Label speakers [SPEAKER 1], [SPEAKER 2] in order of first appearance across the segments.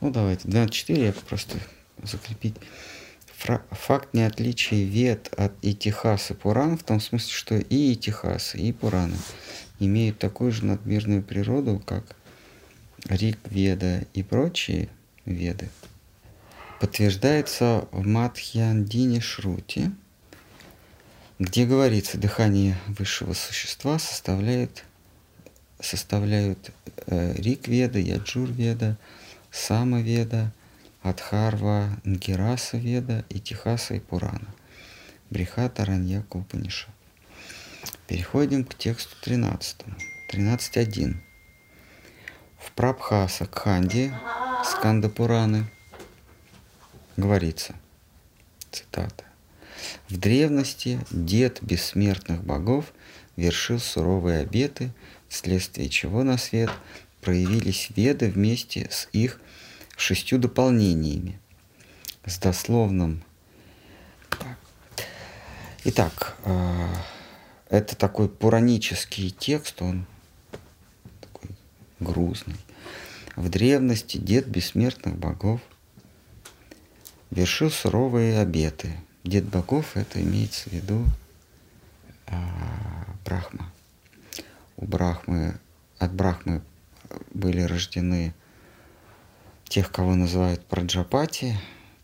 [SPEAKER 1] Ну, давайте, 12.4 я просто закрепить. Факт неотличия вет от Итихаса Пуран в том смысле, что и Итихасы, и Пураны имеют такую же надмирную природу, как Рик Веда и прочие веды, подтверждается в Мадхьяндине Шрути, где говорится, дыхание высшего существа составляет, составляют э, Рик Веда, Яджур Веда, Сама Веда, Адхарва, Нгираса Веда, Итихаса и Пурана. Брихата Раньяка Упанишат. Переходим к тексту 13. 13.1. В Прабхаса Кханди Сканда Пураны говорится, цитата, «В древности дед бессмертных богов вершил суровые обеты, вследствие чего на свет проявились веды вместе с их шестью дополнениями, с дословным... Итак, э, это такой пуранический текст, он такой грузный. В древности дед бессмертных богов вершил суровые обеты. Дед богов это имеется в виду а, Брахма. У Брахмы, от Брахмы были рождены тех, кого называют Праджапати,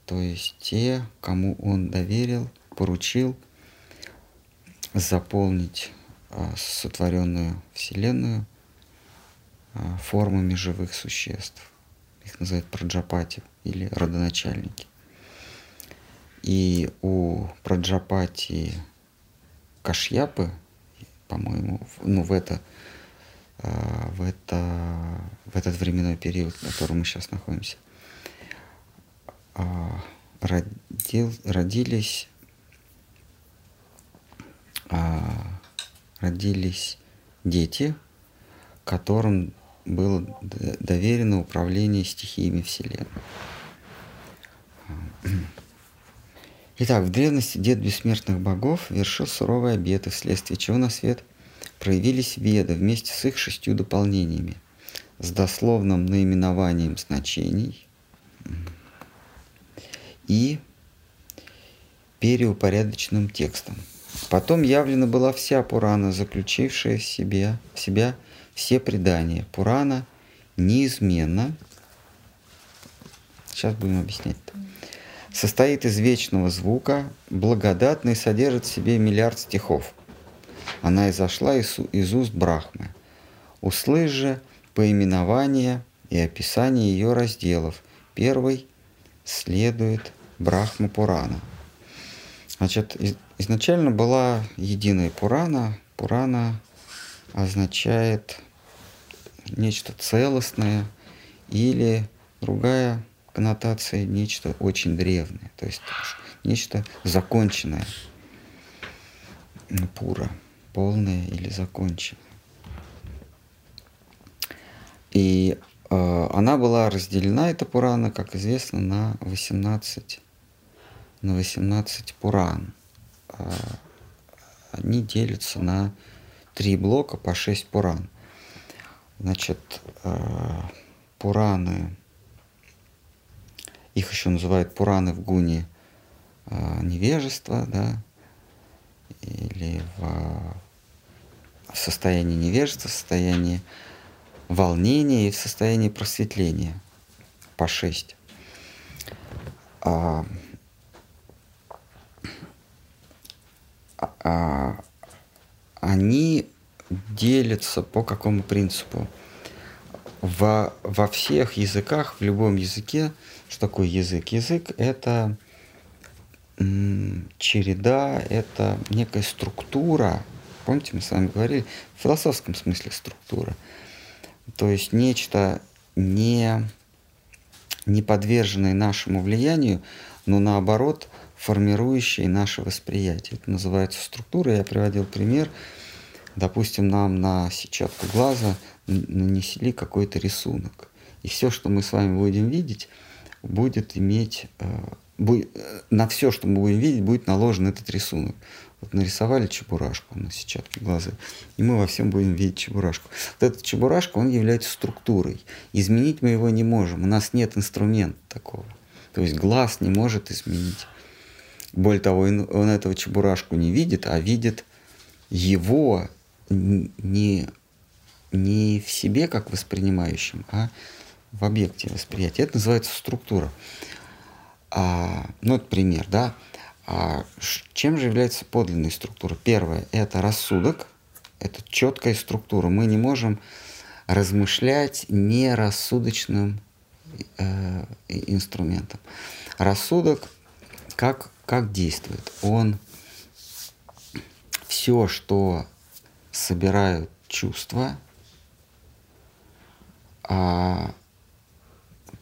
[SPEAKER 1] то есть те, кому он доверил, поручил заполнить а, сотворенную Вселенную а, формами живых существ. Их называют праджапати или родоначальники. И у праджапати Кашьяпы, по-моему, ну, в это, в это, в этот временной период, в котором мы сейчас находимся, родил, родились родились дети, которым было доверено управление стихиями Вселенной. Итак, в древности дед бессмертных богов вершил суровые обеты, вследствие чего на свет проявились веды вместе с их шестью дополнениями, с дословным наименованием значений и переупорядоченным текстом – Потом явлена была вся Пурана, заключившая в, себе, в себя все предания. Пурана неизменно, сейчас будем объяснять это, состоит из вечного звука, благодатный содержит в себе миллиард стихов. Она изошла из, из уст Брахмы. Услышь же поименование и описание ее разделов. Первый следует Брахма Пурана. Значит, Изначально была единая Пурана. Пурана означает нечто целостное или другая коннотация нечто очень древнее, то есть нечто законченное. Пура, полное или законченное. И э, она была разделена, эта Пурана, как известно, на 18, на 18 Пуран – а, они делятся на три блока по шесть пуран. Значит, а, пураны, их еще называют пураны в гуне а, невежества, да, или в состоянии невежества, в состоянии волнения и в состоянии просветления по шесть. А, они делятся по какому принципу? Во, во всех языках, в любом языке, что такое язык? Язык — это м, череда, это некая структура. Помните, мы с вами говорили, в философском смысле структура. То есть нечто не, не подверженное нашему влиянию, но наоборот – формирующие наше восприятие. Это называется структура. Я приводил пример. Допустим, нам на сетчатку глаза нанесли какой-то рисунок. И все, что мы с вами будем видеть, будет иметь э, будет, на все, что мы будем видеть, будет наложен этот рисунок. Вот нарисовали чебурашку на сетчатке глаза, и мы во всем будем видеть чебурашку. Вот этот чебурашка, он является структурой. Изменить мы его не можем, у нас нет инструмента такого. То есть глаз не может изменить. Более того, он этого чебурашку не видит, а видит его не, не в себе как воспринимающем, а в объекте восприятия. Это называется структура. А, ну, это пример, да. А чем же является подлинная структура? Первое – это рассудок, это четкая структура. Мы не можем размышлять нерассудочным э, инструментом. Рассудок как, как действует? Он все, что собирают чувства, а,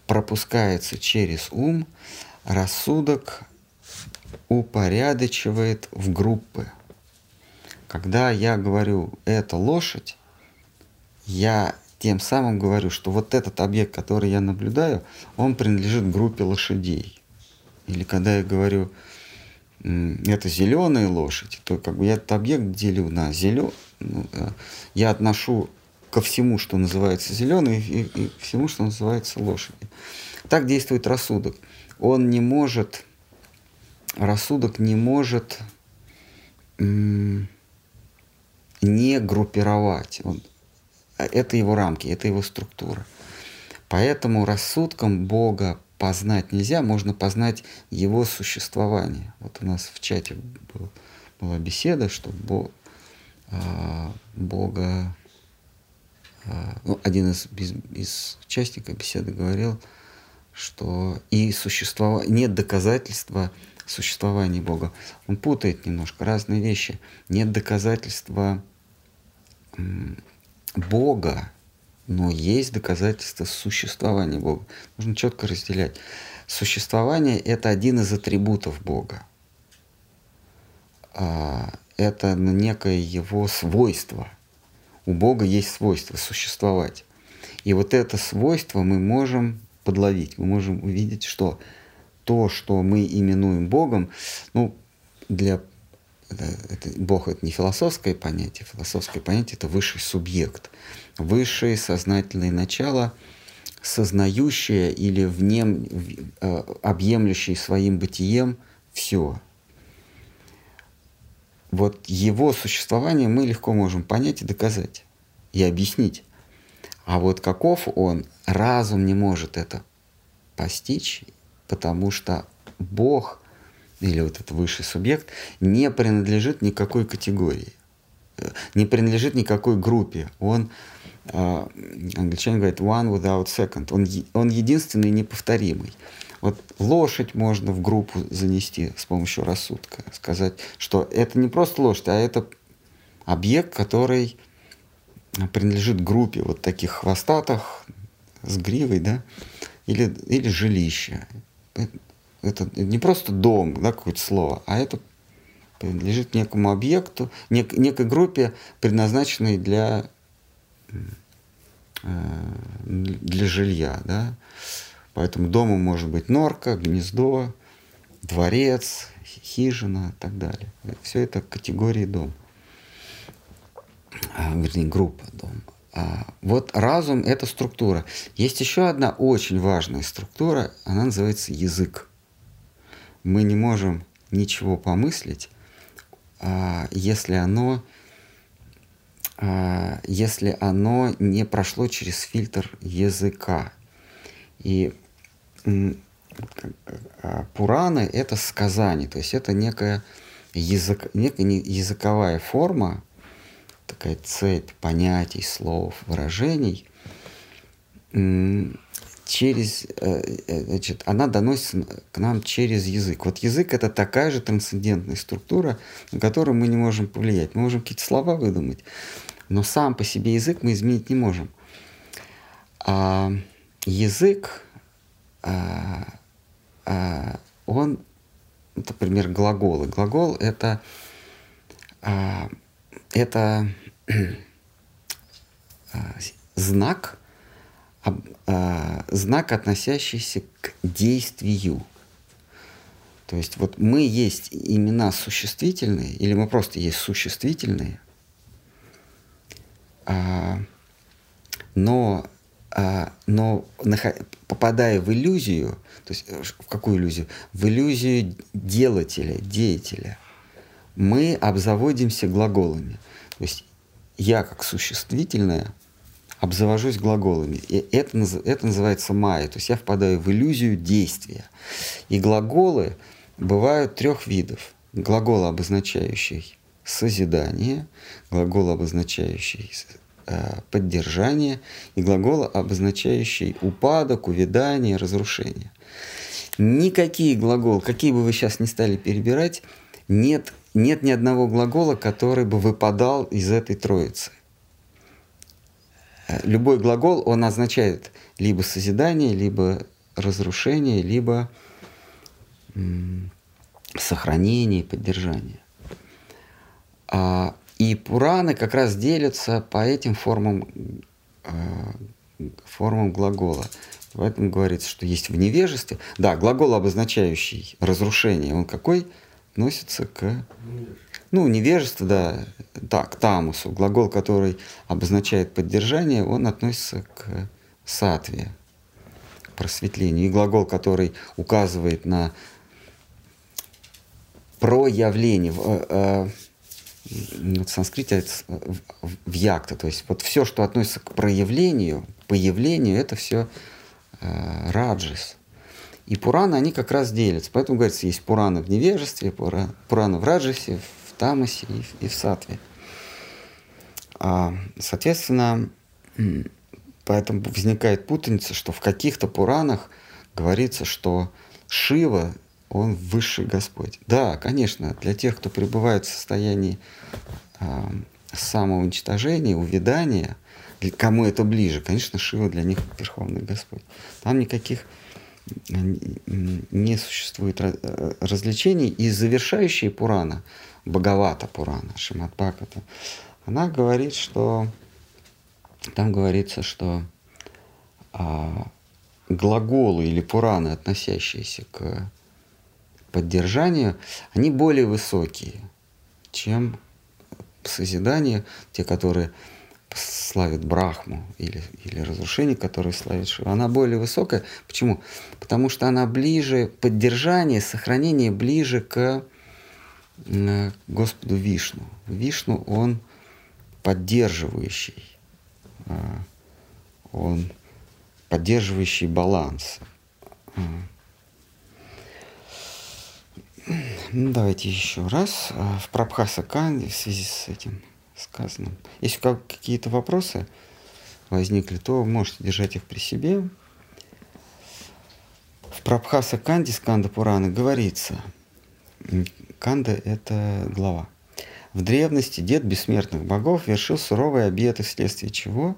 [SPEAKER 1] пропускается через ум, рассудок упорядочивает в группы. Когда я говорю «это лошадь», я тем самым говорю, что вот этот объект, который я наблюдаю, он принадлежит группе лошадей. Или когда я говорю это зеленые лошади, то как бы я этот объект делю на зелен, ну, э, я отношу ко всему, что называется зеленый, и, и всему, что называется лошади. Так действует рассудок. Он не может, рассудок не может не группировать. Он, это его рамки, это его структура. Поэтому рассудком Бога познать нельзя, можно познать его существование. Вот у нас в чате был, была беседа, что Бог, а, Бога, а, ну, один из, из, из участников беседы говорил, что и существование, нет доказательства существования Бога. Он путает немножко разные вещи. Нет доказательства Бога, но есть доказательства существования Бога. Нужно четко разделять. Существование – это один из атрибутов Бога. А, это некое его свойство. У Бога есть свойство существовать. И вот это свойство мы можем подловить, мы можем увидеть, что то, что мы именуем Богом, ну, для это, это, Бог это не философское понятие, философское понятие это высший субъект высшее сознательное начало, сознающее или внем, э, объемлющее своим бытием все. Вот его существование мы легко можем понять и доказать, и объяснить. А вот каков он, разум не может это постичь, потому что Бог или вот этот высший субъект не принадлежит никакой категории, э, не принадлежит никакой группе. Он а, англичане говорят one without second. Он, он единственный неповторимый. Вот лошадь можно в группу занести с помощью рассудка. Сказать, что это не просто лошадь, а это объект, который принадлежит группе вот таких хвостатых с гривой, да, или, или жилище. Это не просто дом, да, какое-то слово, а это принадлежит некому объекту, нек, некой группе, предназначенной для Э, для жилья, да. Поэтому дома может быть норка, гнездо, дворец, хижина и так далее. Все это категории дом. А, вернее, группа дом. А вот разум – это структура. Есть еще одна очень важная структура, она называется язык. Мы не можем ничего помыслить, а, если оно а, если оно не прошло через фильтр языка. И Пураны — это сказание, то есть это некая, язык, некая языковая форма, такая цепь понятий, слов, выражений, через, э, э, значит, она доносится к нам через язык. Вот язык это такая же трансцендентная структура, на которую мы не можем повлиять. Мы можем какие-то слова выдумать, но сам по себе язык мы изменить не можем. А язык, а, а, он, например, глаголы. Глагол это, а, это знак, а, знак, относящийся к действию. То есть вот мы есть имена существительные, или мы просто есть существительные, а, но, а, но попадая в иллюзию, то есть э, в какую иллюзию? В иллюзию делателя, деятеля, мы обзаводимся глаголами. То есть я как существительное обзавожусь глаголами. И это, это называется майя. То есть я впадаю в иллюзию действия. И глаголы бывают трех видов. Глагол, обозначающий созидание, глагол, обозначающий э, поддержание, и глагол, обозначающий упадок, увядание, разрушение. Никакие глаголы, какие бы вы сейчас не стали перебирать, нет, нет ни одного глагола, который бы выпадал из этой троицы любой глагол, он означает либо созидание, либо разрушение, либо сохранение, поддержание. А, и Пураны как раз делятся по этим формам, а, формам глагола. Поэтому говорится, что есть в невежестве. Да, глагол, обозначающий разрушение, он какой? Относится к ну, невежество, да, так, тамусу, глагол, который обозначает поддержание, он относится к сатве, просветлению. И глагол, который указывает на проявление, в, э, э в санскрите это в якта, то есть вот все, что относится к проявлению, появлению, это все э, раджис. И Пураны, они как раз делятся. Поэтому, говорится, есть Пураны в невежестве, Пураны в раджисе, Тамасе и, и в Сатве. А, соответственно, поэтому возникает путаница, что в каких-то Пуранах говорится, что Шива, он высший Господь. Да, конечно, для тех, кто пребывает в состоянии а, самоуничтожения, увядания, кому это ближе, конечно, Шива для них Верховный Господь. Там никаких не существует э, развлечений. И завершающие Пурана – Бхагавата Пурана, Шимат она говорит, что там говорится, что а, глаголы или пураны, относящиеся к поддержанию, они более высокие, чем созидание, те, которые славят Брахму или, или разрушение, которое славит Шиву, она более высокая. Почему? Потому что она ближе, поддержание, сохранение ближе к Господу Вишну. Вишну, он поддерживающий, а, он поддерживающий баланс. Давайте еще раз. А, в Прабхаса Канди в связи с этим сказанным. Если какие-то вопросы возникли, то можете держать их при себе. В Прабхаса Канди Сканда Пурана говорится – Канда – это глава. В древности дед бессмертных богов вершил суровые обеты, вследствие чего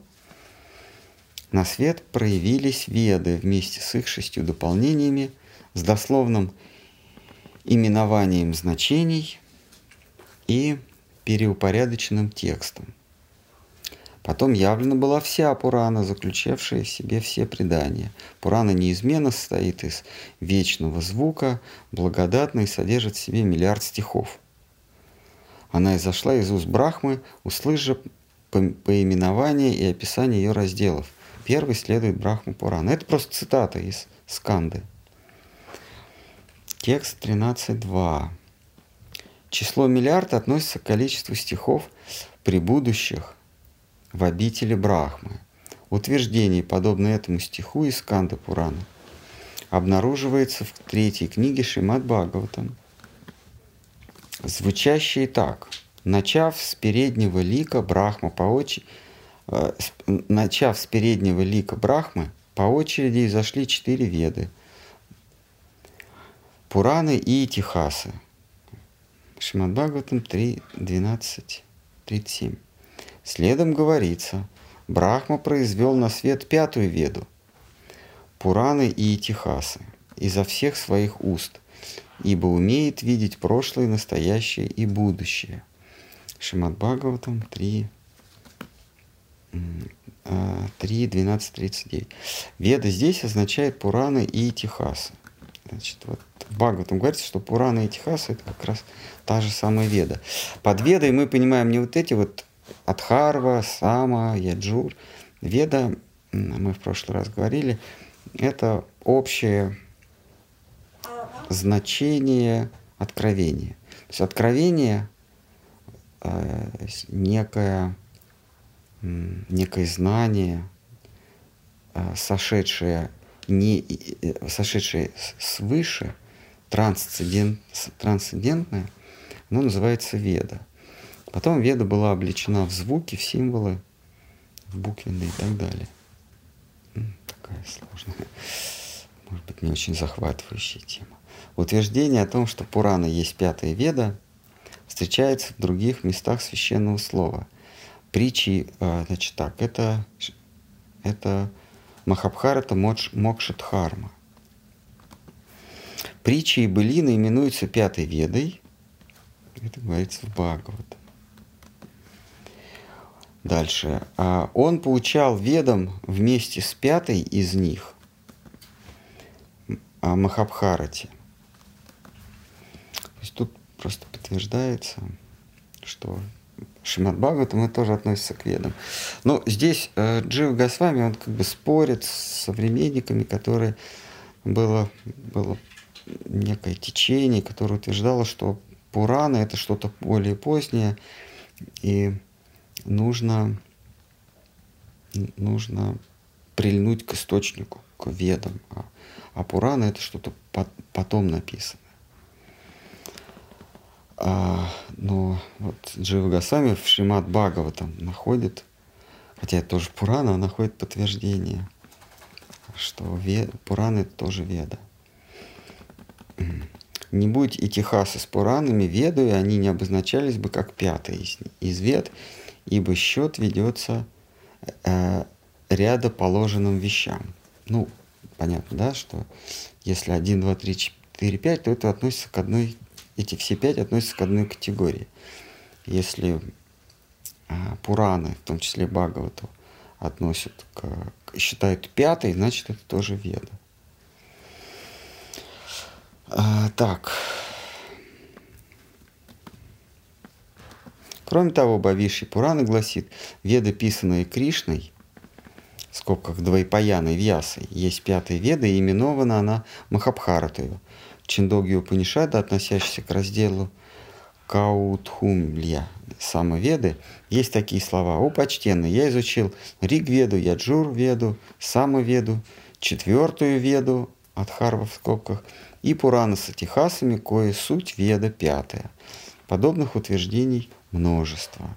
[SPEAKER 1] на свет проявились веды вместе с их шестью дополнениями, с дословным именованием значений и переупорядоченным текстом – Потом явлена была вся Пурана, заключавшая в себе все предания. Пурана неизменно состоит из вечного звука, благодатна и содержит в себе миллиард стихов. Она изошла из уст Брахмы, услышав поименование и описание ее разделов. Первый следует Брахма Пурана. Это просто цитата из Сканды. Текст 13.2. Число миллиард относится к количеству стихов при будущих в обители Брахмы. Утверждение, подобное этому стиху из Канда Пурана, обнаруживается в третьей книге Шимат Бхагаватам, звучащие так. Начав с переднего лика Брахма по очереди, э, начав с переднего лика Брахмы, по очереди изошли четыре веды. Пураны и Тихасы. Бхагаватам 3, 12, 37. Следом говорится, Брахма произвел на свет пятую веду, Пураны и Итихасы, изо всех своих уст, ибо умеет видеть прошлое, настоящее и будущее. Бхагаватам 3, 3, 12, 39. Веда здесь означает Пураны и Итихасы. Значит, вот в Бхагаватам говорится, что Пурана и Техаса это как раз та же самая Веда. Под Ведой мы понимаем не вот эти вот Адхарва, Сама, Яджур. Веда, мы в прошлый раз говорили, это общее значение откровения. То есть откровение э, некое, некое знание, э, сошедшее, не, э, сошедшее свыше, трансцендент, трансцендентное, оно называется веда. Потом веда была облечена в звуки, в символы, в буквенные и так далее. Такая сложная, может быть, не очень захватывающая тема. Утверждение о том, что Пурана есть пятая веда, встречается в других местах священного слова. Притчи, а, значит так, это, это Махабхарата Мокшатхарма. Притчи и былины именуются пятой ведой. Это говорится в Бхагават. Дальше. А он получал ведом вместе с пятой из них Махабхарате – есть тут просто подтверждается, что Шимат Бхагаватам это тоже относится к ведам. Но здесь э, Джива Госвами, он как бы спорит с современниками, которые было, было некое течение, которое утверждало, что Пурана это что-то более позднее, и нужно, нужно прильнуть к источнику, к ведам. А, а Пурана это что-то потом написано. А, но вот Джива Гасами в Шримат там находит, хотя это тоже Пурана, находит подтверждение, что ве, Пурана это тоже Веда. Не будь и Техаса с Пуранами, Веду, и они не обозначались бы как пятый из, из Вед, ибо счет ведется э, ряда положенным вещам. Ну, понятно, да, что если 1, 2, 3, 4, 5, то это относится к одной эти все пять относятся к одной категории. Если а, Пураны, в том числе Бхагавату, относят к, считают пятой, значит это тоже Веда. А, так. Кроме того, Бавиши Пурана гласит, Веда, писанная Кришной, в скобках Двайпаяной Вьясой, есть пятая Веда, и именована она Махабхаратою – Чиндоги Упанишада, относящийся к разделу Каутхумлья, самоведы, есть такие слова. «О, почтенный, я изучил Ригведу, Яджур-веду, Самоведу, четвертую веду, от Харва в скобках, и Пурана с Атихасами, кое суть веда пятая. Подобных утверждений множество.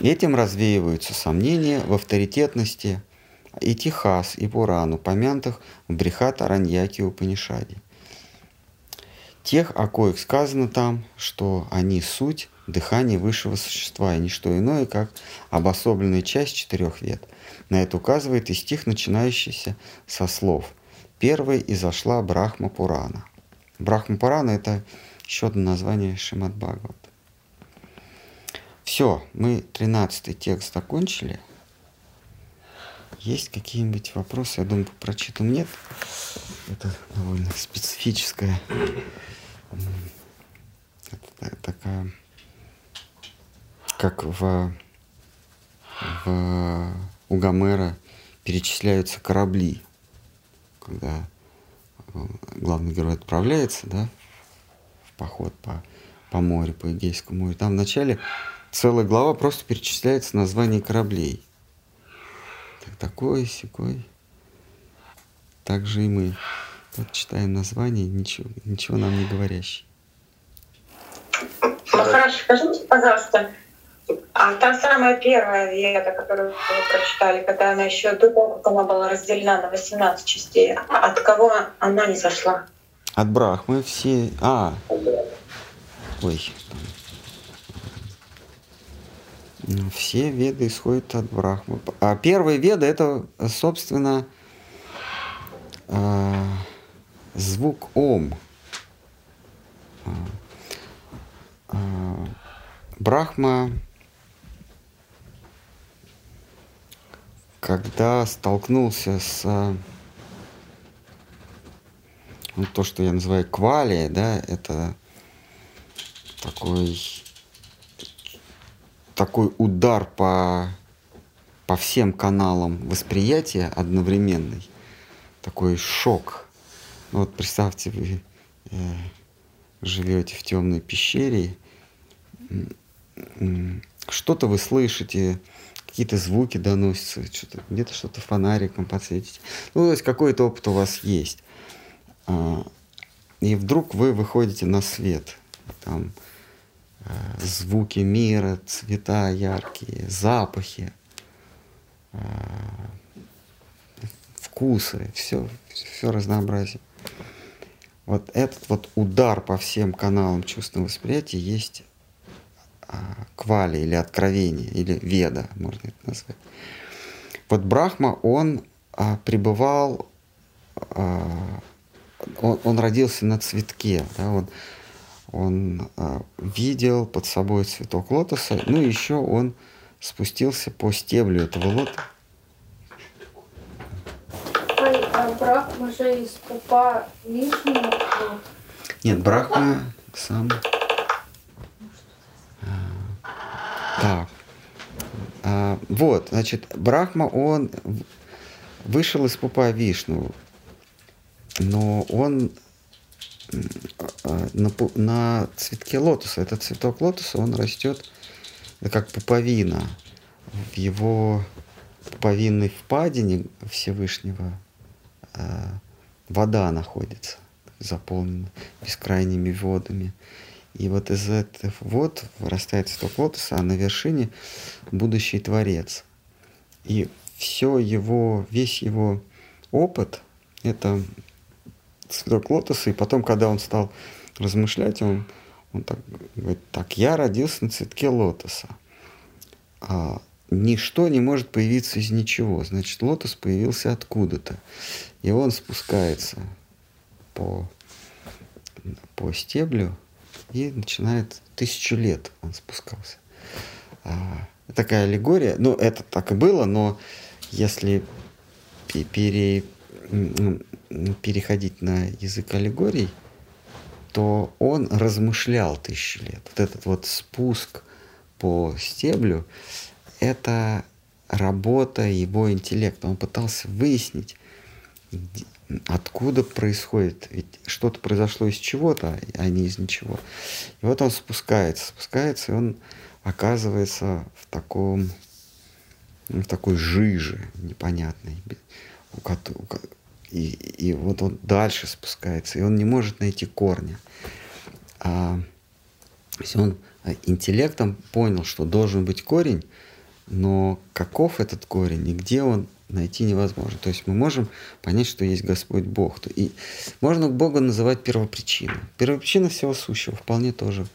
[SPEAKER 1] Этим развеиваются сомнения в авторитетности и Техас, и Пуран, упомянутых в Брихат Араньяке Упанишаде – тех, о коих сказано там, что они суть дыхание высшего существа, и не что иное, как обособленная часть четырех вет. На это указывает и стих, начинающийся со слов «Первой изошла Брахма Пурана». Брахма Пурана – это еще одно название Шимат Бхагават. Все, мы 13 текст закончили. Есть какие-нибудь вопросы? Я думаю, прочитан нет. Это довольно специфическая это такая, как в, в у Гомера перечисляются корабли, когда э, главный герой отправляется, да, в поход по, по морю, по Эгейскому морю. Там вначале целая глава просто перечисляется название кораблей. Так, такой, секой. Так же и мы. Вот читаем название, ничего, ничего нам не говорящий.
[SPEAKER 2] Ну хорошо, скажите, пожалуйста, а та самая первая веда, которую вы прочитали, когда она еще до того, как она была разделена на 18 частей, от кого она не зашла?
[SPEAKER 1] От Брахмы все... А, ой, ну, все веды исходят от Брахмы. А первая веда это, собственно, э, звук ом. Брахма, когда столкнулся с ну, то, что я называю квалия, да, это такой, такой удар по, по всем каналам восприятия одновременный, такой шок. Ну, вот представьте, вы э, живете в темной пещере, что-то вы слышите, какие-то звуки доносятся, что-то, где-то что-то фонариком подсветите. Ну, то есть какой-то опыт у вас есть. А, и вдруг вы выходите на свет. Там э, звуки мира, цвета яркие, запахи, э, вкусы, все, все разнообразие. Вот этот вот удар по всем каналам чувственного восприятия есть а, квали или откровение, или веда, можно это назвать. Вот Брахма, он а, пребывал, а, он, он родился на цветке, да, он, он а, видел под собой цветок лотоса, ну и еще он спустился по стеблю этого лота.
[SPEAKER 3] А Брахма же из пупа Вишну?
[SPEAKER 1] Нет, Брахма сам Так. А, вот, значит, Брахма, он вышел из пупа Вишну, но он а, на, на цветке лотоса, этот цветок лотоса, он растет как пуповина в его пуповинной впадине Всевышнего а, вода находится, заполнена бескрайними водами. И вот из этих вод вырастает цветок лотоса, а на вершине будущий творец. И все его, весь его опыт – это цветок лотоса. И потом, когда он стал размышлять, он, он так говорит, так, я родился на цветке лотоса. А ничто не может появиться из ничего. Значит, лотос появился откуда-то. И он спускается по, по стеблю, и начинает тысячу лет он спускался. А, такая аллегория, ну это так и было, но если пере, переходить на язык аллегорий, то он размышлял тысячу лет. Вот этот вот спуск по стеблю – это работа его интеллекта. Он пытался выяснить, откуда происходит, ведь что-то произошло из чего-то, а не из ничего. И вот он спускается, спускается, и он оказывается в таком, в такой жиже непонятной. И, и вот он дальше спускается, и он не может найти корня. А, есть он а, интеллектом понял, что должен быть корень, но каков этот корень и где он найти невозможно. То есть мы можем понять, что есть Господь Бог. И можно Бога называть первопричиной. Первопричина всего сущего вполне тоже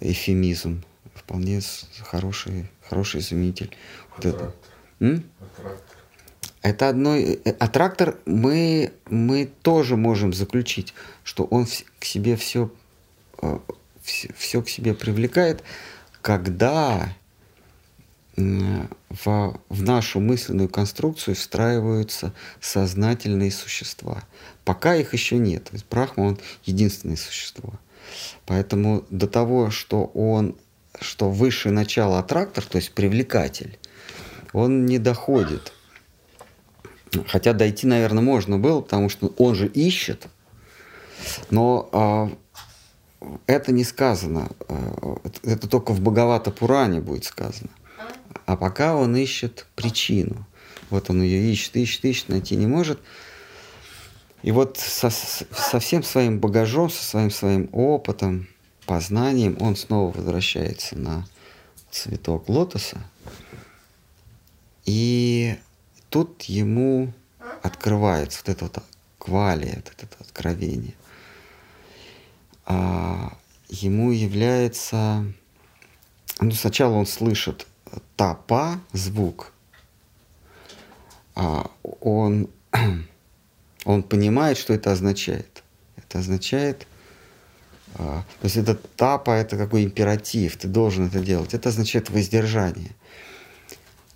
[SPEAKER 1] эфемизм, вполне хороший, хороший заменитель. Вот это. М? Это одно... А трактор мы, мы тоже можем заключить, что он к себе все, все, все к себе привлекает, когда в, в нашу мысленную конструкцию встраиваются сознательные существа. Пока их еще нет. То есть Брахма, он единственное существо. Поэтому до того, что он, что высшее начало аттрактор, то есть привлекатель, он не доходит. Хотя дойти, наверное, можно было, потому что он же ищет, но а, это не сказано. А, это только в Бхагавата Пуране будет сказано. А пока он ищет причину. Вот он ее ищет, ищет, ищет, найти не может. И вот со, со всем своим багажом, со своим своим опытом, познанием он снова возвращается на цветок лотоса. И тут ему открывается вот это вот квалия, вот это откровение. А ему является... Ну, сначала он слышит тапа звук, а он, он понимает, что это означает. Это означает, а, то есть это тапа, это какой императив, ты должен это делать. Это означает воздержание.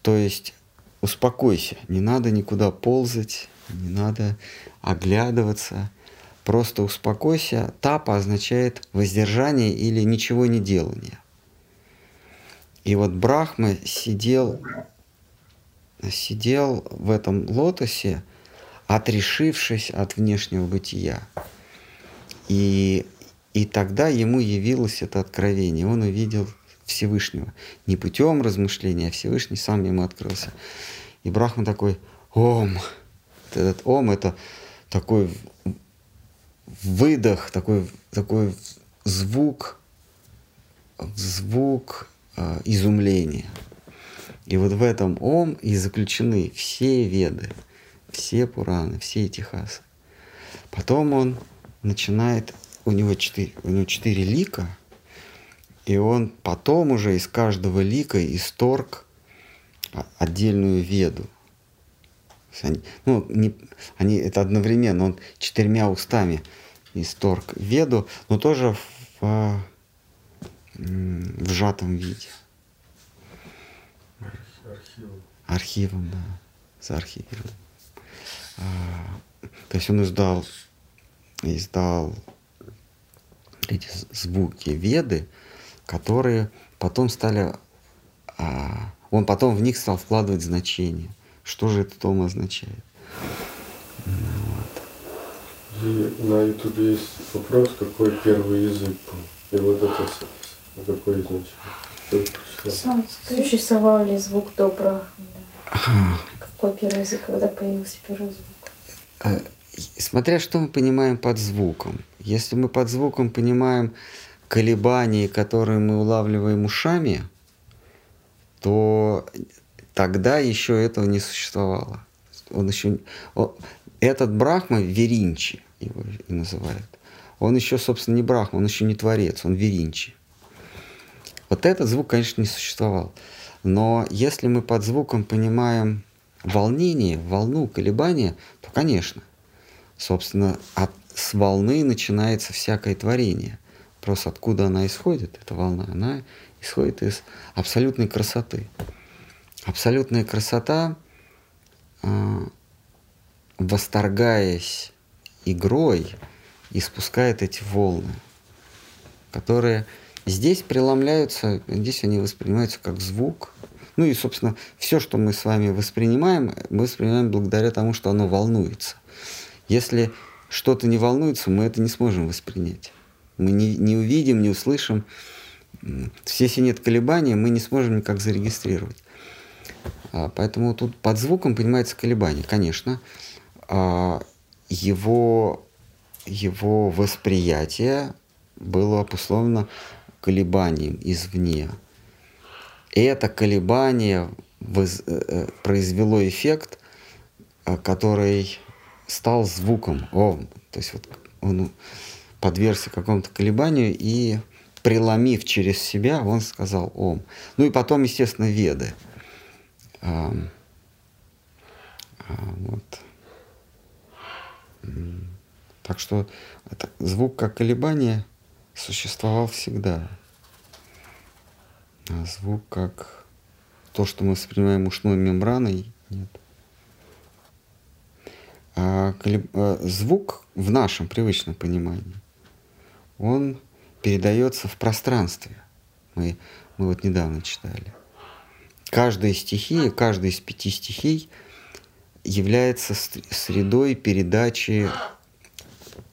[SPEAKER 1] То есть успокойся, не надо никуда ползать, не надо оглядываться. просто успокойся. Тапа означает воздержание или ничего не делание. И вот Брахма сидел, сидел в этом лотосе, отрешившись от внешнего бытия. И, и тогда ему явилось это откровение. Он увидел Всевышнего. Не путем размышления, а Всевышний сам ему открылся. И Брахма такой, ом. Этот ом это такой выдох, такой, такой звук, звук э, изумления. И вот в этом ом и заключены все веды, все Пураны, все Этихасы. Потом он начинает, у него четыре, у него четыре лика, и он потом уже из каждого лика исторг отдельную веду. Они, ну, не, они это одновременно, он четырьмя устами исторг веду, но тоже в, в сжатом виде. Архивом. Архивом, да, за архивом. А, то есть он издал, издал эти звуки веды, которые потом стали, а, он потом в них стал вкладывать значение. Что же этот том означает?
[SPEAKER 4] Вот. И на ютубе есть вопрос, какой первый язык был. И вот это какой значение?
[SPEAKER 3] Существовал ли звук добра? Какой первый язык, когда появился первый звук?
[SPEAKER 1] А, смотря что мы понимаем под звуком. Если мы под звуком понимаем колебания, которые мы улавливаем ушами, то тогда еще этого не существовало. Он еще, он, этот Брахма Веринчи его и называют. Он еще, собственно, не Брахма, он еще не творец, он Веринчи. Вот этот звук, конечно, не существовал. Но если мы под звуком понимаем волнение, волну, колебания, то, конечно, собственно, от, с волны начинается всякое творение. Просто откуда она исходит, эта волна? Она исходит из абсолютной красоты. Абсолютная красота, а, восторгаясь игрой, испускает эти волны, которые здесь преломляются, здесь они воспринимаются как звук. Ну и, собственно, все, что мы с вами воспринимаем, мы воспринимаем благодаря тому, что оно волнуется. Если что-то не волнуется, мы это не сможем воспринять. Мы не, не увидим, не услышим. Если нет колебаний, мы не сможем никак зарегистрировать. А, поэтому тут под звуком понимается колебание, конечно. А, его, его восприятие было обусловлено колебанием извне. И это колебание э, э, произвело эффект, э, который стал звуком. О, то есть вот он подвергся какому-то колебанию и преломив через себя, он сказал Ом. Ну и потом, естественно, Веды – а, а, вот. Так что это, звук как колебание существовал всегда. А звук как то, что мы воспринимаем ушной мембраной, нет. А. А звук в нашем привычном понимании, он передается в пространстве. Мы, мы вот недавно читали. Каждая стихия, каждая из пяти стихий является средой передачи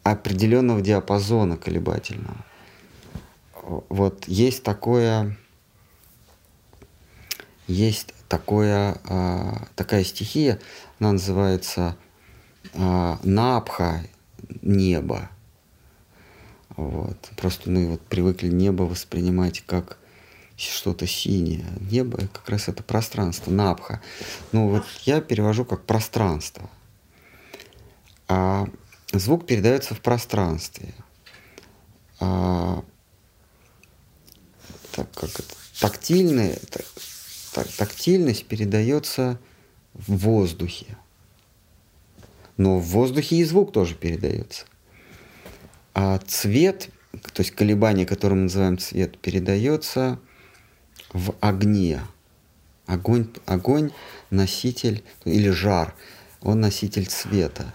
[SPEAKER 1] определенного диапазона колебательного. Вот есть такое, есть такое, а, такая стихия, она называется а, Напха, небо. Вот. Просто мы вот привыкли небо воспринимать как что-то синее. Небо как раз это пространство, напха. Ну вот я перевожу как пространство. А звук передается в пространстве. А, так как это, тактильный, так, тактильность передается в воздухе. Но в воздухе и звук тоже передается. А цвет, то есть колебание, которое мы называем цвет, передается в огне. Огонь, огонь носитель или жар, он носитель цвета.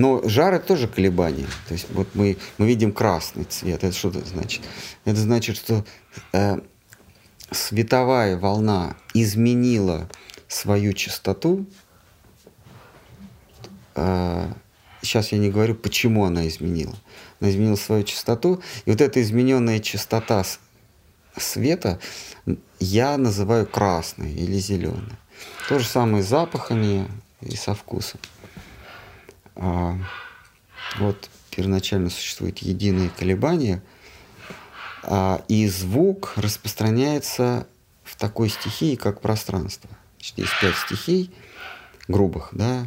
[SPEAKER 1] Но жар это тоже колебание. То есть вот мы, мы видим красный цвет. Это что это значит? Это значит, что э, световая волна изменила свою частоту. Э, сейчас я не говорю, почему она изменила. Она изменила свою частоту. И вот эта измененная частота света я называю красной или зеленой. То же самое с запахами и со вкусом. А, вот первоначально существует единое колебание, а, и звук распространяется в такой стихии, как пространство. Значит, есть пять стихий грубых, да,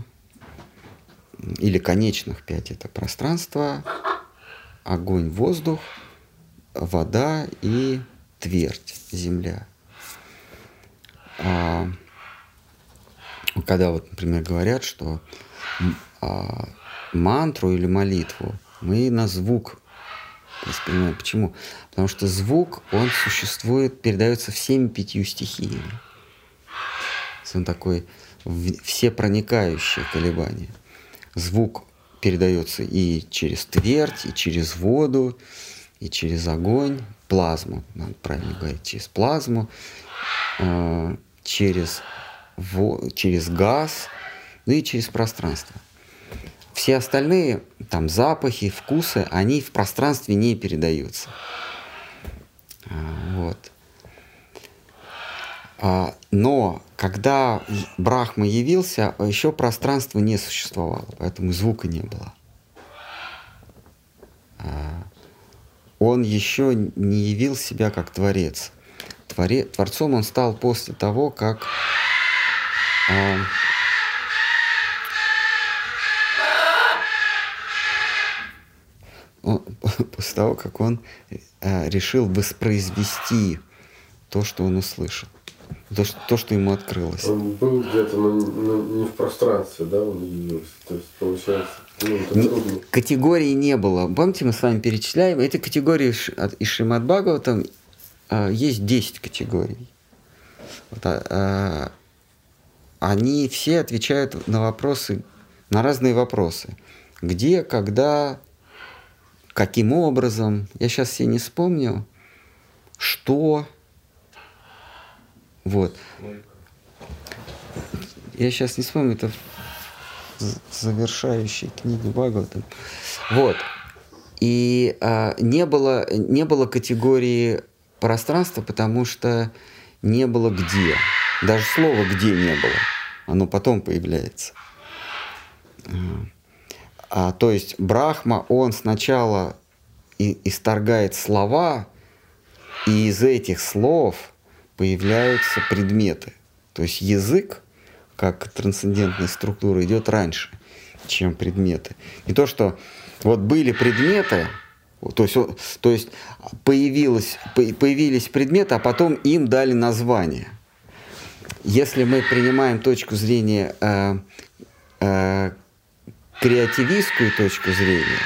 [SPEAKER 1] или конечных пять. Это пространство, огонь, воздух, вода и твердь, земля. А, когда вот, например, говорят, что а, мантру или молитву мы на звук воспринимаем. Почему? Потому что звук, он существует, передается всеми пятью стихиями. Он такой все проникающее колебание. Звук передается и через твердь, и через воду, и через огонь, плазму, надо правильно говорить, через плазму, э, через, через газ, ну и через пространство. Все остальные, там, запахи, вкусы, они в пространстве не передаются. А, вот. А, но когда Брахма явился, еще пространство не существовало, поэтому звука не было. А, он еще не явил себя как Творец. Творе, творцом он стал после того, как после того, как он э, решил воспроизвести то, что он услышал, то, что, то, что ему открылось.
[SPEAKER 4] Он был где-то, но, но не в пространстве, да, он явился. То есть, получается, ну, это трудно.
[SPEAKER 1] Категории не было. Помните, мы с вами перечисляем, эти категории из Шримад Бхагаватам э, есть 10 категорий. Вот, а, они все отвечают на вопросы, на разные вопросы. Где, когда, каким образом, я сейчас все не вспомню, что, вот. Я сейчас не вспомню, это завершающей книге Бхагавата. Вот. И а, не, было, не было категории пространства, потому что не было где. Даже слова «где» не было. Оно потом появляется. А, то есть Брахма, он сначала и, исторгает слова, и из этих слов появляются предметы. То есть язык, как трансцендентная структура, идет раньше, чем предметы. Не то, что вот были предметы, то есть, то есть появилось, появились предметы, а потом им дали название. Если мы принимаем точку зрения э, э, креативистскую точку зрения,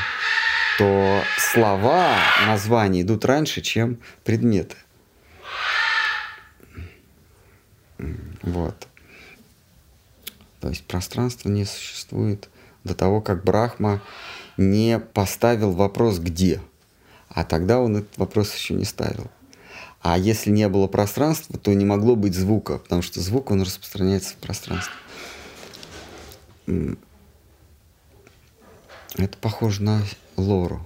[SPEAKER 1] то слова, названия идут раньше, чем предметы. Вот. То есть пространство не существует до того, как Брахма не поставил вопрос «где?». А тогда он этот вопрос еще не ставил. А если не было пространства, то не могло быть звука, потому что звук, он распространяется в пространстве. Это похоже на Лору.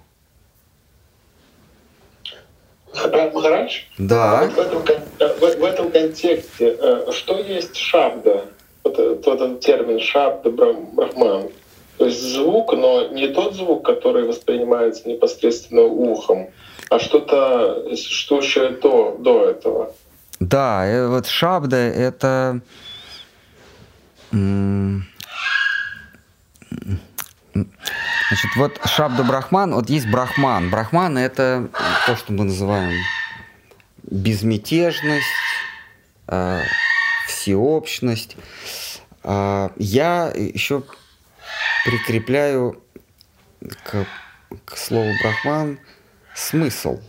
[SPEAKER 5] Махарадж?
[SPEAKER 1] Да.
[SPEAKER 5] Вот в, этом, в, в этом контексте, э, что есть шабда? Вот, вот этот термин шабда брахман. То есть звук, но не тот звук, который воспринимается непосредственно ухом, а что-то существующее до, до этого.
[SPEAKER 1] Да, э, вот шабда — это Значит, вот Шабда Брахман, вот есть Брахман. Брахман — это то, что мы называем безмятежность, э, всеобщность. Э, я еще прикрепляю к, к слову Брахман смысл.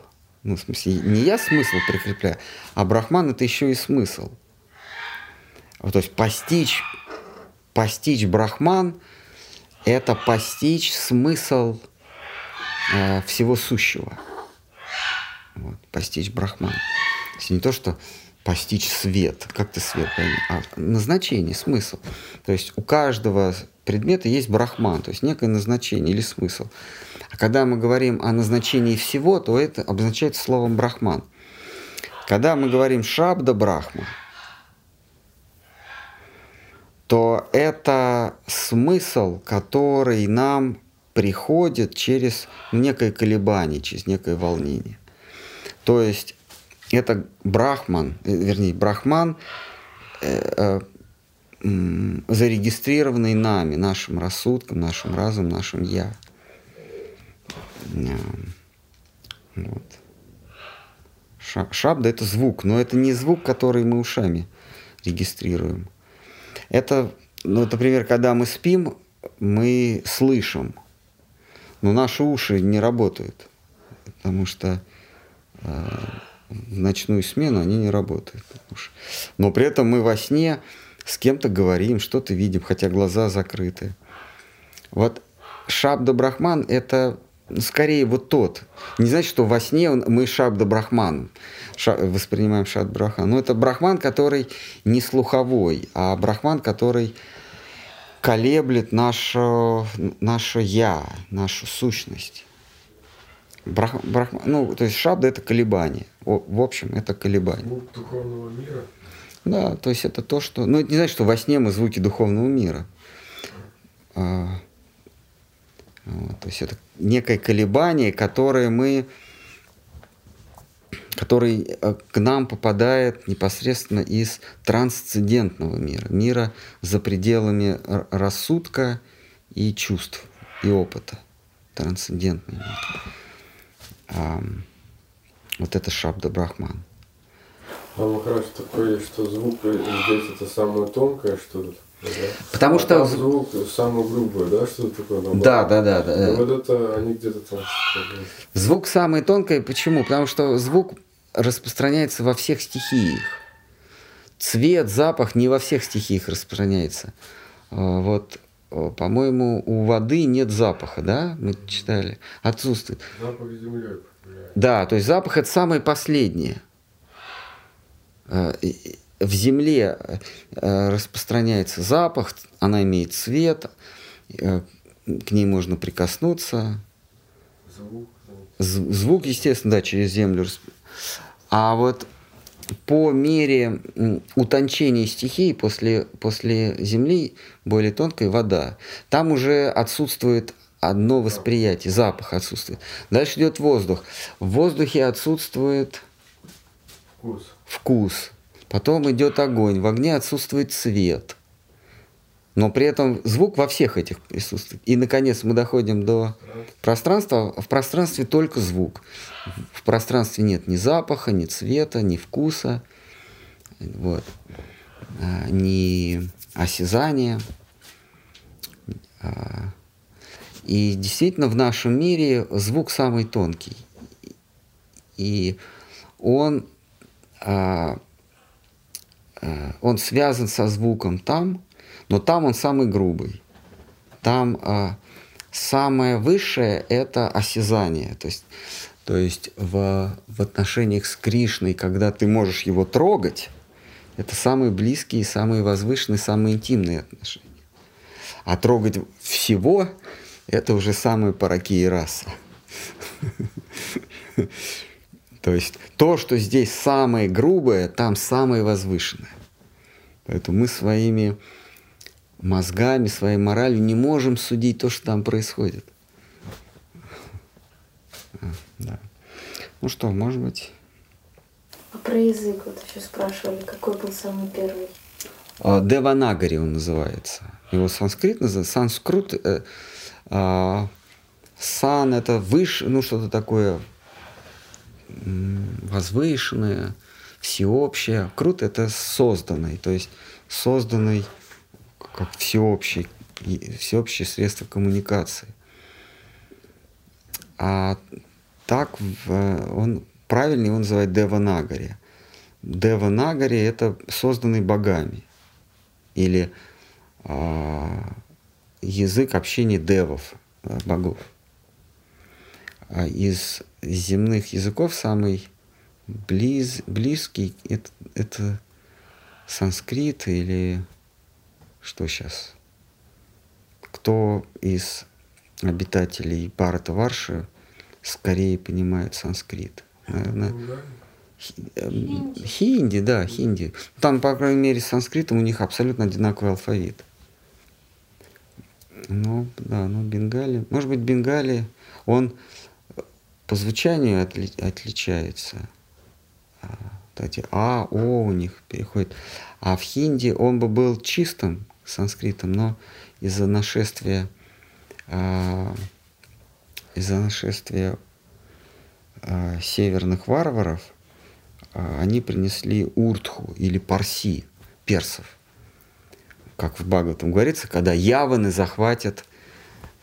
[SPEAKER 1] Ну, в смысле, не я смысл прикрепляю, а Брахман — это еще и смысл. То есть постичь, постичь Брахман — это постичь смысл э, всего сущего. Вот, постичь брахман. То не то, что постичь свет, как ты свет пойми, а назначение, смысл. То есть у каждого предмета есть брахман, то есть некое назначение или смысл. А когда мы говорим о назначении всего, то это обозначается словом брахман. Когда мы говорим шабда брахма, то это смысл, который нам приходит через некое колебание, через некое волнение. То есть это брахман, э, вернее, брахман, э, э, зарегистрированный нами, нашим рассудком, нашим разумом, нашим я. Вот. Шабда это звук, но это не звук, который мы ушами регистрируем. Это, ну, например, когда мы спим, мы слышим, но наши уши не работают, потому что э, в ночную смену они не работают. Но при этом мы во сне с кем-то говорим, что-то видим, хотя глаза закрыты. Вот Шабда Брахман – это скорее вот тот. Не значит, что во сне мы Шабда Брахман ша, воспринимаем Шабда Брахман. Но это Брахман, который не слуховой, а Брахман, который колеблет наше, наше «я», нашу сущность. Брах, брах, ну, то есть шабда это колебание. В, в общем, это колебание.
[SPEAKER 4] Звук духовного мира.
[SPEAKER 1] Да, то есть это то, что. Ну, это не значит, что во сне мы звуки духовного мира. А, то есть это некое колебание, которое мы который э, к нам попадает непосредственно из трансцендентного мира, мира за пределами рассудка и чувств, и опыта. Трансцендентный мир вот это Шабда Брахман.
[SPEAKER 4] А Махарадж такое, что звук здесь это самое тонкое что-то. Да?
[SPEAKER 1] Потому
[SPEAKER 4] а
[SPEAKER 1] что
[SPEAKER 4] звук самый грубый, да, что-то такое.
[SPEAKER 1] Да, да, да, да.
[SPEAKER 4] И вот это они где-то там.
[SPEAKER 1] Звук самый тонкий, почему? Потому что звук распространяется во всех стихиях. Цвет, запах не во всех стихиях распространяется. А, вот по-моему, у воды нет запаха, да? Мы читали. Отсутствует.
[SPEAKER 4] Запах земли.
[SPEAKER 1] Да, то есть запах это самое последнее. В земле э, распространяется запах, она имеет цвет, э, к ней можно прикоснуться.
[SPEAKER 4] Звук.
[SPEAKER 1] Звук, естественно, да, через землю. А вот по мере утончения стихий после, после Земли более тонкая вода. Там уже отсутствует одно восприятие, запах отсутствует. Дальше идет воздух. В воздухе отсутствует
[SPEAKER 4] вкус.
[SPEAKER 1] вкус. Потом идет огонь. В огне отсутствует цвет. Но при этом звук во всех этих присутствует. И, наконец, мы доходим до пространства. В пространстве только звук. В пространстве нет ни запаха, ни цвета, ни вкуса, вот, а, ни осязания. А, и действительно в нашем мире звук самый тонкий. И он, а, он связан со звуком там, но там он самый грубый. Там а, самое высшее – это осязание. То есть, то есть в, в отношениях с Кришной, когда ты можешь его трогать, это самые близкие, самые возвышенные, самые интимные отношения. А трогать всего – это уже самые параки раса. То есть то, что здесь самое грубое, там самое возвышенное. Поэтому мы своими мозгами, своей моралью не можем судить то, что там происходит. А, да. Ну что, может быть...
[SPEAKER 3] А про язык вот еще спрашивали, какой был самый первый?
[SPEAKER 1] А, Деванагари он называется. Его санскрит называется. Санскрут. Э, э, сан это выше, ну что-то такое возвышенное, всеобщее. Крут это созданный, то есть созданный как всеобщий, всеобщее средство коммуникации. А так он правильнее он называет Деванагари. Деванагари это созданный богами. Или а, язык общения девов, э, богов. А из земных языков самый близ, близкий это, это санскрит или что сейчас? Кто из обитателей Барата Варши скорее понимает санскрит? Наверное, хинди. хинди, да, хинди. Там, по крайней мере, с санскритом у них абсолютно одинаковый алфавит. Ну, да, ну, Бенгали. Может быть, Бенгали, он по звучанию отли, отличается. А, кстати, А, О у них переходит. А в хинди он бы был чистым санскритом, но из-за нашествия а, из-за нашествия а, северных варваров а, они принесли уртху или парси, персов. Как в Бхагаватам говорится, когда яваны захватят,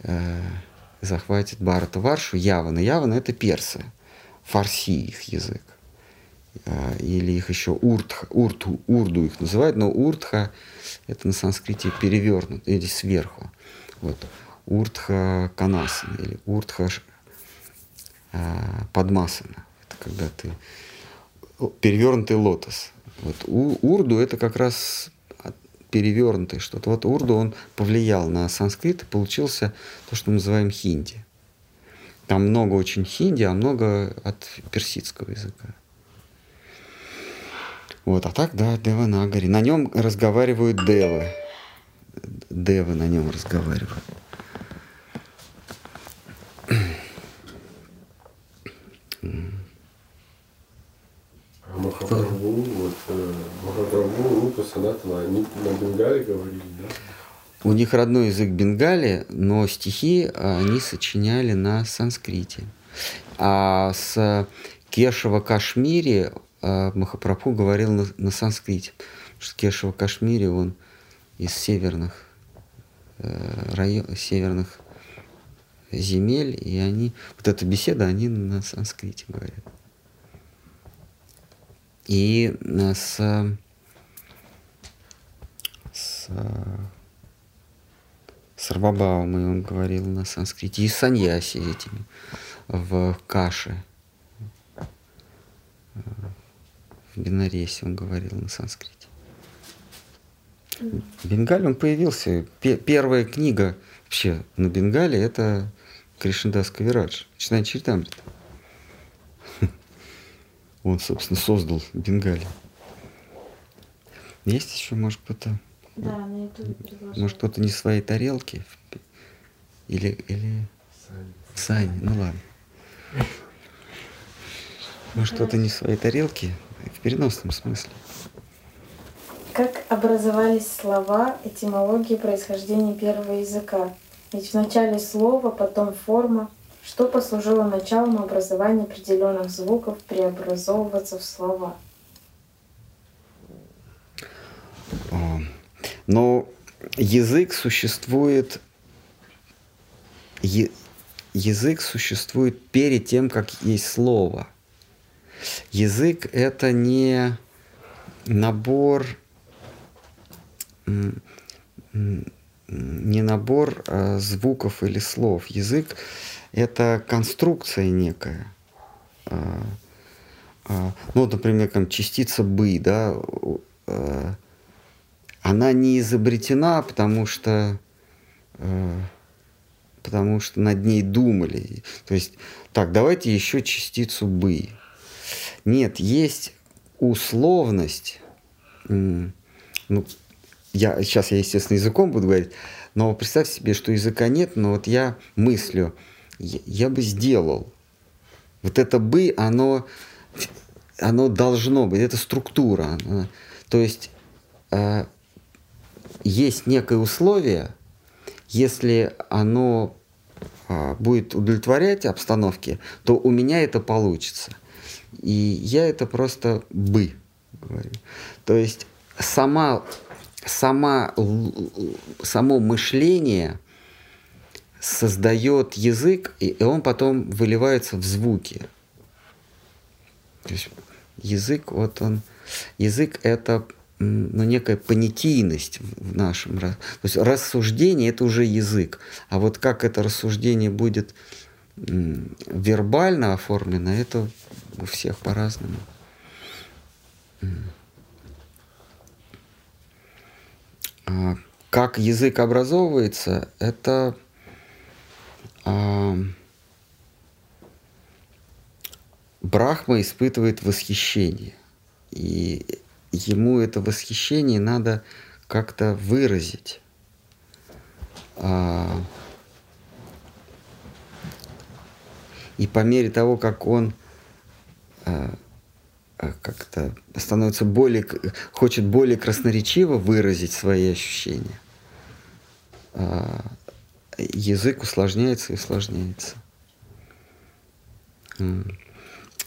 [SPEAKER 1] э, захватят Барата Варшу, яваны. Яваны это персы, фарси их язык. Э, или их еще уртха, урту, урду их называют, но уртха это на санскрите перевернут или сверху. Вот. Уртха канасана или уртха э, подмасана. Это когда ты перевернутый лотос. Вот у, урду это как раз перевернутый что-то. Вот урду он повлиял на санскрит и получился то, что мы называем хинди. Там много очень хинди, а много от персидского языка. Вот, а так, да, Дева Нагари. На нем разговаривают девы. Девы на нем разговаривают.
[SPEAKER 4] А Махапрабху, вот э, Махапрабху, Рупа, Санатана, они на Бенгале говорили, да?
[SPEAKER 1] У них родной язык Бенгали, но стихи они сочиняли на санскрите. А с Кешева Кашмири э, Махапрабху говорил на, на санскрите. Потому что Кешева Кашмири, он из северных э, район, северных земель, и они, вот эта беседа, они на санскрите говорят. И э, с, с Сарбабаумой он говорил на санскрите, и саньяси этими в каше. В Бенаресе он говорил на санскрите. Бенгале он появился. Первая книга вообще на Бенгале это Кришндас Кавирадж, Читание Чиртамрита. Он, собственно, создал Бенгали. Есть еще, может, кто-то?
[SPEAKER 3] Да, на ютубе предложил.
[SPEAKER 1] Может, кто-то не своей тарелки? Или, или...
[SPEAKER 4] Сани.
[SPEAKER 1] Сань, ну ладно. Может, кто-то не своей тарелки? В переносном смысле.
[SPEAKER 3] Как образовались слова, этимологии происхождения первого языка? Ведь вначале слово, потом форма. Что послужило началом образования определенных звуков преобразовываться в слова?
[SPEAKER 1] А, Но язык существует, язык существует перед тем, как есть слово. Язык это не набор, не набор а, звуков или слов. Язык это конструкция некая. А, а, Ну, например, там частица бы, да, э, она не изобретена, потому что потому что над ней думали. То есть, так, давайте еще частицу бы. Нет, есть условность. Ну, я, сейчас я, естественно, языком буду говорить, но представь себе, что языка нет, но вот я мыслю, я, я бы сделал. Вот это бы, оно, оно должно быть, это структура. то есть э, есть некое условие, если оно а, будет удовлетворять обстановке, то у меня это получится. И я это просто бы говорю. То есть сама, сама, само мышление создает язык, и он потом выливается в звуки. То есть язык, вот он, язык это ну, некая понятийность в нашем. То есть рассуждение – это уже язык. А вот как это рассуждение будет вербально оформлено, это у всех по-разному. А как язык образовывается, это Брахма испытывает восхищение. И ему это восхищение надо как-то выразить. А, и по мере того, как он а, а, как-то становится более, хочет более красноречиво выразить свои ощущения, язык усложняется и усложняется.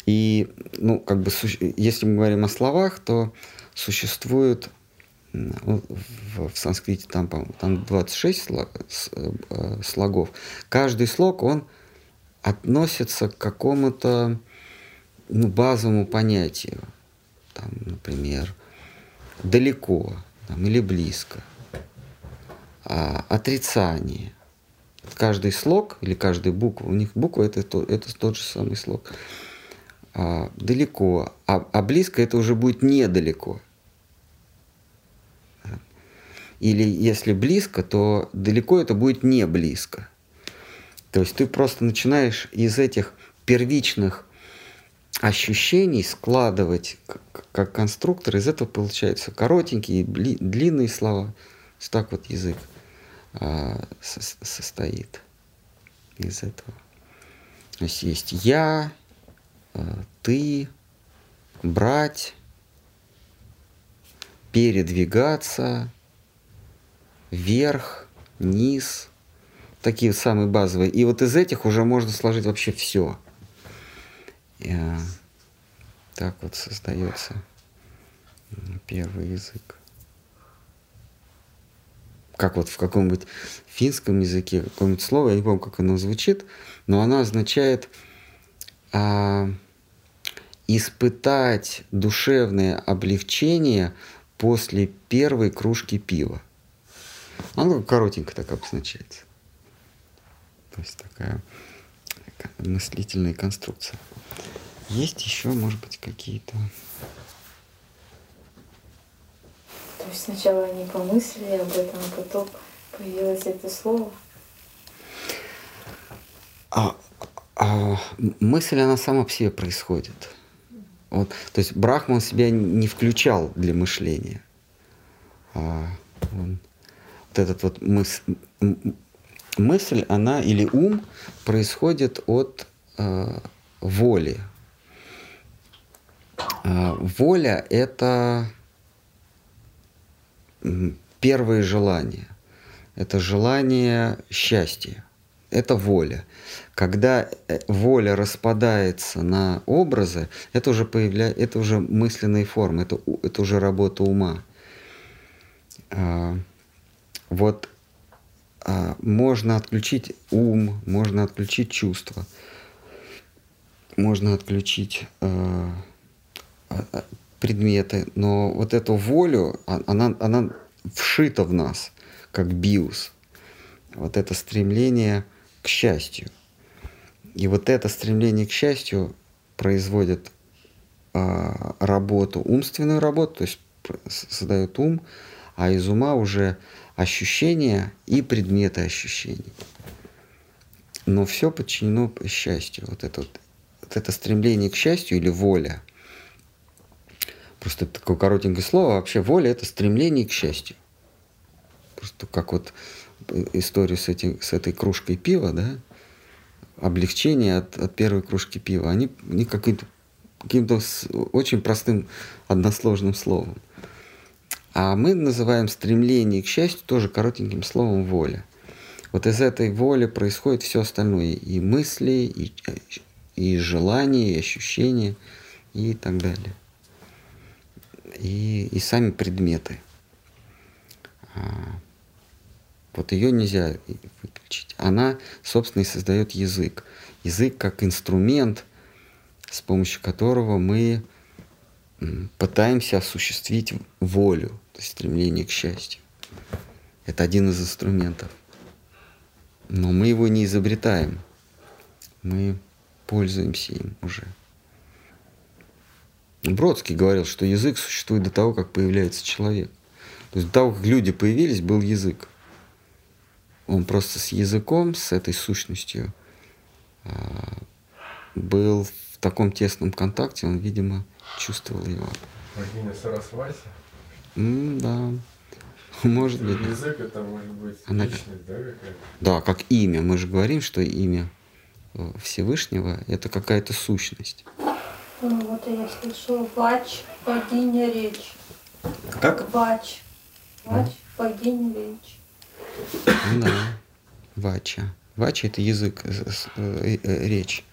[SPEAKER 1] И, ну, как бы, если мы говорим о словах, то существует ну, в, в санскрите там, там 26 слог, э, слогов. Каждый слог, он относится к какому-то ну, базовому понятию. Там, например, далеко там, или близко. А, отрицание. Каждый слог или каждая буква, у них буква это, это тот же самый слог а, далеко, а, а близко это уже будет недалеко. Или если близко, то далеко это будет не близко. То есть ты просто начинаешь из этих первичных ощущений складывать как конструктор, из этого получаются коротенькие, длинные слова. Так вот язык а, состоит из этого. То есть есть я, ты, брать, передвигаться, вверх, низ, такие самые базовые. И вот из этих уже можно сложить вообще все. И, так вот создается первый язык. Как вот в каком-нибудь финском языке какое-нибудь слово, я не помню, как оно звучит, но оно означает а, испытать душевное облегчение после первой кружки пива. Оно коротенько так обозначается. То есть такая мыслительная конструкция. Есть еще, может быть, какие-то...
[SPEAKER 3] То есть сначала они помыслили об этом, а потом появилось это слово?
[SPEAKER 1] А, а, мысль, она сама по себе происходит. Вот, то есть Брахман себя не включал для мышления. А, он, вот этот вот мыс, мысль, она или ум происходит от э, воли. Э, воля – это первое желание. Это желание счастья. Это воля. Когда э, воля распадается на образы, это уже, появля... это уже мысленные формы, это, это уже работа ума. А, вот а, можно отключить ум, можно отключить чувства, можно отключить а, а, предметы, но вот эту волю, а, она, она вшита в нас, как биус. Вот это стремление к счастью – и вот это стремление к счастью производит э, работу, умственную работу, то есть создает ум, а из ума уже ощущения и предметы ощущений. Но все подчинено счастью. Вот это, вот, вот это стремление к счастью или воля. Просто такое коротенькое слово. Вообще воля – это стремление к счастью. Просто как вот история с, этим, с этой кружкой пива, да, облегчение от, от первой кружки пива. Они, они каким-то каким-то очень простым односложным словом. А мы называем стремление к счастью тоже коротеньким словом воля. Вот из этой воли происходит все остальное. И мысли, и, и желания, и ощущения, и так далее. И, и сами предметы. А, вот ее нельзя выключить. Она, собственно, и создает язык. Язык как инструмент, с помощью которого мы пытаемся осуществить волю, то есть стремление к счастью. Это один из инструментов. Но мы его не изобретаем. Мы пользуемся им уже. Бродский говорил, что язык существует до того, как появляется человек. То есть до того, как люди появились, был язык. Он просто с языком, с этой сущностью а, был в таком тесном контакте, он, видимо, чувствовал его.
[SPEAKER 4] Богиня Сарасвати?
[SPEAKER 1] М, да. Может быть.
[SPEAKER 4] Язык это может быть
[SPEAKER 1] Она-
[SPEAKER 4] личность, да, какая-то?
[SPEAKER 1] Да, как имя. Мы же говорим, что имя э, Всевышнего – это какая-то сущность.
[SPEAKER 6] Ну, вот я слышала, Вач, богиня речь.
[SPEAKER 1] Как?
[SPEAKER 6] Вач. Вач, богиня речь.
[SPEAKER 1] Ну да. Вача. Вача – это язык, э, э, речь.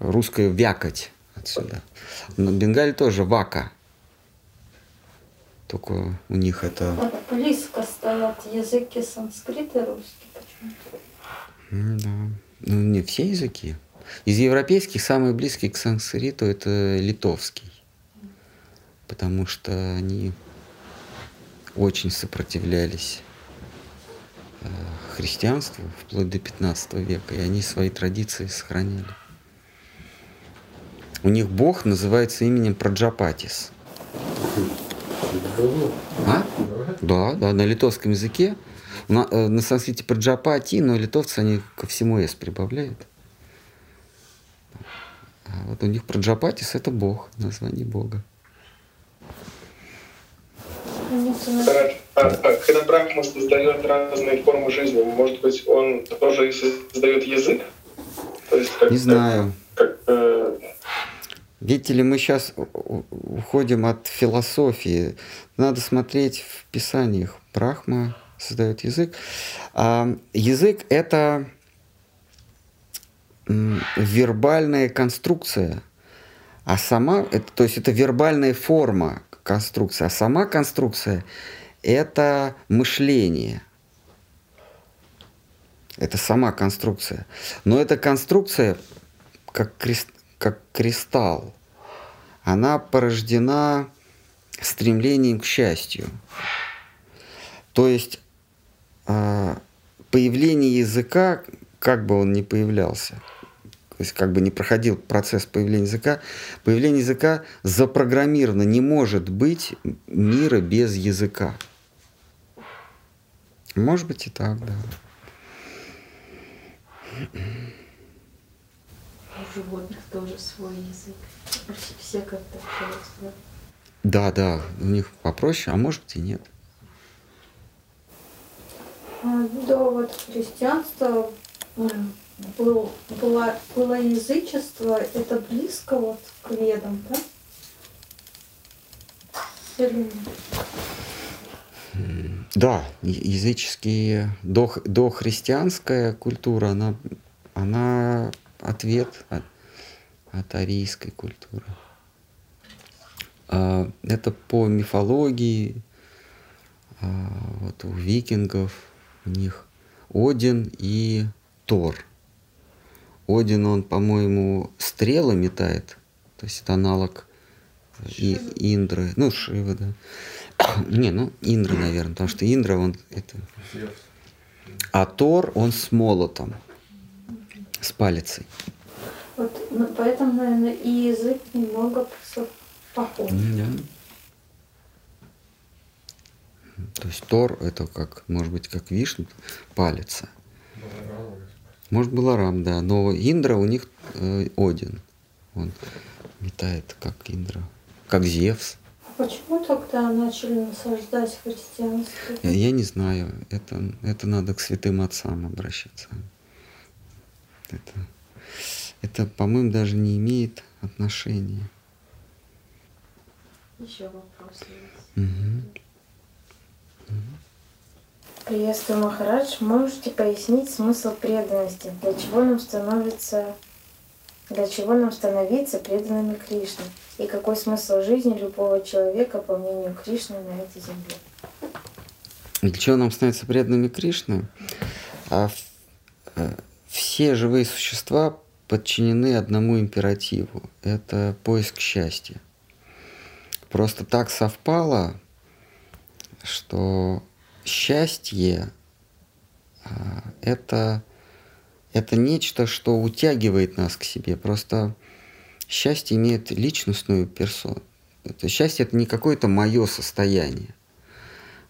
[SPEAKER 1] Русское «вякать» отсюда. На Бенгале тоже «вака». Только у них это...
[SPEAKER 6] Вот близко стоят языки санскрита и русский почему-то.
[SPEAKER 1] М, Да. Ну, не все языки. Из европейских самый близкий к санскриту это литовский. Потому что они очень сопротивлялись э, христианству вплоть до 15 века, и они свои традиции сохраняли. У них бог называется именем Праджапатис. А?
[SPEAKER 4] Да?
[SPEAKER 1] Да, да, на литовском языке. На, э, на санскрите Праджапати, но литовцы, они ко всему «с» прибавляют. А вот у них Праджапатис – это бог, название бога.
[SPEAKER 5] Хорошо. А, а когда Брахма создает разные формы жизни, может быть, он тоже и создает язык? То есть как,
[SPEAKER 1] Не знаю.
[SPEAKER 5] Как, э,
[SPEAKER 1] Видите ли, мы сейчас уходим от философии. Надо смотреть в писаниях. Брахма создает язык. А язык – это вербальная конструкция. А сама, это, то есть это вербальная форма конструкции. А сама конструкция – это мышление. Это сама конструкция. Но эта конструкция как, крест, как кристалл. Она порождена стремлением к счастью. То есть а, появление языка, как бы он ни появлялся, то есть как бы не проходил процесс появления языка, появление языка запрограммировано. Не может быть мира без языка. Может быть и так, да.
[SPEAKER 3] У животных тоже свой язык. Все как-то общаются, да?
[SPEAKER 1] Да, да, у них попроще, а может быть и нет.
[SPEAKER 6] А, До вот христианства было, было язычество, это близко вот к ведам, да?
[SPEAKER 1] Да, языческие, до, дохристианская культура, она, она ответ от, от арийской культуры. А, Это по мифологии, а, вот у викингов, у них Один и Тор. Один, он, по-моему, стрелы метает, то есть это аналог и, Индры, ну, Шивы, да. Не, ну, Индра, наверное, потому что Индра, он это... А Тор, он с молотом, с палицей.
[SPEAKER 6] Вот, ну, поэтому, наверное, и язык немного похож.
[SPEAKER 1] Да. То есть Тор, это как, может быть, как Вишну, палица. Может, Баларам, да. Но Индра у них э, Один. Он метает, как Индра. Как Зевс.
[SPEAKER 6] А Почему тогда начали насаждать христианство?
[SPEAKER 1] Я, я не знаю. Это, это надо к святым отцам обращаться. Это, это по-моему, даже не имеет отношения.
[SPEAKER 3] Еще вопрос есть.
[SPEAKER 1] Мгм.
[SPEAKER 3] Приветствую, Махарадж. Можете пояснить смысл преданности? Для чего нам становится для чего нам становиться преданными Кришне? И какой смысл жизни любого человека, по мнению Кришны, на этой земле?
[SPEAKER 1] Для чего нам становиться преданными Кришны? А э, все живые существа подчинены одному императиву. Это поиск счастья. просто так совпало, что счастье а, это, это нечто, что утягивает нас к себе. Просто счастье имеет личностную персону. Это счастье это не какое-то мое состояние,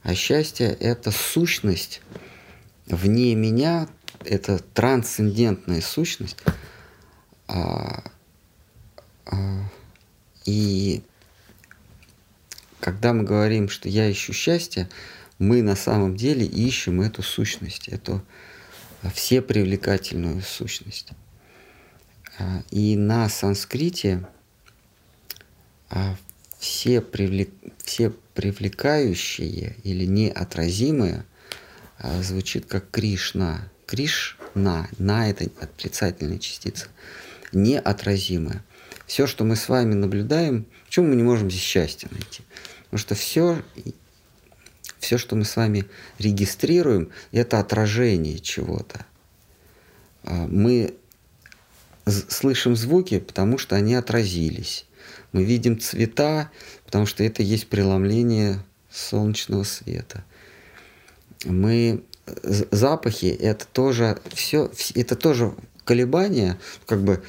[SPEAKER 1] а счастье это сущность вне меня, это трансцендентная сущность. А, а, и когда мы говорим, что я ищу счастье, мы на самом деле ищем эту сущность, эту все привлекательную сущность. А, и на санскрите а, все, привлек, все привлекающие или неотразимые а, звучит как Кришна. Кришна, на это отрицательная частица, неотразимая. Все, что мы с вами наблюдаем, почему мы не можем здесь счастье найти? Потому что все, все, что мы с вами регистрируем, это отражение чего-то. Мы слышим звуки, потому что они отразились. Мы видим цвета, потому что это есть преломление солнечного света. Мы запахи это тоже все это тоже колебания, как бы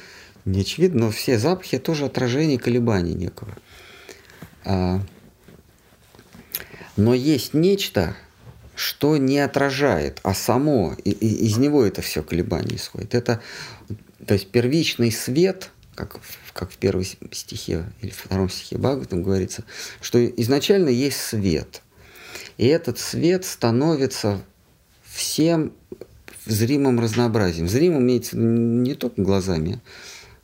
[SPEAKER 1] не очевидно, но все запахи тоже отражение колебаний некого. А, но есть нечто, что не отражает, а само, и, и, из него это все колебание исходит. Это то есть первичный свет, как, как в первой стихе или втором стихе Бхагаватам говорится, что изначально есть свет. И этот свет становится всем зримым разнообразием. Зримым имеется не только глазами,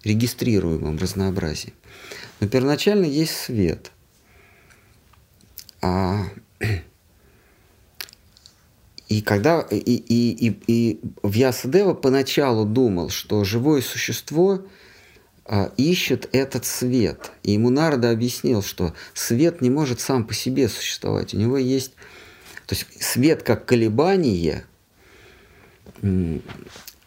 [SPEAKER 1] регистрируемым разнообразием. Но первоначально есть свет. А и когда и, и, и, и Вьясадева поначалу думал, что живое существо а, ищет этот свет. И ему Нарда объяснил, что свет не может сам по себе существовать. У него есть... То есть свет как колебание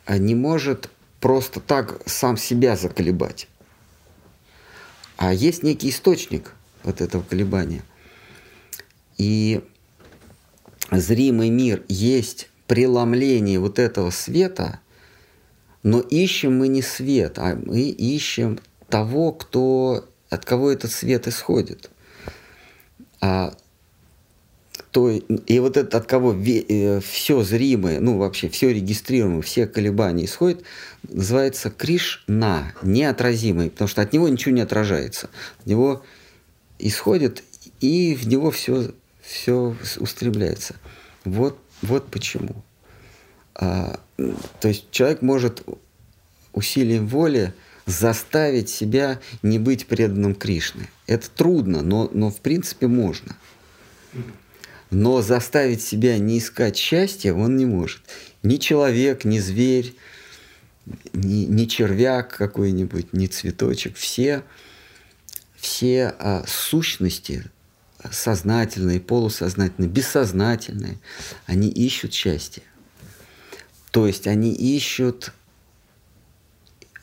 [SPEAKER 1] а не может просто так сам себя заколебать. А есть некий источник вот этого колебания. И зримый мир есть преломление вот этого света, но ищем мы не свет, а мы ищем того, кто, от кого этот свет исходит. А, то, и вот это от кого э, все зримое, ну вообще все регистрируемое, все колебания исходят, называется Кришна, неотразимый, потому что от него ничего не отражается. От него исходит, и в него все все устремляется. Вот, вот почему. А, то есть человек может усилием воли заставить себя не быть преданным Кришне. Это трудно, но, но в принципе можно. Но заставить себя не искать счастья он не может. Ни человек, ни зверь, ни, ни червяк какой-нибудь, ни цветочек. Все, все а, сущности сознательные, полусознательные, бессознательные, они ищут счастье. То есть они ищут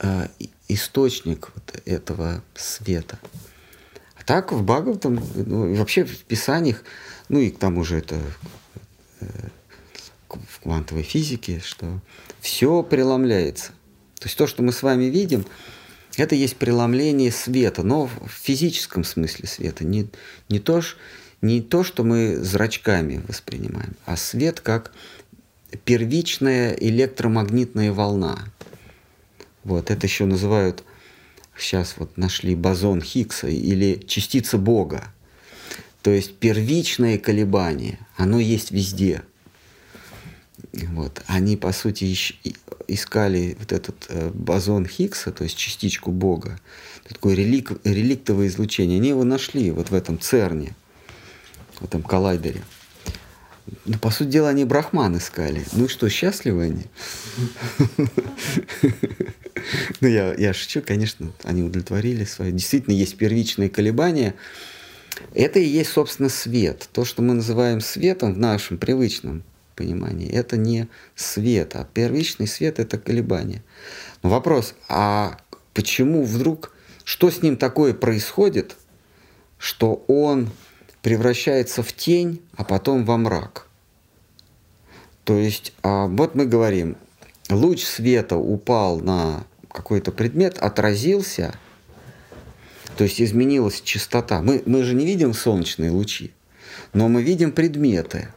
[SPEAKER 1] э, источник вот этого света. А так в Бхагаватам, ну, вообще в Писаниях, ну и к тому же это э, в квантовой физике, что все преломляется. То есть то, что мы с вами видим, это есть преломление света, но в физическом смысле света. Не, не, то, не то, что мы зрачками воспринимаем, а свет как первичная электромагнитная волна. Вот, это еще называют, сейчас вот нашли бозон Хиггса или частица Бога. То есть первичное колебание, оно есть везде. Вот. Они, по сути, искали вот этот э, бозон Хиггса, то есть частичку Бога, такое релик, реликтовое излучение. Они его нашли вот в этом ЦЕРНе, в этом коллайдере. Ну, по сути дела, они брахман искали. Ну что, счастливы они? Ну, я, я шучу, конечно, они удовлетворили свое. Действительно, есть первичные колебания. Это и есть, собственно, свет. То, что мы называем светом в нашем привычном понимании. Это не свет, а первичный свет — это колебание. Но вопрос, а почему вдруг, что с ним такое происходит, что он превращается в тень, а потом во мрак. То есть, а, вот мы говорим, луч света упал на какой-то предмет, отразился, то есть изменилась частота. Мы, мы же не видим солнечные лучи, но мы видим предметы.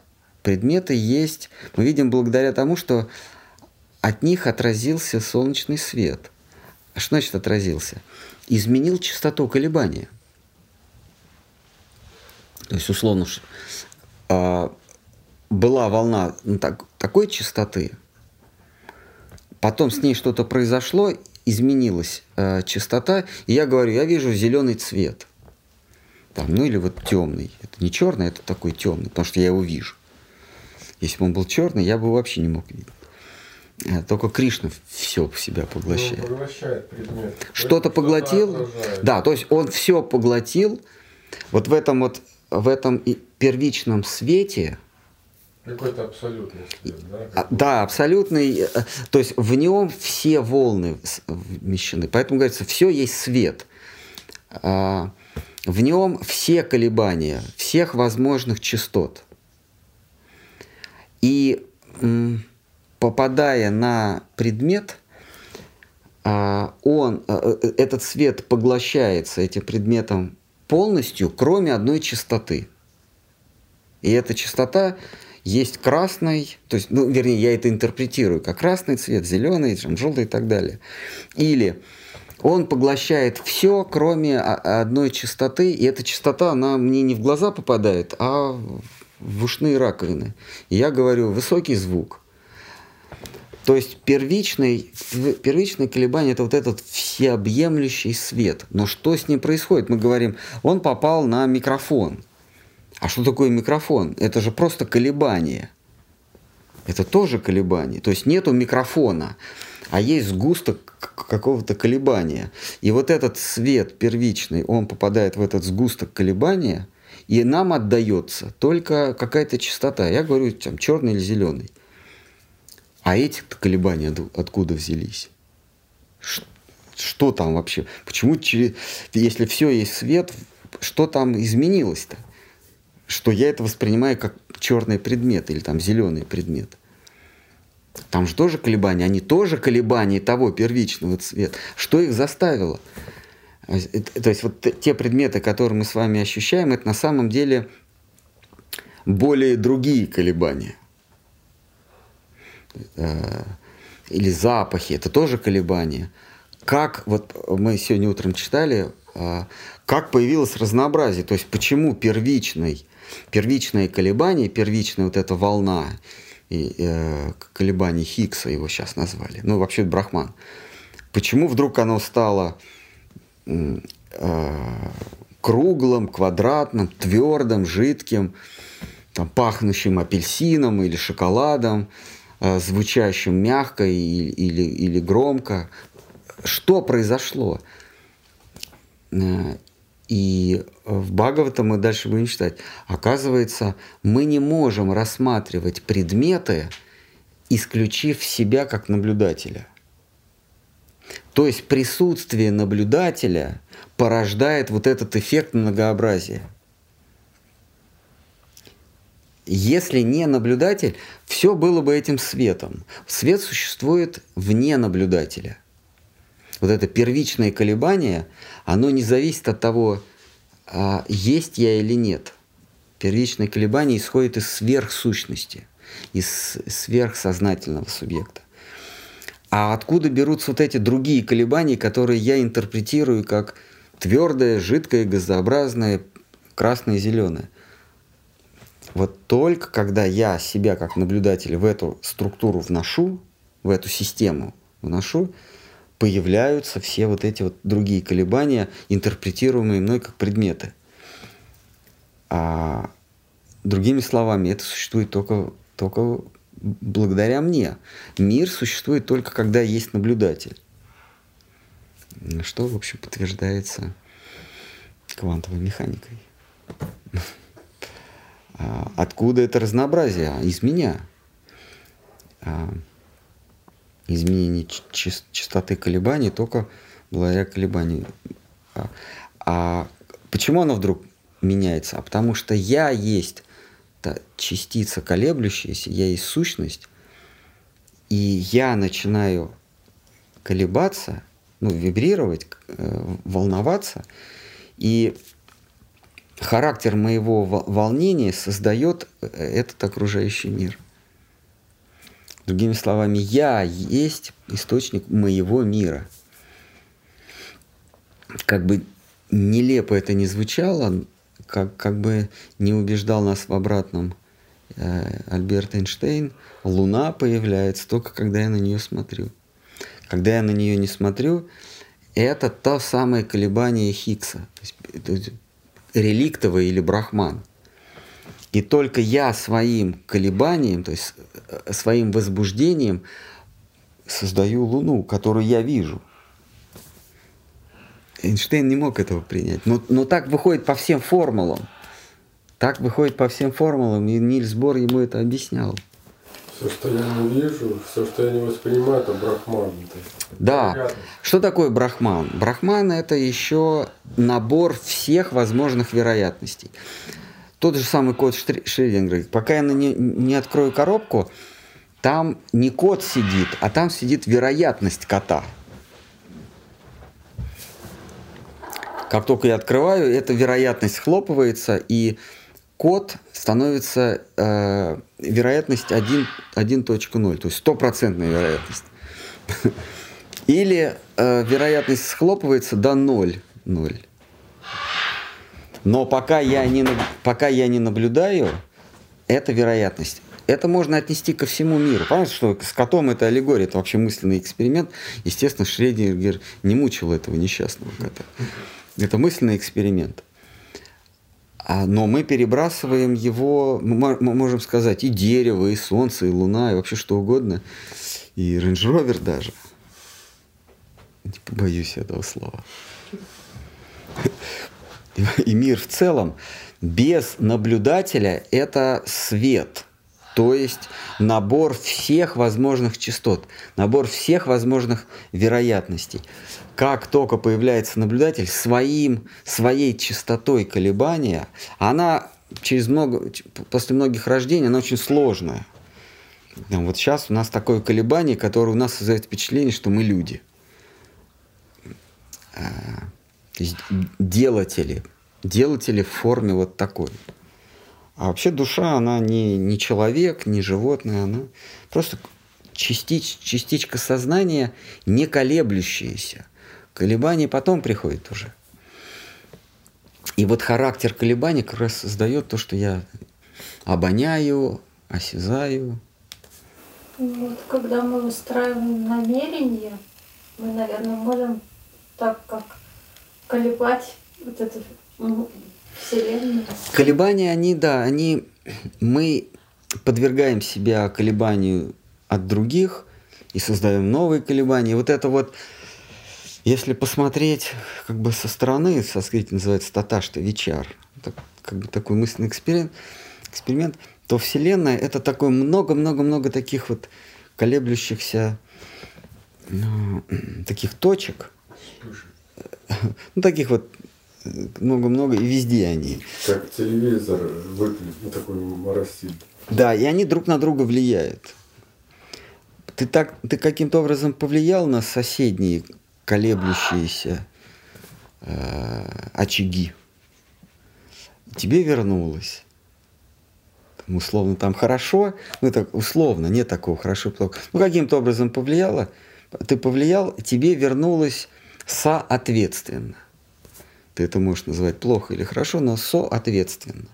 [SPEAKER 1] Предметы есть, мы видим благодаря тому, что от них отразился солнечный свет. А что значит отразился? Изменил частоту колебания. То есть, условно, а, была волна ну, так, такой частоты, потом с ней что-то произошло, изменилась э, частота, и я говорю, я вижу зеленый цвет. Там, ну или вот темный. Это не черный, это такой темный, потому что я его вижу. Если бы он был черный, я бы вообще не мог видеть. Э, только Кришна все в себя поглощает.
[SPEAKER 4] Ну, поглощает предмет.
[SPEAKER 1] Что-то поглотил. Да, то есть он все поглотил. Вот в этом вот в этом первичном свете
[SPEAKER 4] какой-то абсолютный свет, да?
[SPEAKER 1] А, да, абсолютный. Э, то есть в нем все волны вмещены. Поэтому говорится, все есть свет. А, в нем все колебания всех возможных частот. И попадая на предмет, а, он, э, э, этот свет поглощается этим предметом полностью, кроме одной частоты. И эта частота есть красный, то есть, ну, вернее, я это интерпретирую как красный цвет, зеленый, желтый и так далее. Или он поглощает все, кроме одной частоты, и эта частота, она мне не в глаза попадает, а в ушные раковины. Я говорю высокий звук. То есть первичный, первичное колебание – это вот этот всеобъемлющий свет. Но что с ним происходит? Мы говорим, он попал на микрофон – а что такое микрофон? Это же просто колебание. Это тоже колебание. То есть нету микрофона, а есть сгусток какого-то колебания. И вот этот свет первичный, он попадает в этот сгусток колебания, и нам отдается только какая-то частота. Я говорю, там, черный или зеленый. А эти колебания откуда взялись? Что там вообще? Почему, если все есть свет, что там изменилось-то? что я это воспринимаю как черный предмет или там зеленый предмет. Там же тоже колебания, они тоже колебания того первичного цвета. Что их заставило? То есть вот те предметы, которые мы с вами ощущаем, это на самом деле более другие колебания. Э, или запахи, это тоже колебания. Как, вот мы сегодня утром читали, э, как появилось разнообразие, то есть почему первичный первичные колебания, первичная вот эта волна и, э, колебаний Хиггса его сейчас назвали, ну вообще Брахман. Почему вдруг оно стало э, круглым, квадратным, твердым, жидким, там, пахнущим апельсином или шоколадом, э, звучащим мягко или, или, или громко? Что произошло? Э, и в Бхагавата мы дальше будем читать. Оказывается, мы не можем рассматривать предметы, исключив себя как наблюдателя. То есть присутствие наблюдателя порождает вот этот эффект многообразия. Если не наблюдатель, все было бы этим светом. Свет существует вне наблюдателя – вот это первичное колебание, оно не зависит от того, а, есть я или нет. Первичное колебание исходит из сверхсущности, из сверхсознательного субъекта. А откуда берутся вот эти другие колебания, которые я интерпретирую как твердое, жидкое, газообразное, красное зеленое? Вот только когда я себя как наблюдатель в эту структуру вношу, в эту систему вношу, появляются все вот эти вот другие колебания, интерпретируемые мной как предметы. А другими словами, это существует только, только благодаря мне. Мир существует только когда есть наблюдатель. Что, в общем, подтверждается квантовой механикой. А откуда это разнообразие? Из меня. А изменение частоты колебаний только благодаря колебанию. А, а почему оно вдруг меняется, а потому что я есть та частица колеблющаяся, я есть сущность, и я начинаю колебаться, ну, вибрировать, э, волноваться, и характер моего волнения создает э, этот окружающий мир. Другими словами, я есть источник моего мира. Как бы нелепо это не звучало, как, как бы не убеждал нас в обратном э, Альберт Эйнштейн, Луна появляется только когда я на нее смотрю. Когда я на нее не смотрю, это то самое колебание Хиггса, то реликтовый или брахман. И только я своим колебанием, то есть э, своим возбуждением создаю Луну, которую я вижу. Эйнштейн не мог этого принять. Но, но так выходит по всем формулам. Так выходит по всем формулам, и Нильс Бор ему это объяснял.
[SPEAKER 4] Все, что я не вижу, все, что я не воспринимаю, это брахман.
[SPEAKER 1] Да. Понятно. Что такое брахман? Брахман это еще набор всех возможных вероятностей. Тот же самый код Шрёдингера. Пока я не, не открою коробку, там не кот сидит, а там сидит вероятность кота. Как только я открываю, эта вероятность схлопывается, и код становится э, вероятность 1.0, 1 то есть стопроцентная вероятность. Или э, вероятность схлопывается до 0. 0. Но пока я, не, пока я не наблюдаю, это вероятность. Это можно отнести ко всему миру. Понятно, что с котом это аллегория, это вообще мысленный эксперимент. Естественно, Шрёдингер не мучил этого несчастного кота. Это мысленный эксперимент. А, но мы перебрасываем его, мы можем сказать, и дерево, и солнце, и луна, и вообще что угодно, и Range Rover даже. Не побоюсь этого слова. И мир в целом без наблюдателя – это свет, то есть набор всех возможных частот, набор всех возможных вероятностей как только появляется наблюдатель, своим, своей частотой колебания, она через много, после многих рождений, она очень сложная. Вот сейчас у нас такое колебание, которое у нас создает впечатление, что мы люди. Есть делатели. Делатели в форме вот такой. А вообще душа, она не, не человек, не животное, она просто частич, частичка сознания, не колеблющаяся. Колебания потом приходят уже. И вот характер колебаний как раз создает то, что я обоняю, осязаю.
[SPEAKER 6] Вот, когда мы выстраиваем намерение, мы, наверное, можем так как колебать вот эту Вселенную.
[SPEAKER 1] Колебания, они, да, они, мы подвергаем себя колебанию от других и создаем новые колебания. Вот это вот если посмотреть как бы со стороны, санскрите называется таташта вичар, так, как бы такой мысленный эксперимент, эксперимент, то Вселенная это такое много-много-много таких вот колеблющихся ну, таких точек, ну таких вот много-много, и везде они.
[SPEAKER 4] Как телевизор выглядит, такой моросит.
[SPEAKER 1] Да, и они друг на друга влияют. Ты, так, ты каким-то образом повлиял на соседние колеблющиеся э, очаги. Тебе вернулось. Там, условно там хорошо, ну так условно, нет такого хорошо, плохо. Ну каким-то образом повлияло, ты повлиял, тебе вернулось соответственно. Ты это можешь называть плохо или хорошо, но соответственно.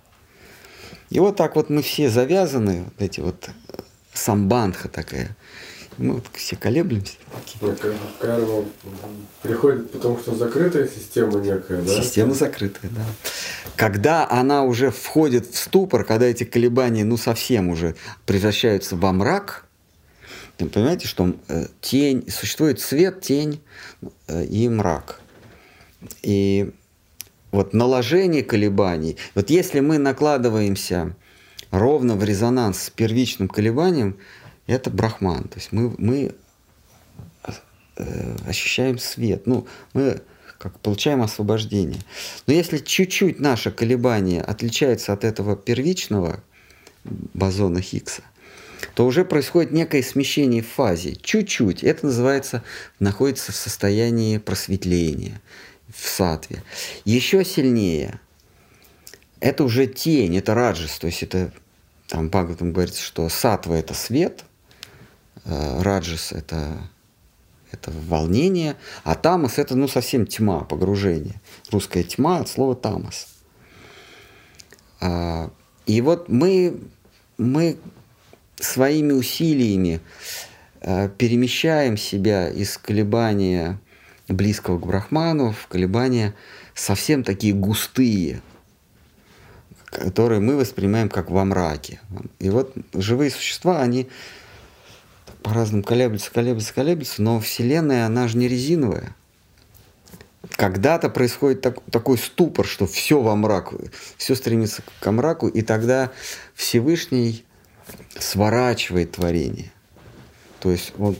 [SPEAKER 1] И вот так вот мы все завязаны, вот эти вот э, самбандха такая, мы вот все колеблемся.
[SPEAKER 4] Карма приходит, потому что закрытая система некая, да?
[SPEAKER 1] Система закрытая, да. Когда она уже входит в ступор, когда эти колебания, ну, совсем уже превращаются во мрак, вы понимаете, что э, тень, существует свет, тень э, и мрак. И вот наложение колебаний, вот если мы накладываемся ровно в резонанс с первичным колебанием, это брахман. То есть мы, мы э, ощущаем свет. Ну, мы как получаем освобождение. Но если чуть-чуть наше колебание отличается от этого первичного бозона Хиггса, то уже происходит некое смещение в фазе. Чуть-чуть. Это называется, находится в состоянии просветления, в сатве. Еще сильнее. Это уже тень, это раджас. То есть это, там Бхагаватам говорится, что сатва – это свет, э, раджас – это это волнение, а тамас это ну совсем тьма, погружение. Русская тьма от слова тамас. А, и вот мы, мы своими усилиями э, перемещаем себя из колебания близкого к брахману в колебания совсем такие густые, которые мы воспринимаем как во мраке. И вот живые существа, они по-разному колеблются, колеблются, колеблются, но Вселенная, она же не резиновая. Когда-то происходит так, такой ступор, что все во мрак, все стремится к мраку, и тогда Всевышний сворачивает творение. То есть он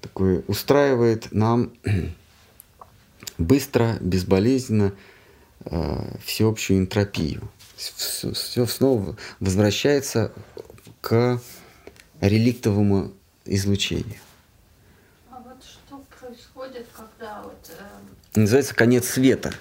[SPEAKER 1] такой устраивает нам быстро, безболезненно э, всеобщую энтропию. Все, все снова возвращается к реликтовому излучению.
[SPEAKER 6] А вот что происходит, когда вот...
[SPEAKER 1] Э... Называется конец света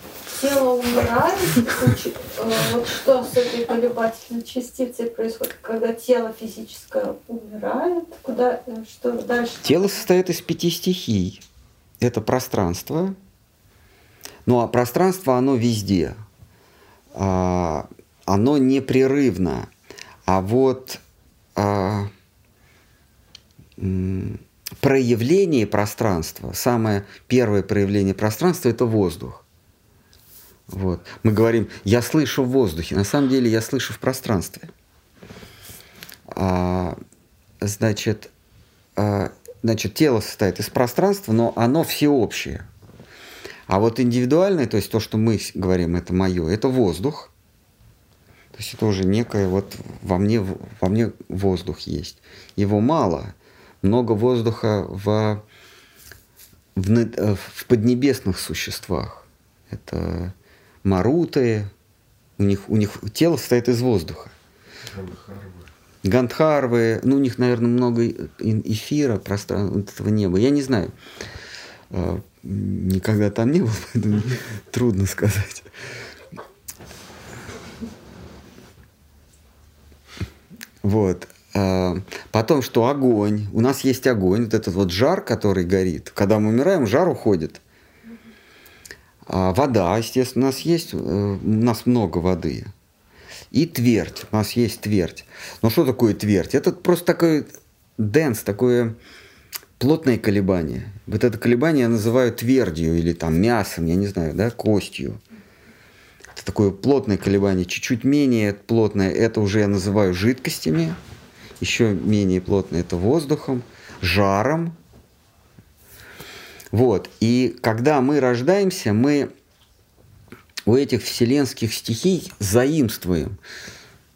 [SPEAKER 6] тело умирает, э, вот что с этой колебательной частицей происходит, когда тело физическое умирает, куда, э, что дальше?
[SPEAKER 1] Тело состоит из пяти стихий. Это пространство, ну а пространство, оно везде. А, оно непрерывно. А вот а, проявление пространства, самое первое проявление пространства – это воздух. Вот. Мы говорим, я слышу в воздухе. На самом деле я слышу в пространстве. А, значит, а, значит, тело состоит из пространства, но оно всеобщее. А вот индивидуальное, то есть то, что мы говорим, это мое, это воздух. То есть это уже некое вот во мне, во мне воздух есть. Его мало. Много воздуха в, в, в поднебесных существах. Это маруты, у них, у них тело состоит из воздуха. Гандхарвы, ну у них, наверное, много эфира, пространства, этого неба. Я не знаю. Никогда там не был, поэтому трудно сказать. Вот. А, потом, что огонь. У нас есть огонь, вот этот вот жар, который горит. Когда мы умираем, жар уходит. А вода, естественно, у нас есть, э, у нас много воды. И твердь, у нас есть твердь. Но что такое твердь? Это просто такой dense, такое плотное колебание. Вот это колебание я называю твердью или там мясом, я не знаю, да, костью. Это такое плотное колебание. Чуть-чуть менее плотное, это уже я называю жидкостями. Еще менее плотное это воздухом, жаром, вот. И когда мы рождаемся, мы у этих вселенских стихий заимствуем.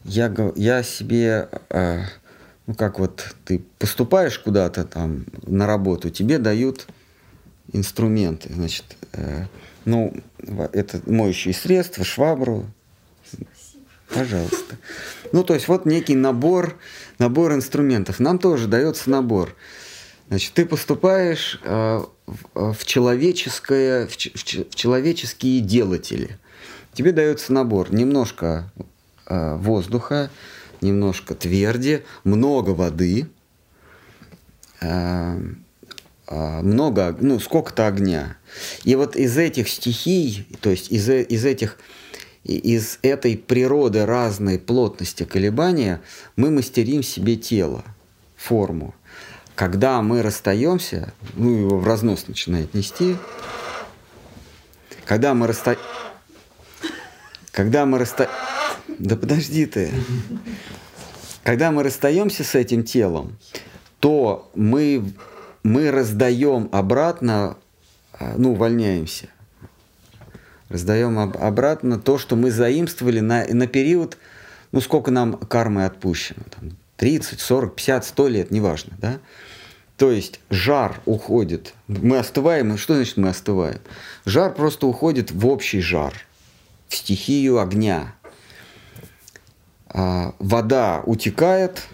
[SPEAKER 1] Я, я себе, э, ну как вот ты поступаешь куда-то там на работу, тебе дают инструменты, значит, э, ну, это моющие средства, швабру, Пожалуйста. Ну, то есть вот некий набор, набор инструментов. Нам тоже дается набор. Значит, ты поступаешь э, в, в, человеческое, в, в, в человеческие делатели. Тебе дается набор немножко э, воздуха, немножко тверди, много воды, э, э, много, ну, сколько-то огня. И вот из этих стихий, то есть из, из этих из этой природы разной плотности колебания мы мастерим себе тело, форму. Когда мы расстаемся, ну его в разнос начинает нести, когда мы расста... Когда мы расста... Да подожди ты. Когда мы расстаемся с этим телом, то мы, мы раздаем обратно, а, ну, увольняемся. Раздаем об, обратно то, что мы заимствовали на, на период, ну, сколько нам кармы отпущено, там, 30, 40, 50, 100 лет, неважно, да? То есть жар уходит. Мы остываем. И что значит мы остываем? Жар просто уходит в общий жар, в стихию огня. А, вода утекает,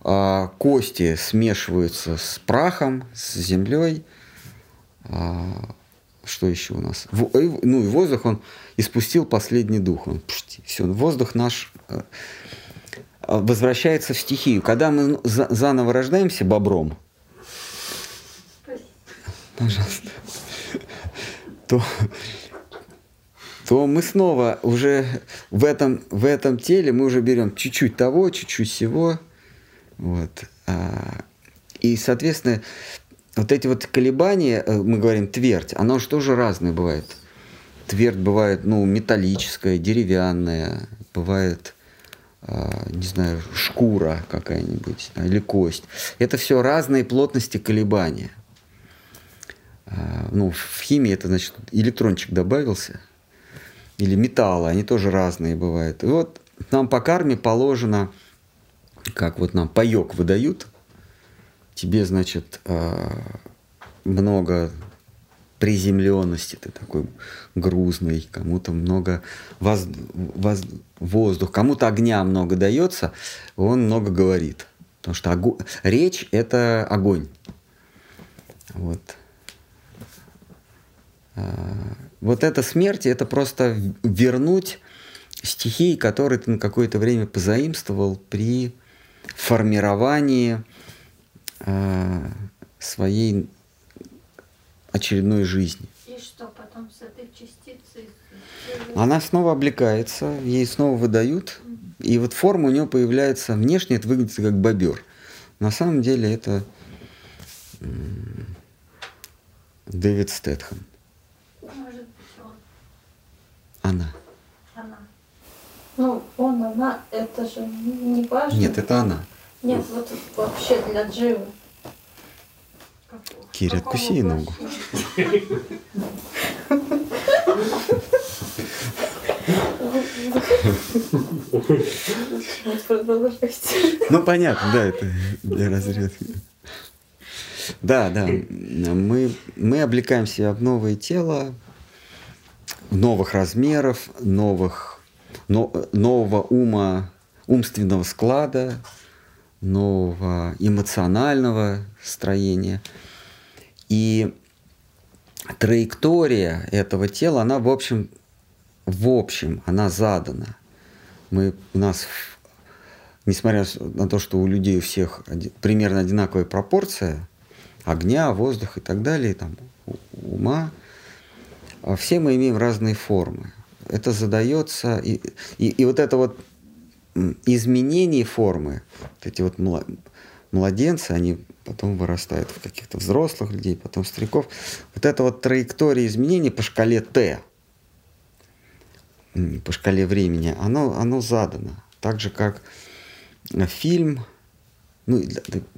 [SPEAKER 1] а, кости смешиваются с прахом, с землей. А, что еще у нас? В, ну и воздух, он испустил последний дух. Он, все, воздух наш э, возвращается в стихию. Когда мы заново рождаемся бобром, пожалуйста, то, то мы снова уже в этом, в этом теле мы уже берем чуть-чуть того, чуть-чуть всего. Вот. А, и, соответственно, вот эти вот колебания, э, мы говорим твердь, оно же тоже разное бывает. Твердь бывает, ну, металлическая, деревянная, бывает, э, не знаю, шкура какая-нибудь или кость. Это все разные плотности колебания. Ну, в химии это значит электрончик добавился или металлы, они тоже разные бывают. И вот нам по карме положено, как вот нам паек выдают – тебе, значит, а, много приземленности, ты такой грузный, кому-то много воз, воз, воздух, кому-то огня много дается, он много говорит. Потому что огонь, речь – это огонь. Вот. Вот эта смерть – это просто вернуть стихии, которые ты на какое-то время позаимствовал при формировании э, своей очередной жизни.
[SPEAKER 6] И что потом с этой частицей?
[SPEAKER 1] Она снова облекается, ей снова выдают, и вот форма у нее появляется внешне, это выглядит как бобер. На самом деле это Дэвид Стэтхэм. Она.
[SPEAKER 6] Она. Ну, он, она, это же не важно.
[SPEAKER 1] Нет, это она.
[SPEAKER 6] Нет, вот вообще для Дживы.
[SPEAKER 1] Киря, откуси ей ногу. Ну, понятно, да, это для разрядки. Да, да, мы, мы облекаем себя в новое тело, новых размеров, новых, но, нового ума, умственного склада, нового эмоционального строения. И траектория этого тела, она в общем, в общем, она задана. Мы, у нас, несмотря на то, что у людей у всех примерно одинаковая пропорция огня, воздуха и так далее, там, ума, все мы имеем разные формы. Это задается, и, и, и вот это вот изменение формы, вот эти вот младенцы, они потом вырастают в каких-то взрослых людей, потом стариков. Вот эта вот траектория изменений по шкале Т, по шкале времени, оно, оно задано. Так же, как фильм, ну,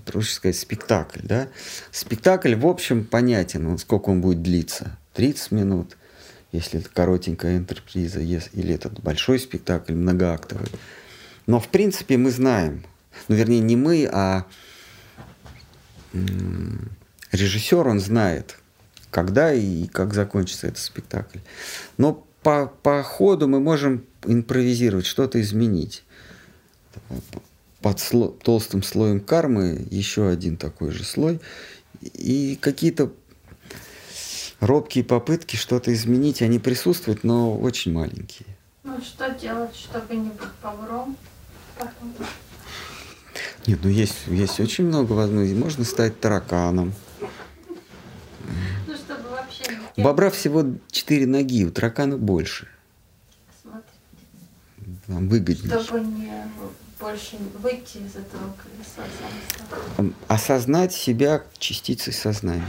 [SPEAKER 1] проще сказать, спектакль, да. Спектакль, в общем, понятен, он, сколько он будет длиться. 30 минут, если это коротенькая интерприза, или этот большой спектакль, многоактовый. Но, в принципе, мы знаем, ну, вернее, не мы, а режиссер, он знает, когда и как закончится этот спектакль. Но по, по ходу мы можем импровизировать, что-то изменить. Под сло, толстым слоем кармы еще один такой же слой. И какие-то робкие попытки что-то изменить, они присутствуют, но очень маленькие.
[SPEAKER 6] Ну, что делать, чтобы не быть поваром? Потом?
[SPEAKER 1] Нет, ну есть, есть очень много возможностей. Можно стать тараканом.
[SPEAKER 6] Ну, чтобы вообще
[SPEAKER 1] У бобра всего четыре ноги, у таракана больше. Вам выгоднее.
[SPEAKER 6] Чтобы не больше выйти из этого колеса
[SPEAKER 1] Осознать себя частицей сознания.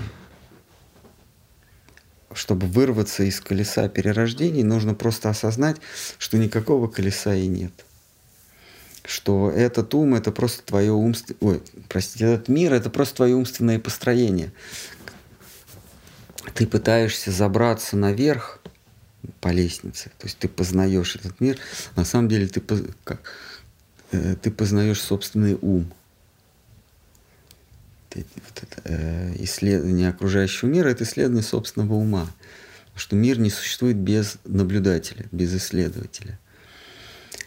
[SPEAKER 1] Чтобы вырваться из колеса перерождений, нужно просто осознать, что никакого колеса и нет что этот ум это просто твое умство, ой, простите, этот мир это просто твое умственное построение. Ты пытаешься забраться наверх по лестнице, то есть ты познаешь этот мир, на самом деле ты, как, э, ты познаешь собственный ум. Вот это, э, исследование окружающего мира – это исследование собственного ума. Что мир не существует без наблюдателя, без исследователя.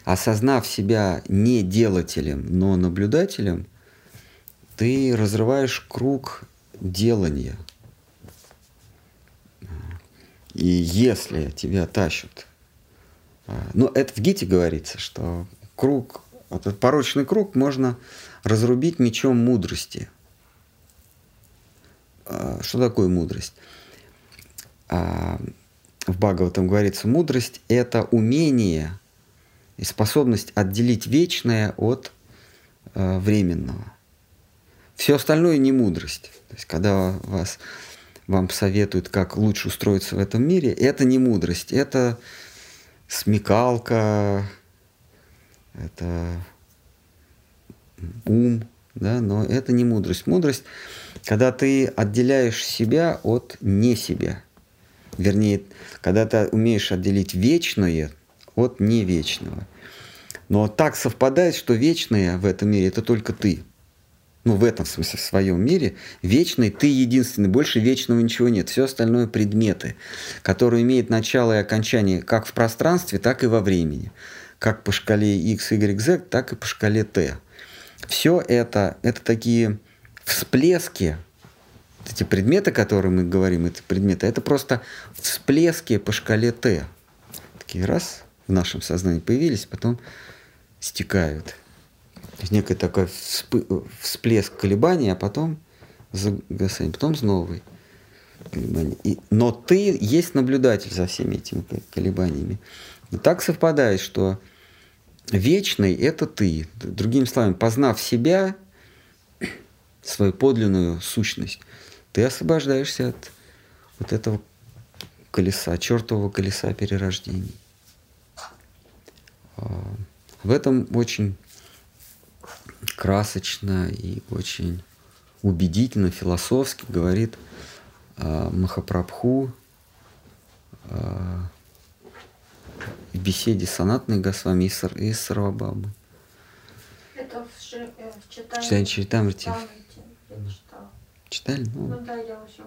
[SPEAKER 1] Осознав себя не делателем, но наблюдателем, ты разрываешь круг делания. И если тебя тащат, ну это в Гите говорится, что круг, этот порочный круг можно разрубить мечом мудрости. А, что такое мудрость? А, в Бхагаватам говорится, мудрость – это умение и способность отделить вечное от а, временного. Все остальное не мудрость. То есть, когда вас, вам советуют, как лучше устроиться в этом мире, это не мудрость, это смекалка, это ум, да, но это не мудрость. Мудрость, когда ты отделяешь себя от не себя. Вернее, когда ты умеешь отделить вечное от невечного. Но так совпадает, что вечное в этом мире – это только ты. Ну, в этом смысле, в своем мире, вечный ты единственный, больше вечного ничего нет. Все остальное предметы, которые имеют начало и окончание как в пространстве, так и во времени. Как по шкале x, y, z, так и по шкале t. Все это, это такие всплески, эти предметы, которые мы говорим, это предметы, это просто всплески по шкале Т. Такие раз в нашем сознании появились, потом стекают. То есть некий такой всплеск колебаний, а потом загасание, потом новый колебания. И, но ты есть наблюдатель за всеми этими колебаниями. И так совпадает, что вечный – это ты. Другими словами, познав себя, свою подлинную сущность, ты освобождаешься от вот этого колеса, чертового колеса перерождений. А, в этом очень красочно и очень убедительно, философски говорит а, Махапрабху а, в беседе Санатной Госвами и Сарвабабы.
[SPEAKER 6] Это в, ши, э, в
[SPEAKER 1] читании Читамрити. Читали? Ну, ну да, я уже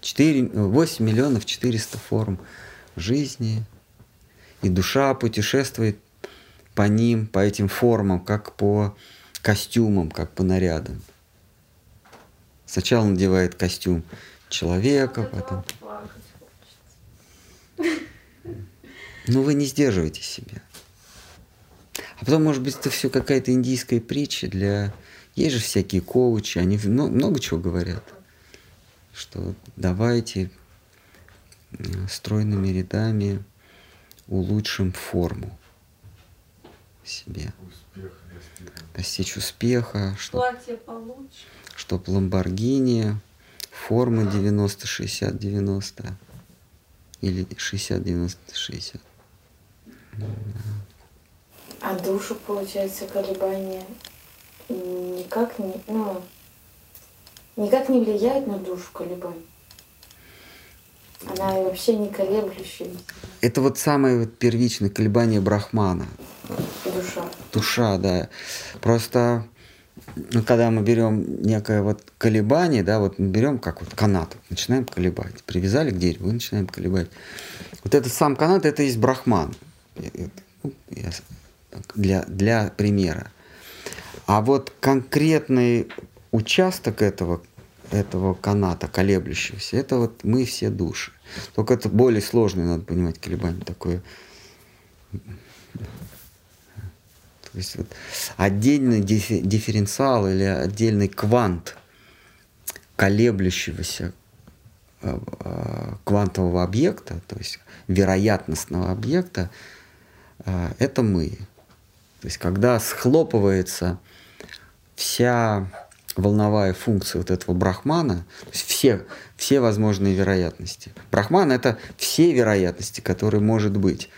[SPEAKER 1] 4, 8 миллионов 400 форм жизни. И душа путешествует по ним, по этим формам, как по костюмам, как по нарядам. Сначала надевает костюм человека, потом... Ну, вы не сдерживаете себя. А потом, может быть, это все какая-то индийская притча для... Есть же всякие коучи, они много чего говорят. Что давайте стройными рядами улучшим форму себе. Успех, достичь успеха.
[SPEAKER 6] Чтоб, Платье получше.
[SPEAKER 1] Чтоб Ламборгини, формы 90-60-90 или 60-90-60.
[SPEAKER 3] А душу, получается, колебания никак не, ну, никак не влияет на душу колебания. Она вообще не колеблющаяся.
[SPEAKER 1] Это вот самое вот первичное колебание брахмана.
[SPEAKER 3] Душа.
[SPEAKER 1] Душа, да. Просто ну, когда мы берем некое вот колебание, да, вот мы берем как вот канат, начинаем колебать. Привязали к дереву и начинаем колебать. Вот этот сам канат, это есть брахман. Ну, для, для примера. А вот конкретный участок этого, этого каната, колеблющегося, это вот мы все души. Только это более сложное, надо понимать, колебание такое. То есть вот отдельный дифференциал или отдельный квант колеблющегося э, э, квантового объекта, то есть вероятностного объекта, это мы. То есть когда схлопывается вся волновая функция вот этого брахмана, то есть все, все возможные вероятности. Брахман — это все вероятности, которые может быть.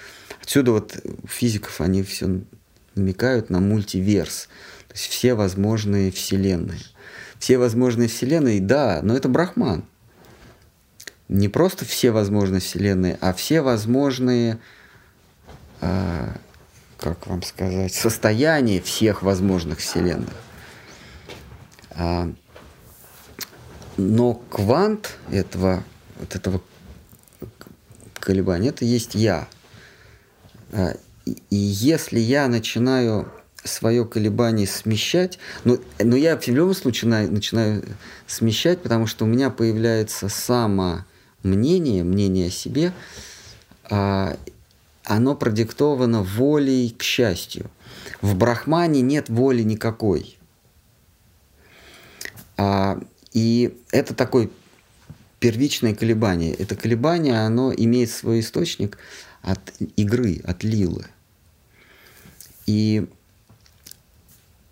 [SPEAKER 1] Отсюда вот физиков, они все намекают на мультиверс, то есть все возможные вселенные. Все возможные вселенные, да, но это брахман. Не просто все возможные вселенные, а все возможные э, как вам сказать, состояние всех возможных вселенных. А, но квант этого, вот этого колебания, это есть я. А, и если я начинаю свое колебание смещать, но, но я в любом случае начинаю, начинаю смещать, потому что у меня появляется само мнение, мнение о себе, а, оно продиктовано волей к счастью. В брахмане нет воли никакой. А, и это такое первичное колебание. Это колебание, оно имеет свой источник от игры, от лилы. И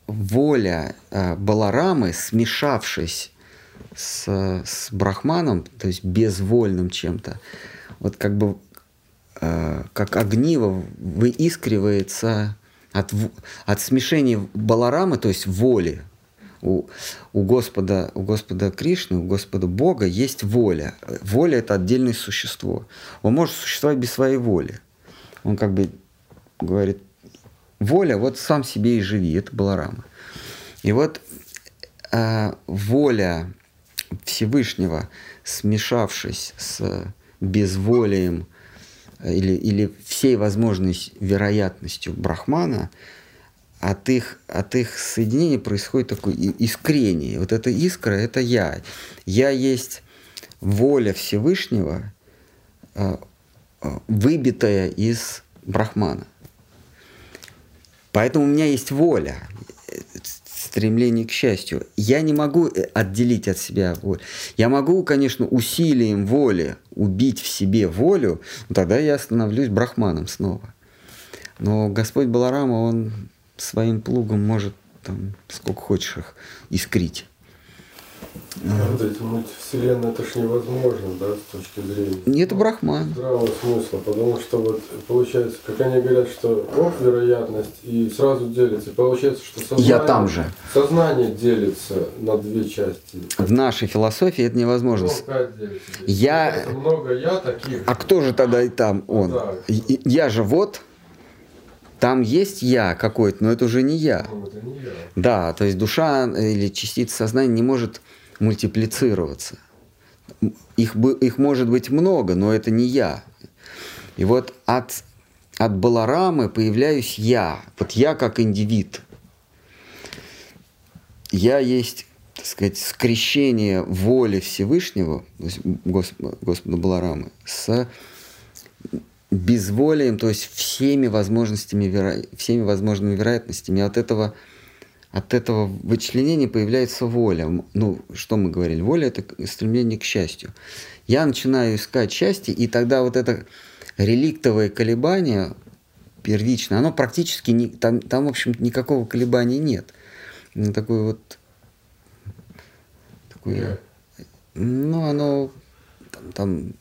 [SPEAKER 1] воля э, Баларамы, смешавшись с, с Брахманом, то есть безвольным чем-то, вот как бы как огниво выискривается от, от смешения Баларамы, то есть воли. У, у, Господа, у Господа Кришны, у Господа Бога есть воля. Воля – это отдельное существо. Он может существовать без своей воли. Он как бы говорит, воля, вот сам себе и живи, это Баларама. И вот э, воля Всевышнего, смешавшись с безволием или, или всей возможной вероятностью Брахмана, от их, от их соединения происходит такое искрение. Вот эта искра – это я. Я есть воля Всевышнего, э, э, выбитая из Брахмана. Поэтому у меня есть воля, стремление к счастью. Я не могу э, отделить от себя волю. Я могу, конечно, усилием воли убить в себе волю, но тогда я становлюсь брахманом снова. Но Господь Баларама, он своим плугом может там сколько хочешь их искрить.
[SPEAKER 4] Вот эти мультивселенные, это ж невозможно, да, с точки зрения.
[SPEAKER 1] Это брахман.
[SPEAKER 4] Здравого смысла, потому что вот получается, как они говорят, что оп, вероятность, и сразу делится. получается, что сознание,
[SPEAKER 1] Я там же.
[SPEAKER 4] сознание делится на две части.
[SPEAKER 1] В нашей философии это невозможно.
[SPEAKER 4] Ну?
[SPEAKER 1] Я...
[SPEAKER 4] Это много я таких.
[SPEAKER 1] А кто же тогда и там он?
[SPEAKER 4] Да.
[SPEAKER 1] Я же вот, там есть я какой-то, но это уже не я.
[SPEAKER 4] Ну, это не я.
[SPEAKER 1] Да, то есть душа или частица сознания не может мультиплицироваться. Их, их может быть много, но это не я. И вот от, от Баларамы появляюсь я. Вот я как индивид. Я есть, так сказать, скрещение воли Всевышнего, Господа, Господа Баларамы, с безволием, то есть всеми возможностями, всеми возможными вероятностями. от этого от этого вычленения появляется воля. Ну, что мы говорили? Воля – это стремление к счастью. Я начинаю искать счастье, и тогда вот это реликтовое колебание первичное, оно практически не, там, там, в общем, никакого колебания нет. Ну, такое вот такое, ну, оно там, там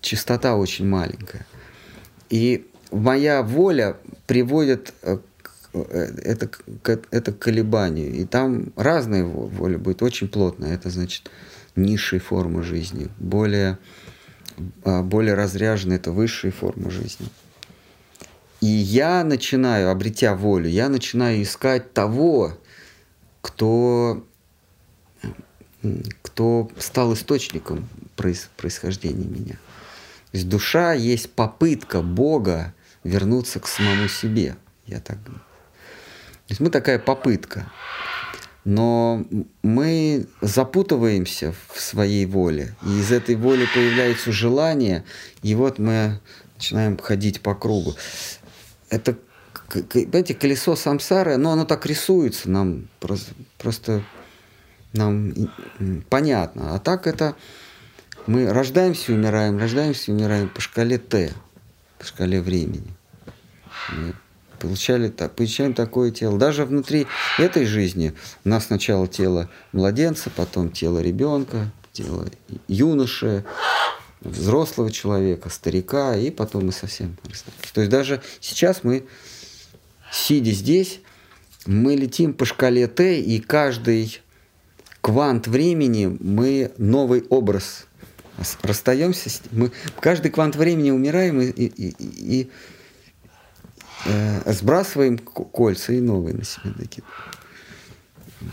[SPEAKER 1] частота очень маленькая. И моя воля приводит э, это, это колебание. И там разная воля будет, очень плотная. Это значит низшие формы жизни. Более, а, более разряженные – это высшие формы жизни. И я начинаю, обретя волю, я начинаю искать того, кто, кто стал источником происхождения меня. То есть душа есть попытка Бога вернуться к самому себе. Я так то есть мы такая попытка. Но мы запутываемся в своей воле. И из этой воли появляется желание, и вот мы начинаем ходить по кругу. Это, понимаете, колесо самсары, но оно так рисуется, нам просто, просто нам понятно. А так это мы рождаемся и умираем, рождаемся и умираем по шкале Т, по шкале времени получали, получаем такое тело. Даже внутри этой жизни у нас сначала тело младенца, потом тело ребенка, тело юноши, взрослого человека, старика, и потом мы совсем То есть даже сейчас мы, сидя здесь, мы летим по шкале Т, и каждый квант времени мы новый образ расстаемся, мы каждый квант времени умираем и, и, и, и э, сбрасываем кольца и новые на себя накидываем.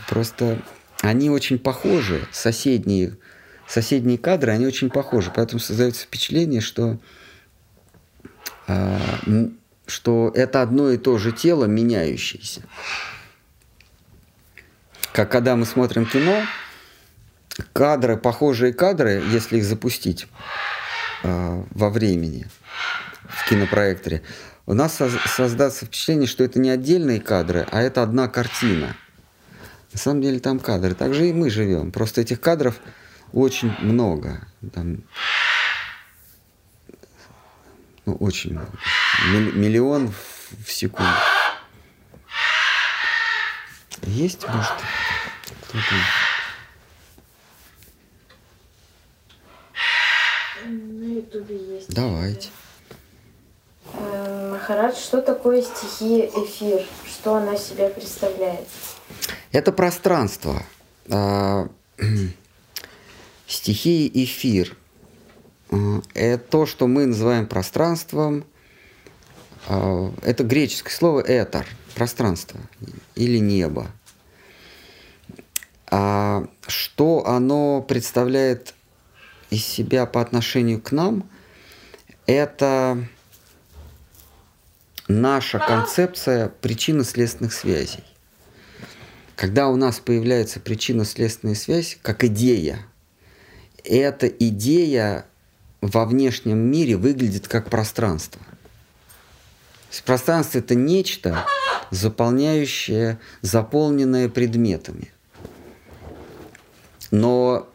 [SPEAKER 1] Просто они очень похожи, соседние, соседние кадры, они очень похожи, поэтому создается впечатление, что, э, что это одно и то же тело, меняющееся. Как когда мы смотрим кино, кадры, похожие кадры, если их запустить э, во времени в кинопроекторе, у нас создастся впечатление, что это не отдельные кадры, а это одна картина. На самом деле там кадры. Так же и мы живем. Просто этих кадров очень много. Там, ну, очень много. Миллион в, в секунду. Есть, может, кто-то?
[SPEAKER 3] На ютубе есть.
[SPEAKER 1] Давайте.
[SPEAKER 3] Махарадж, что такое стихия эфир? Что она себя представляет?
[SPEAKER 1] Это пространство. А, стихия эфир. А, это то, что мы называем пространством. А, это греческое слово «этер» – пространство или небо. А что оно представляет из себя по отношению к нам, это наша концепция причинно-следственных связей. Когда у нас появляется причинно-следственная связь, как идея, эта идея во внешнем мире выглядит как пространство. пространство это нечто, заполняющее, заполненное предметами. Но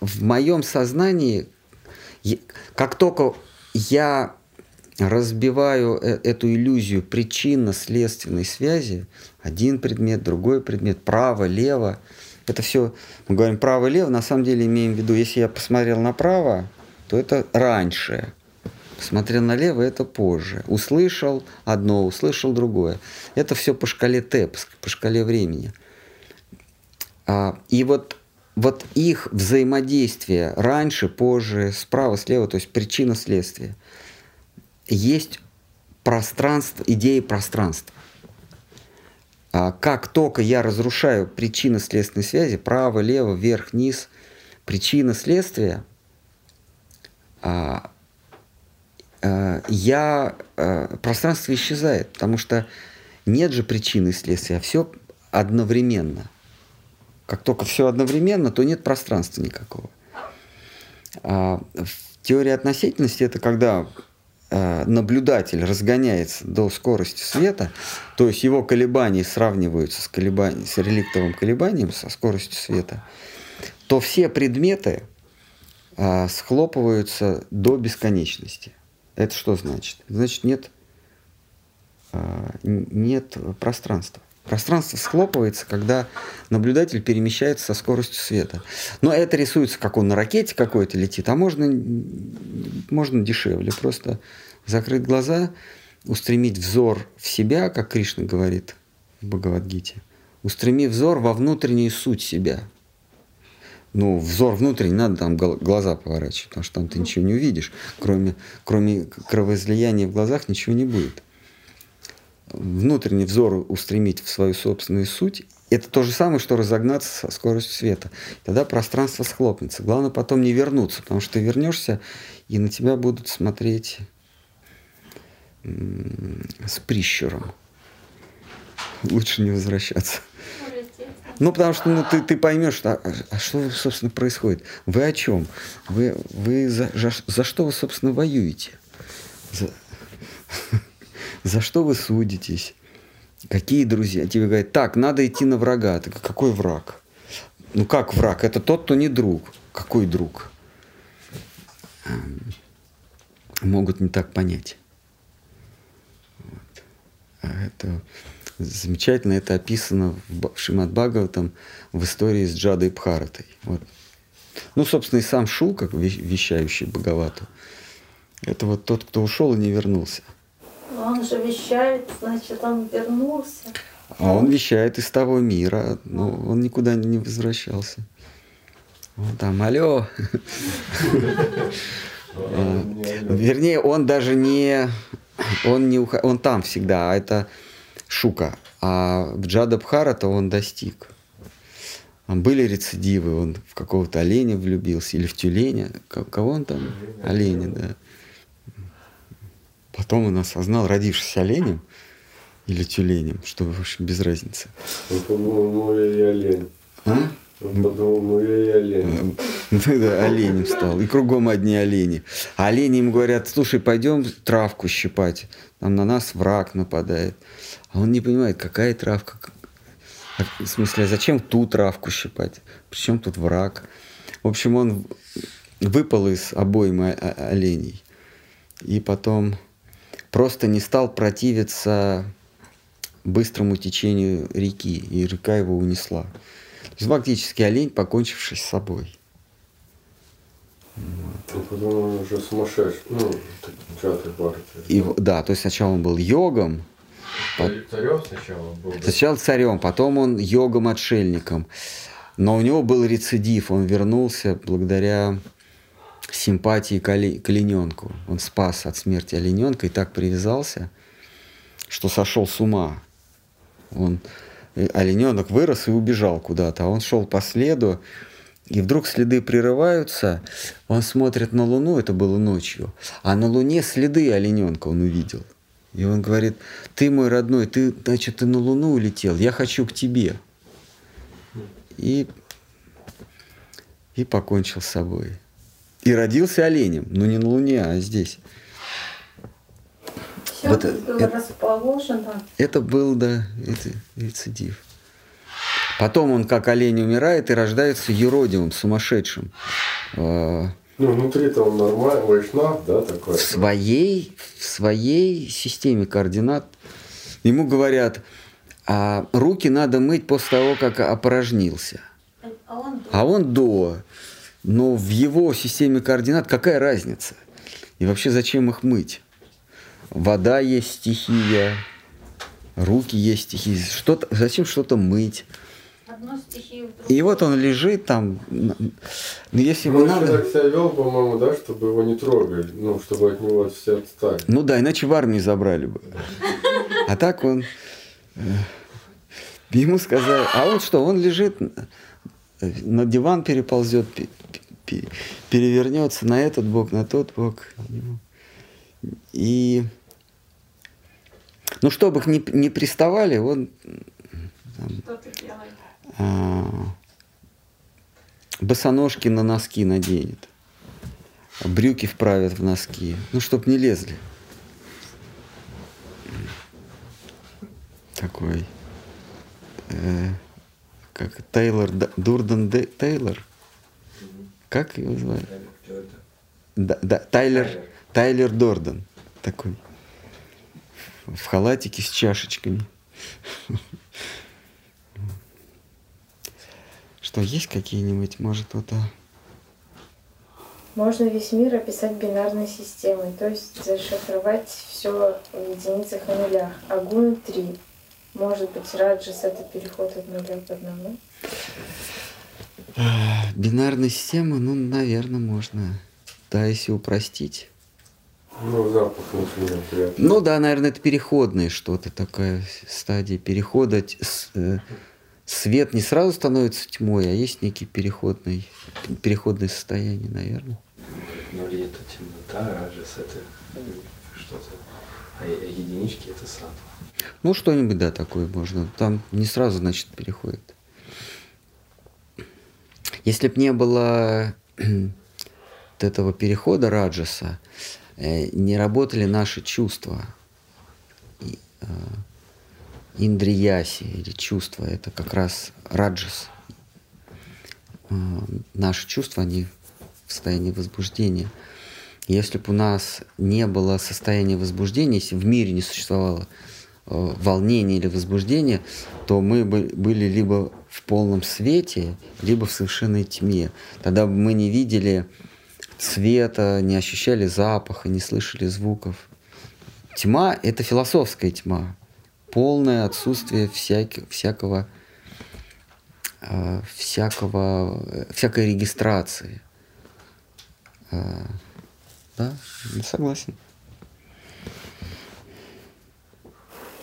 [SPEAKER 1] в моем сознании, как только я разбиваю э, эту иллюзию причинно-следственной связи, один предмет, другой предмет, право, лево, это все, мы говорим право-лево, на самом деле имеем в виду, если я посмотрел направо, то это раньше, посмотрел налево, это позже. Услышал одно, услышал другое. Это все по шкале Т, по шкале времени. А, и вот, вот их взаимодействие раньше, позже, справа, слева, то есть причина-следствие – есть пространство, идеи пространства. А как только я разрушаю причины следственной связи, право, лево, вверх, низ, причина следствия, а, а, я, а, пространство исчезает, потому что нет же причины следствия, а все одновременно. Как только все одновременно, то нет пространства никакого. А, в теории относительности это когда наблюдатель разгоняется до скорости света, то есть его колебания сравниваются с, колебанием, с реликтовым колебанием, со скоростью света, то все предметы а, схлопываются до бесконечности. Это что значит? Значит, нет, а, нет пространства. Пространство схлопывается, когда наблюдатель перемещается со скоростью света. Но это рисуется, как он на ракете какой-то летит, а можно, можно дешевле. Просто закрыть глаза, устремить взор в себя, как Кришна говорит в Бхагавадгите. Устреми взор во внутреннюю суть себя. Ну, взор внутренний, надо там глаза поворачивать, потому что там ты ничего не увидишь. Кроме, кроме кровоизлияния в глазах ничего не будет внутренний взор устремить в свою собственную суть, это то же самое, что разогнаться со скоростью света. Тогда пространство схлопнется. Главное потом не вернуться, потому что ты вернешься, и на тебя будут смотреть с прищуром. Лучше не возвращаться. Ну, потому что ну, ты, ты поймешь, что, а, а что, собственно, происходит. Вы о чем? Вы, вы за, за, за что вы, собственно, воюете? За... За что вы судитесь? Какие друзья? Тебе говорят, так, надо идти на врага. Ты какой враг? Ну как враг? Это тот, кто не друг. Какой друг? Эм, могут не так понять. Вот. А это замечательно, это описано в Шимат Бхагаватам в истории с Джадой Бхаратой. Вот. Ну, собственно, и сам Шу, как вещающий Бхагавату, это вот тот, кто ушел и не вернулся.
[SPEAKER 6] Он же вещает, значит, он вернулся.
[SPEAKER 1] А он вещает из того мира, но он никуда не возвращался. Он там, алло. А, вернее, он даже не... Он, не он там всегда, а это Шука. А в Джадабхара-то он достиг. Были рецидивы, он в какого-то оленя влюбился или в тюленя. Кого он там? Оленя, да. Потом он осознал, родившись оленем или тюленем, что, в общем, без разницы.
[SPEAKER 4] Он подумал, ну я и олень.
[SPEAKER 1] А?
[SPEAKER 4] Он подумал, ну я и олень.
[SPEAKER 1] Ну да, оленем стал. И кругом одни олени. А олени ему говорят, слушай, пойдем травку щипать. Там на нас враг нападает. А он не понимает, какая травка, в смысле, а зачем ту травку щипать? Причем тут враг? В общем, он выпал из обоймы оленей. И потом просто не стал противиться быстрому течению реки, и река его унесла. То есть фактически олень, покончивший с собой.
[SPEAKER 4] Вот. Потом он уже сумасшедший, ну, театр
[SPEAKER 1] И, да, то есть сначала он был йогом,
[SPEAKER 4] Царем сначала был?
[SPEAKER 1] Сначала царем, потом он йогом-отшельником. Но у него был рецидив, он вернулся благодаря симпатии к, оли... к олененку. Он спас от смерти олененка и так привязался, что сошел с ума. Он... Э, олененок вырос и убежал куда-то, а он шел по следу, и вдруг следы прерываются, он смотрит на Луну, это было ночью, а на Луне следы олененка он увидел – и он говорит, ты мой родной, ты, значит, ты на Луну улетел, я хочу к тебе. И, и покончил с собой. И родился оленем, но не на Луне, а здесь.
[SPEAKER 6] Все вот было это, расположено.
[SPEAKER 1] Это был, да, это рецидив. Потом он как олень умирает и рождается юродивым, сумасшедшим. А,
[SPEAKER 4] ну, внутри-то он нормальный, вайшнав, да, такой?
[SPEAKER 1] В своей, в своей системе координат ему говорят, а руки надо мыть после того, как опорожнился.
[SPEAKER 6] А он до.
[SPEAKER 1] А он до. Но в его системе координат какая разница? И вообще зачем их мыть? Вода есть стихия, руки есть стихия. Что зачем что-то мыть? И вот он лежит там. Ну, если ему
[SPEAKER 4] он
[SPEAKER 1] надо...
[SPEAKER 4] так себя вел, по-моему, да, чтобы его не трогали, ну, чтобы от него все отстали.
[SPEAKER 1] Ну да, иначе в армии забрали бы. А так он... Э, ему сказали... А он что, он лежит, на диван переползет, перевернется на этот бок, на тот бок. И... Ну, чтобы их не, не приставали, он...
[SPEAKER 6] Что ты делаешь?
[SPEAKER 1] А, босоножки на носки наденет, брюки вправят в носки, ну, чтоб не лезли. Такой, э, как Тейлор, Дурден Де, Тейлор, как его звали? Да, да, Тайлер, Тайлер Дорден, такой, в халатике с чашечками. Что, есть какие-нибудь, может, вот...
[SPEAKER 3] Можно весь мир описать бинарной системой, то есть зашифровать все в единицах и нулях. А гун 3. Может быть, раджас это переход от нуля к одному?
[SPEAKER 1] Бинарная система, ну, наверное, можно. Да, если упростить.
[SPEAKER 4] Ну, запах очень приятный.
[SPEAKER 1] Ну да, наверное, это переходное что-то, такая стадия перехода э, свет не сразу становится тьмой, а есть некий переходный, переходное состояние, наверное.
[SPEAKER 7] Нули это темнота, раджас это что-то, а единички это сад.
[SPEAKER 1] Ну, что-нибудь, да, такое можно. Там не сразу, значит, переходит. Если бы не было этого перехода раджаса, э, не работали наши чувства. Э, индрияси или чувства, это как раз раджас. А, наши чувства, они в состоянии возбуждения. Если бы у нас не было состояния возбуждения, если в мире не существовало э, волнения или возбуждения, то мы бы были либо в полном свете, либо в совершенной тьме. Тогда мы не видели цвета, не ощущали запаха, не слышали звуков. Тьма — это философская тьма полное отсутствие всяких, всякого, э, всякого, всякой регистрации. Э, да, согласен.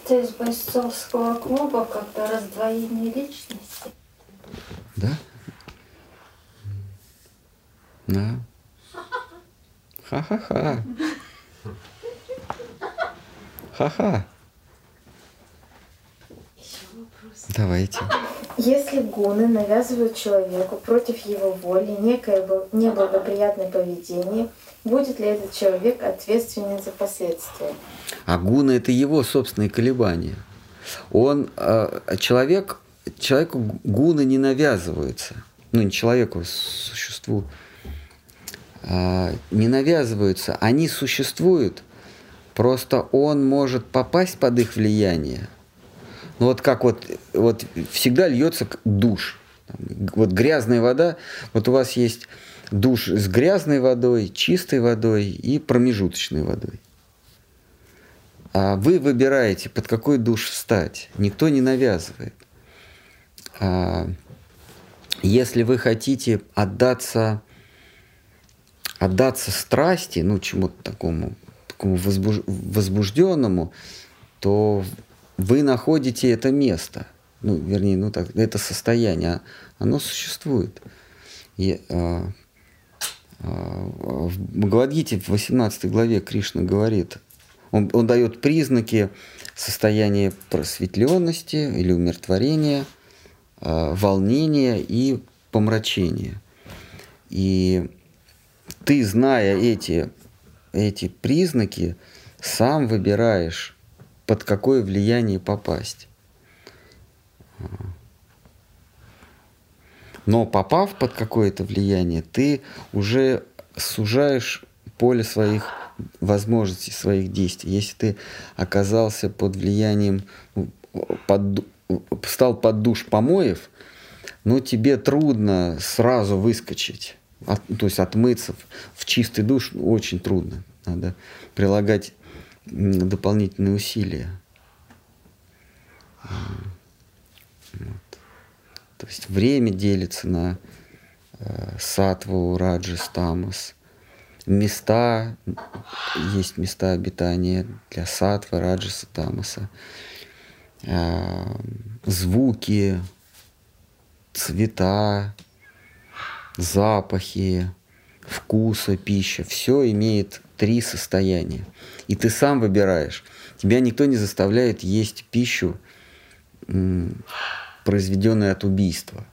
[SPEAKER 6] То из бойцовского клуба как-то раздвоение личности.
[SPEAKER 1] Да. Да. Ха-ха-ха. Ха-ха. Давайте.
[SPEAKER 3] Если гуны навязывают человеку против его воли некое неблагоприятное поведение – будет ли этот человек ответственен за последствия?
[SPEAKER 1] А гуна это его собственные колебания. Он э, человек человеку гуны не навязываются. Ну, не человеку, а существу э, не навязываются. Они существуют. Просто он может попасть под их влияние. Ну вот как вот, вот всегда льется душ. Вот грязная вода, вот у вас есть душ с грязной водой, чистой водой и промежуточной водой. А вы выбираете, под какой душ встать. Никто не навязывает. А если вы хотите отдаться, отдаться страсти, ну, чему-то такому, такому возбуж- возбужденному, то вы находите это место. Ну, вернее, ну так, это состояние, а оно существует. И, а, в Бхагавадгите в 18 главе Кришна говорит, он, он дает признаки состояния просветленности или умиротворения, а, волнения и помрачения. И ты, зная эти, эти признаки, сам выбираешь, под какое влияние попасть. Но попав под какое-то влияние, ты уже сужаешь поле своих возможностей, своих действий. Если ты оказался под влиянием, ну, под, стал под душ помоев, ну тебе трудно сразу выскочить, от- то есть отмыться в, чистый душ очень трудно. Надо прилагать дополнительные усилия. Вот. То есть время делится на э, сатву, раджас, тамас. Места, есть места обитания для сатвы, раджаса, тамаса. Э, звуки, цвета, запахи, вкуса, пища. Все имеет три состояния. И ты сам выбираешь. Тебя никто не заставляет есть пищу, м, произведенную от убийства.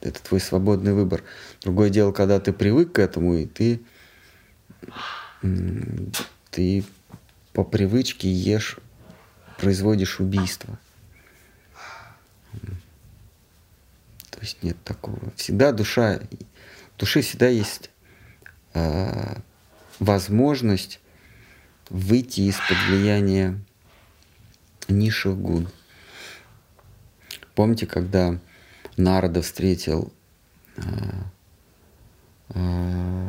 [SPEAKER 1] Это твой свободный выбор. Другое дело, когда ты привык к этому, и ты, ты по привычке ешь, производишь убийство. То есть нет такого. Всегда душа, в душе всегда есть э, возможность выйти из-под влияния низших гун. Помните, когда Нарада встретил э, э,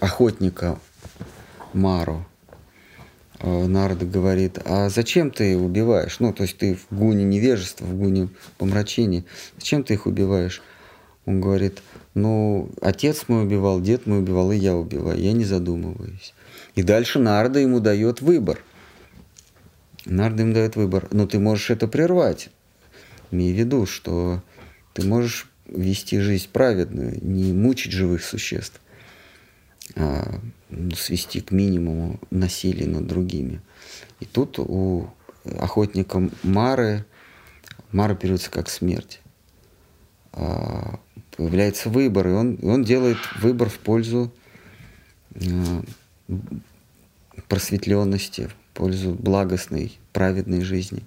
[SPEAKER 1] охотника Мару, э, Нарада говорит, а зачем ты убиваешь? Ну, то есть ты в гуне невежества, в гуне помрачения. Зачем ты их убиваешь? Он говорит, ну, отец мой убивал, дед мой убивал, и я убиваю. Я не задумываюсь. И дальше Нарда ему дает выбор. Нарда им дает выбор. Но ты можешь это прервать. Имей в виду, что ты можешь вести жизнь праведную, не мучить живых существ, а ну, свести к минимуму насилие над другими. И тут у охотника Мары, Мара переводится как смерть, а, появляется выбор, и он, и он делает выбор в пользу а, просветленности, в пользу благостной, праведной жизни.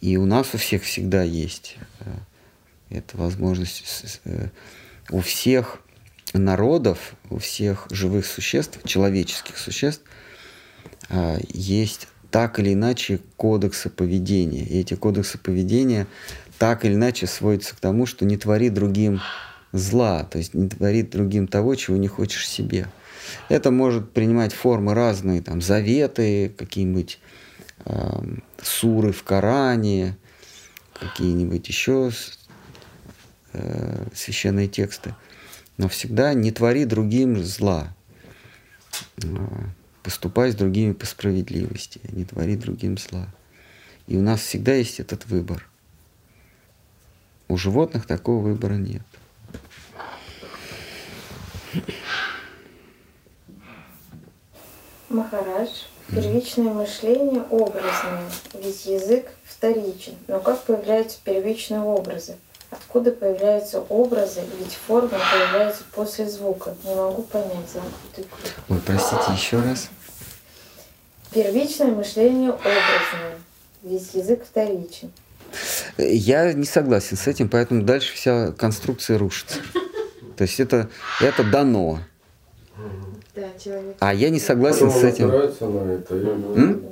[SPEAKER 1] И у нас у всех всегда есть э, эта возможность. э, У всех народов, у всех живых существ, человеческих существ, а, есть так или иначе кодексы поведения. И эти кодексы поведения так или иначе сводятся к тому, что не твори другим зла, то есть не твори другим того, чего не хочешь себе. Это может принимать формы разные, там, заветы, какие-нибудь эм, суры в Коране, какие-нибудь еще э, священные тексты. Но всегда не твори другим зла. А, Поступай с другими по справедливости, не твори другим зла. И у нас всегда есть этот выбор. У животных такого выбора нет.
[SPEAKER 3] Махарадж, первичное мышление образное, ведь язык вторичен. Но как появляются первичные образы? Откуда появляются образы, ведь форма появляется после звука. Не могу понять замкнутый круг.
[SPEAKER 1] Ой, простите, еще раз.
[SPEAKER 3] Первичное мышление образное, ведь язык вторичен.
[SPEAKER 1] Я не согласен с этим, поэтому дальше вся конструкция рушится. То есть это, это дано. А я не согласен
[SPEAKER 4] Потом
[SPEAKER 1] с этим.
[SPEAKER 4] на это, я говорю,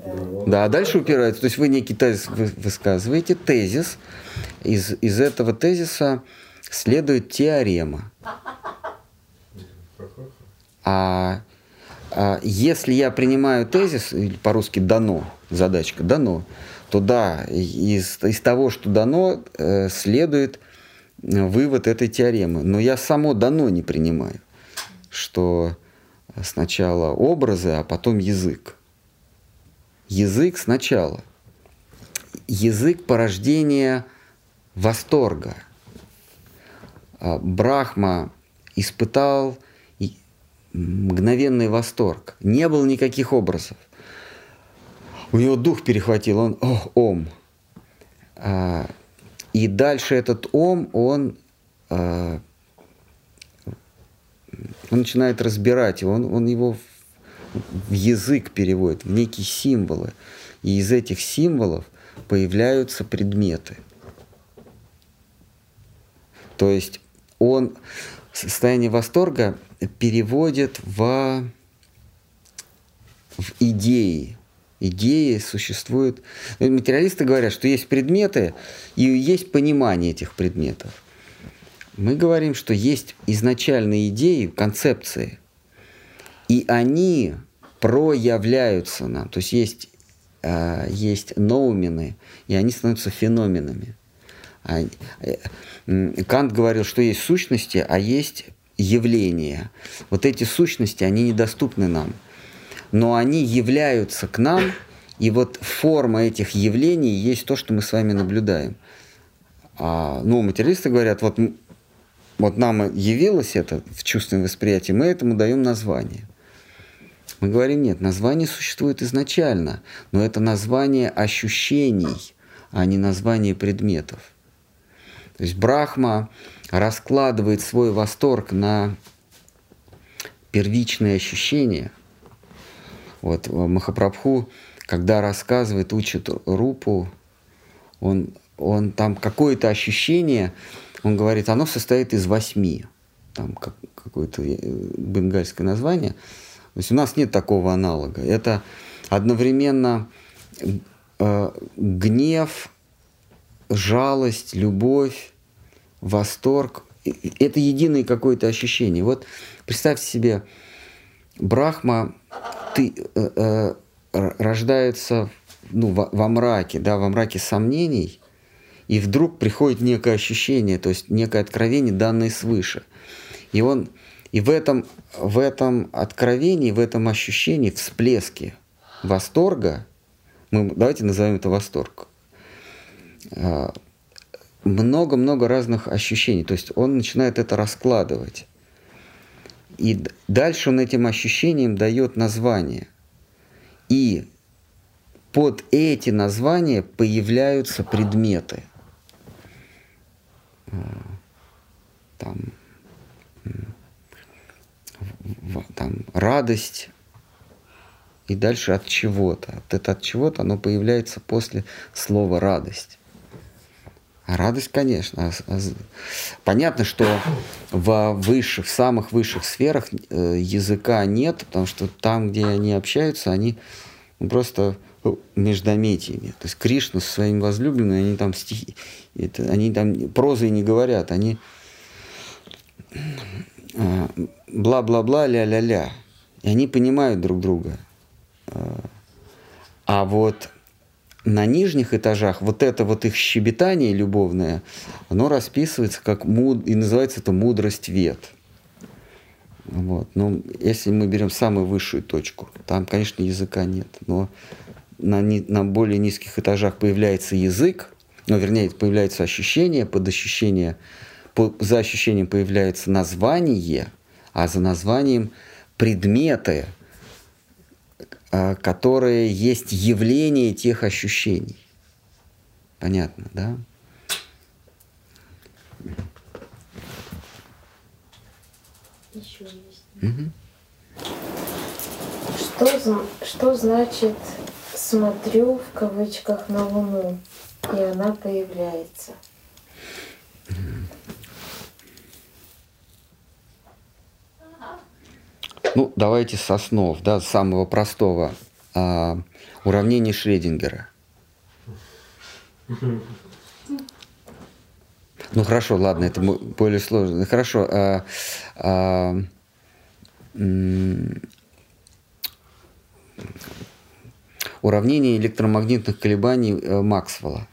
[SPEAKER 4] да,
[SPEAKER 1] Да, а дальше упирается. То есть вы некий тезис вы- высказываете, тезис. Из, из этого тезиса следует теорема. А, а если я принимаю тезис, или по-русски дано, задачка дано, то да, из, из того, что дано, э, следует вывод этой теоремы. Но я само дано не принимаю, что сначала образы, а потом язык. Язык сначала. Язык порождения восторга. А, Брахма испытал мгновенный восторг. Не было никаких образов. У него дух перехватил, он «О, ом». А, И дальше этот ом, он, а, он начинает разбирать он, он его в, в язык переводит, в некие символы. И из этих символов появляются предметы. То есть он состояние восторга переводит в, в идеи. Идеи существуют. Материалисты говорят, что есть предметы и есть понимание этих предметов. Мы говорим, что есть изначальные идеи, концепции, и они проявляются нам. То есть есть, э, есть ноумены, и они становятся феноменами. А, э, Кант говорил, что есть сущности, а есть явления. Вот эти сущности, они недоступны нам. Но они являются к нам, и вот форма этих явлений есть то, что мы с вами наблюдаем. А, ну, материалисты говорят, вот, вот нам явилось это в чувственном восприятии, мы этому даем название. Мы говорим, нет, название существует изначально, но это название ощущений, а не название предметов. То есть Брахма раскладывает свой восторг на первичные ощущения. Вот э, Махапрабху, когда рассказывает, учит Рупу, он, он там какое-то ощущение, он говорит, оно состоит из восьми. Там как, какое-то э, бенгальское название. То есть у нас нет такого аналога. Это одновременно э, гнев, жалость, любовь, восторг. Это единое какое-то ощущение. Вот представьте себе, Брахма ты, э, э, рождается ну, во, во мраке, да, во мраке сомнений, и вдруг приходит некое ощущение, то есть некое откровение, данное свыше. И он и в этом, в этом откровении, в этом ощущении, всплеске восторга, мы, давайте назовем это восторг, а, много-много разных ощущений. То есть он начинает это раскладывать. И дальше он этим ощущениям дает название. И под эти названия появляются предметы. А, Там, в- в- там радость, и дальше от чего-то. Вот это от чего-то, оно появляется после слова радость. А радость, конечно. а а Понятно, что во высших, в самых высших сферах э, языка нет, потому что там, где они общаются, они просто междометиями. То есть Кришна со своими возлюбленными, они там стихи, это, они там прозой не говорят, они а, бла-бла-бла, ля-ля-ля. И они понимают друг друга. А, А вот на нижних этажах вот это вот их щебетание любовное, оно расписывается как муд... и называется это мудрость вет. Вот. Но если мы берем самую высшую точку, там, конечно, языка нет, но на, ни- на более низких этажах появляется язык, ну, вернее, появляется ощущение, под ощущение, по- за ощущением появляется название, а за названием предметы, а, которые есть явление тех ощущений. Понятно, да?
[SPEAKER 3] Еще есть.
[SPEAKER 1] Мгм.
[SPEAKER 3] Что, что значит «смотрю» в кавычках на Луну, и она появляется?
[SPEAKER 1] Ну, давайте с основ, да, самого простого. А, уравнение Шредингера. Ну хорошо, ладно, это более сложно. Хорошо. А, а, уравнение электромагнитных колебаний э, Максвелла.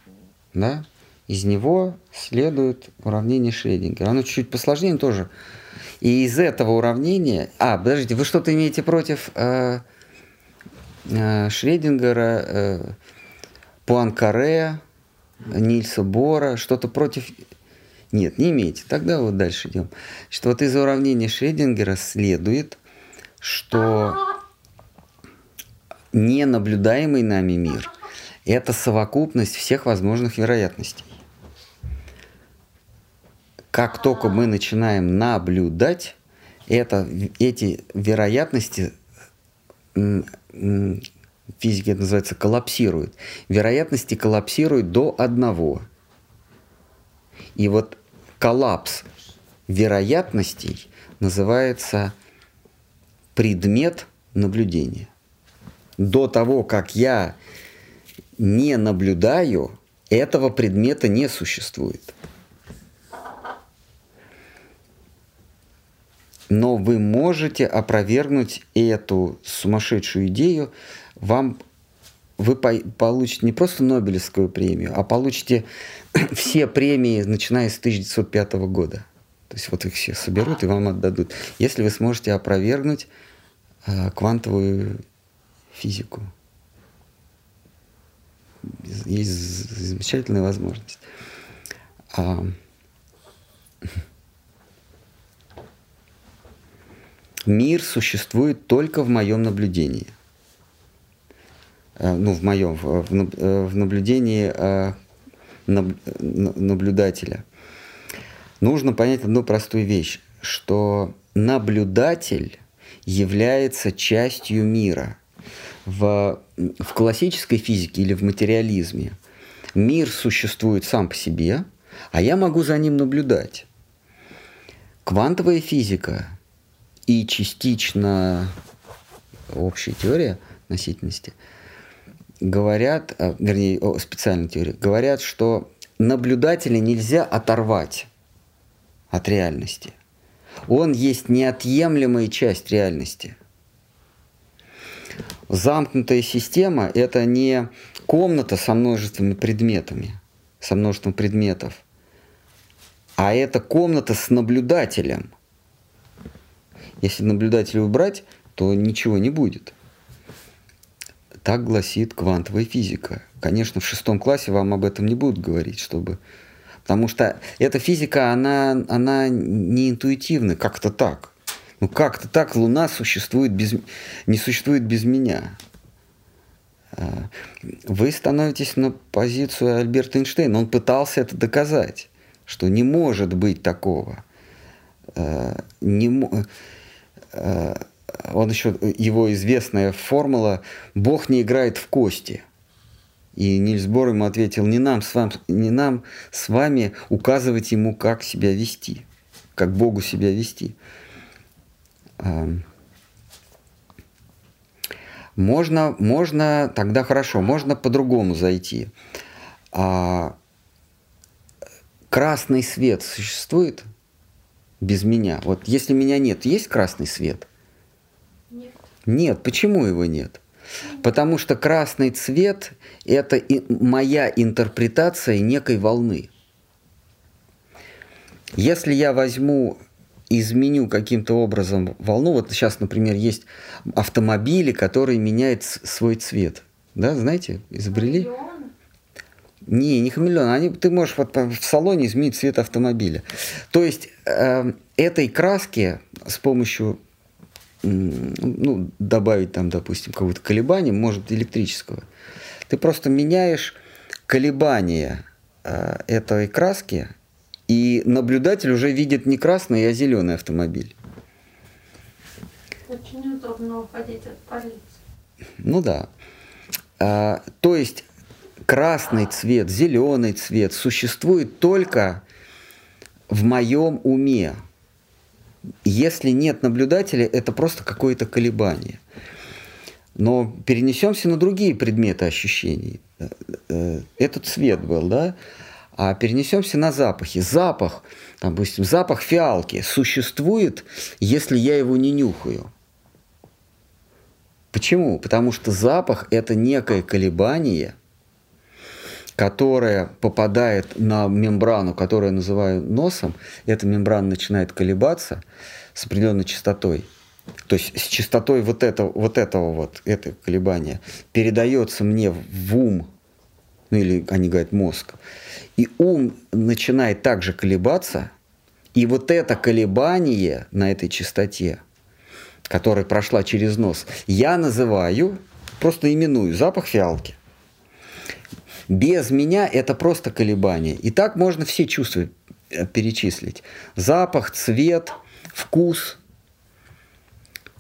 [SPEAKER 1] Да? Из него следует уравнение Шредингера. Оно чуть-чуть посложнее тоже. И из этого уравнения... А, подождите, вы что-то имеете против э, э, Шредингера, э, Пуанкаре, Нильса Бора, что-то против... Нет, не имеете. Тогда вот дальше идем. Что вот из уравнения Шредингера следует, что ненаблюдаемый нами мир – это совокупность всех возможных вероятностей. Как только мы начинаем наблюдать, это, эти вероятности физики это называется коллапсируют. Вероятности коллапсируют до одного. И вот коллапс вероятностей называется предмет наблюдения. До того, как я не наблюдаю, этого предмета не существует. Но вы можете опровергнуть эту сумасшедшую идею, вам вы получите не просто Нобелевскую премию, а получите все премии, начиная с 1905 года. То есть вот их все соберут и вам отдадут, если вы сможете опровергнуть э, квантовую физику. Есть замечательная возможность. А, мир существует только в моем наблюдении. Э, ну, в моем, в, в э, наблюдении э, наблюдателя. Нужно понять одну простую вещь, что наблюдатель является частью мира. В, в классической физике или в материализме мир существует сам по себе, а я могу за ним наблюдать. Квантовая физика и частично общая теория относительности говорят, а, вернее, специальная теория, говорят, что наблюдателя нельзя оторвать от реальности. Он есть неотъемлемая часть реальности. Замкнутая система – это не комната со множеством предметами, со множеством предметов, а это комната с наблюдателем – если наблюдателя убрать, то ничего не будет. Так гласит квантовая физика. Конечно, в шестом классе вам об этом не будут говорить, чтобы... Потому что эта физика, она, она не интуитивна, как-то так. Ну как-то так Луна существует без, не существует без меня. А, вы становитесь на позицию Альберта Эйнштейна. Он пытался это доказать, что не может быть такого. А, не, Э, он еще, его известная формула «Бог не играет в кости». И Нильс Бор ему ответил, не нам, с вами, не нам с вами указывать ему, как себя вести, как Богу себя вести. Можно, можно, тогда хорошо, можно по-другому зайти. А, красный свет существует? без меня? Вот если меня нет, есть красный свет?
[SPEAKER 6] Нет.
[SPEAKER 1] Нет. Почему его нет? Потому что красный цвет – это и моя интерпретация некой волны. Если я возьму, изменю каким-то образом волну, вот сейчас, например, есть автомобили, которые меняют свой цвет. Да, знаете, изобрели? Не, не хамелеон. Они, ты можешь вот в салоне изменить цвет автомобиля. То есть э, этой краски с помощью ну, добавить там, допустим, какого-то колебания, может, электрического. Ты просто меняешь колебания э, этой краски, и наблюдатель уже видит не красный, а зеленый автомобиль.
[SPEAKER 6] Очень удобно уходить от полиции.
[SPEAKER 1] Ну да. А, то есть красный цвет, зеленый цвет существует только в моем уме. Если нет наблюдателя, это просто какое-то колебание. Но перенесемся на другие предметы ощущений. Э, э, этот цвет был, да? А перенесемся на запахи. Запах, допустим, запах фиалки существует, если я его не нюхаю. Почему? Потому что запах – это некое колебание, которое попадает на мембрану, которую я называю носом. Эта мембрана начинает колебаться с определенной частотой. То есть с частотой вот этого, вот этого вот, это колебания передается мне в ум, ну или они говорят мозг, и ум начинает также колебаться, и вот это колебание на этой частоте – которая прошла через нос, я называю, просто именую запах фиалки. Без меня это просто колебание. И так можно все чувства э, перечислить. Запах, цвет, вкус.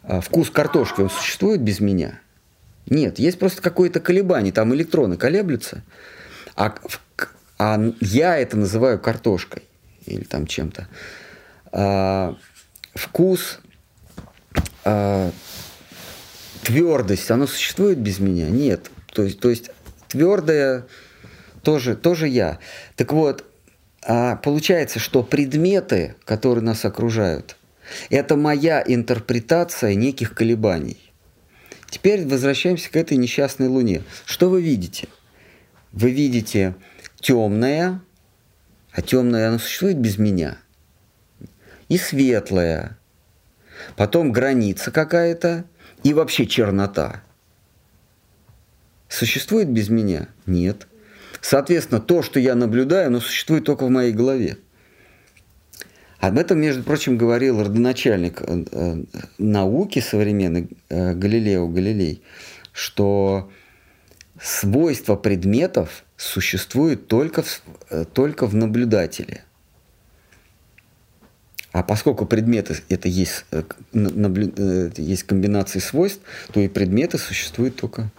[SPEAKER 1] А, вкус картошки, он существует без меня? Нет, есть просто какое-то колебание, там электроны колеблются, а, а я это называю картошкой или там чем-то. А, вкус, а, твердость, оно существует без меня? Нет. То есть, то есть твердое тоже, тоже я. Так вот, а получается, что предметы, которые нас окружают, это моя интерпретация неких колебаний. Теперь возвращаемся к этой несчастной Луне. Что вы видите? Вы видите темное, а темное оно существует без меня, и светлое, потом граница какая-то и вообще чернота. Существует без меня? Нет. Соответственно, то, что я наблюдаю, оно существует только в моей голове. Об этом, между прочим, говорил родоначальник э, э, науки современной э, Галилео Галилей, что свойства предметов существуют только в, только в наблюдателе – а поскольку предметы это есть, э, есть комбинации свойств, то и предметы существуют только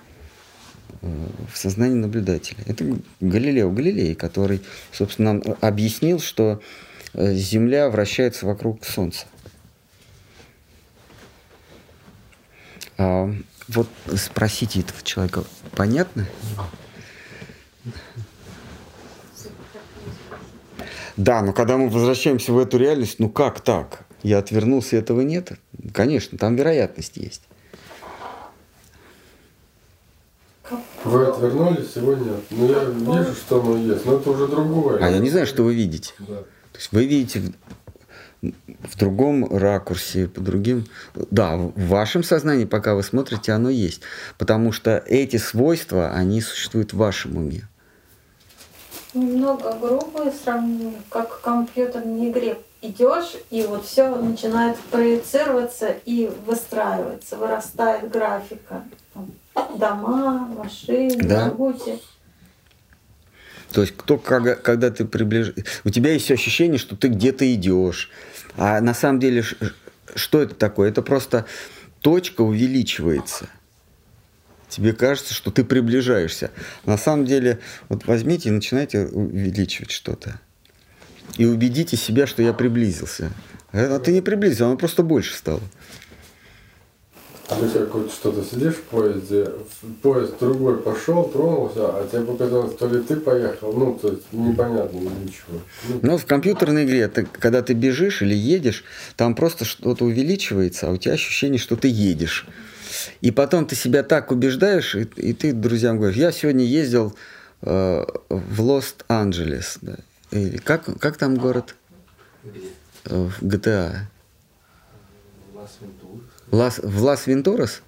[SPEAKER 1] в сознании наблюдателя. Это Галилео Галилей, который, собственно, объяснил, что Земля вращается вокруг Солнца. А вот спросите этого человека, понятно? Да, но когда мы возвращаемся в эту реальность, ну как так? Я отвернулся, этого нет? Конечно, там вероятность есть.
[SPEAKER 4] Вы отвернулись, его нет. Ну я вижу, что оно есть, но это уже другое.
[SPEAKER 1] А я не знаю, что вы видите.
[SPEAKER 4] Да.
[SPEAKER 1] То есть вы видите в, другом ракурсе, по другим... Да, в вашем сознании, пока вы смотрите, оно есть. Потому что эти свойства, они существуют в вашем уме
[SPEAKER 6] немного грубое сравнение, как в компьютерной игре идешь, и вот все начинает проецироваться и выстраиваться, вырастает графика. дома, машины, да. работе.
[SPEAKER 1] То есть кто, когда, когда ты приближаешь... У тебя есть ощущение, что ты где-то идешь. А на самом деле, что это такое? Это просто точка увеличивается – тебе кажется, что ты приближаешься. На самом деле, вот возьмите и начинайте увеличивать что-то. И убедите себя, что я приблизился. А ты не приблизился, оно просто больше стало.
[SPEAKER 4] Ты как что-то сидишь в поезде, поезд другой пошел, тронулся, а тебе показалось, то ли ты поехал, ну, то есть непонятно ничего.
[SPEAKER 1] Ну, ну в компьютерной игре, ты, когда ты бежишь или едешь, там просто что-то увеличивается, а у тебя ощущение, что ты едешь. И потом ты себя так убеждаешь, и, и ты друзьям говоришь, я сегодня ездил э, в Лос-Анджелес. Да. Или как, как там город? Э, в GTA. Лас, в Лас-Вентурас?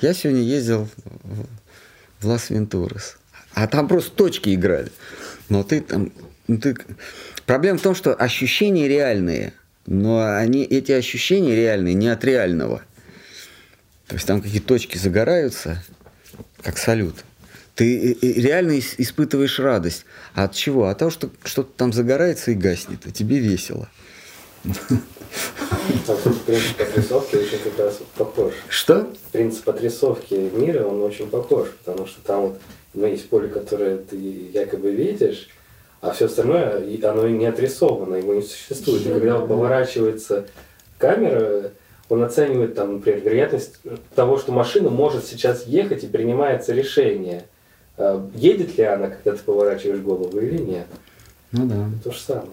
[SPEAKER 1] Я сегодня ездил в Лас-Вентурас. а там просто точки играли. Но ты там... Ну, ты... Проблема в том, что ощущения реальные, но они, эти ощущения реальные не от реального. То есть там какие-то точки загораются, как салют. Ты реально испытываешь радость. А от чего? От того, что что-то там загорается и гаснет, а тебе весело.
[SPEAKER 7] Принцип отрисовки очень как раз похож.
[SPEAKER 1] Что?
[SPEAKER 7] Принцип отрисовки мира, он очень похож, потому что там вот, ну, есть поле, которое ты якобы видишь, а все остальное, оно не отрисовано, его не существует. И когда поворачивается камера, он оценивает, там, например, вероятность того, что машина может сейчас ехать и принимается решение, э, едет ли она, когда ты поворачиваешь голову или нет.
[SPEAKER 1] Ну да.
[SPEAKER 7] То же самое.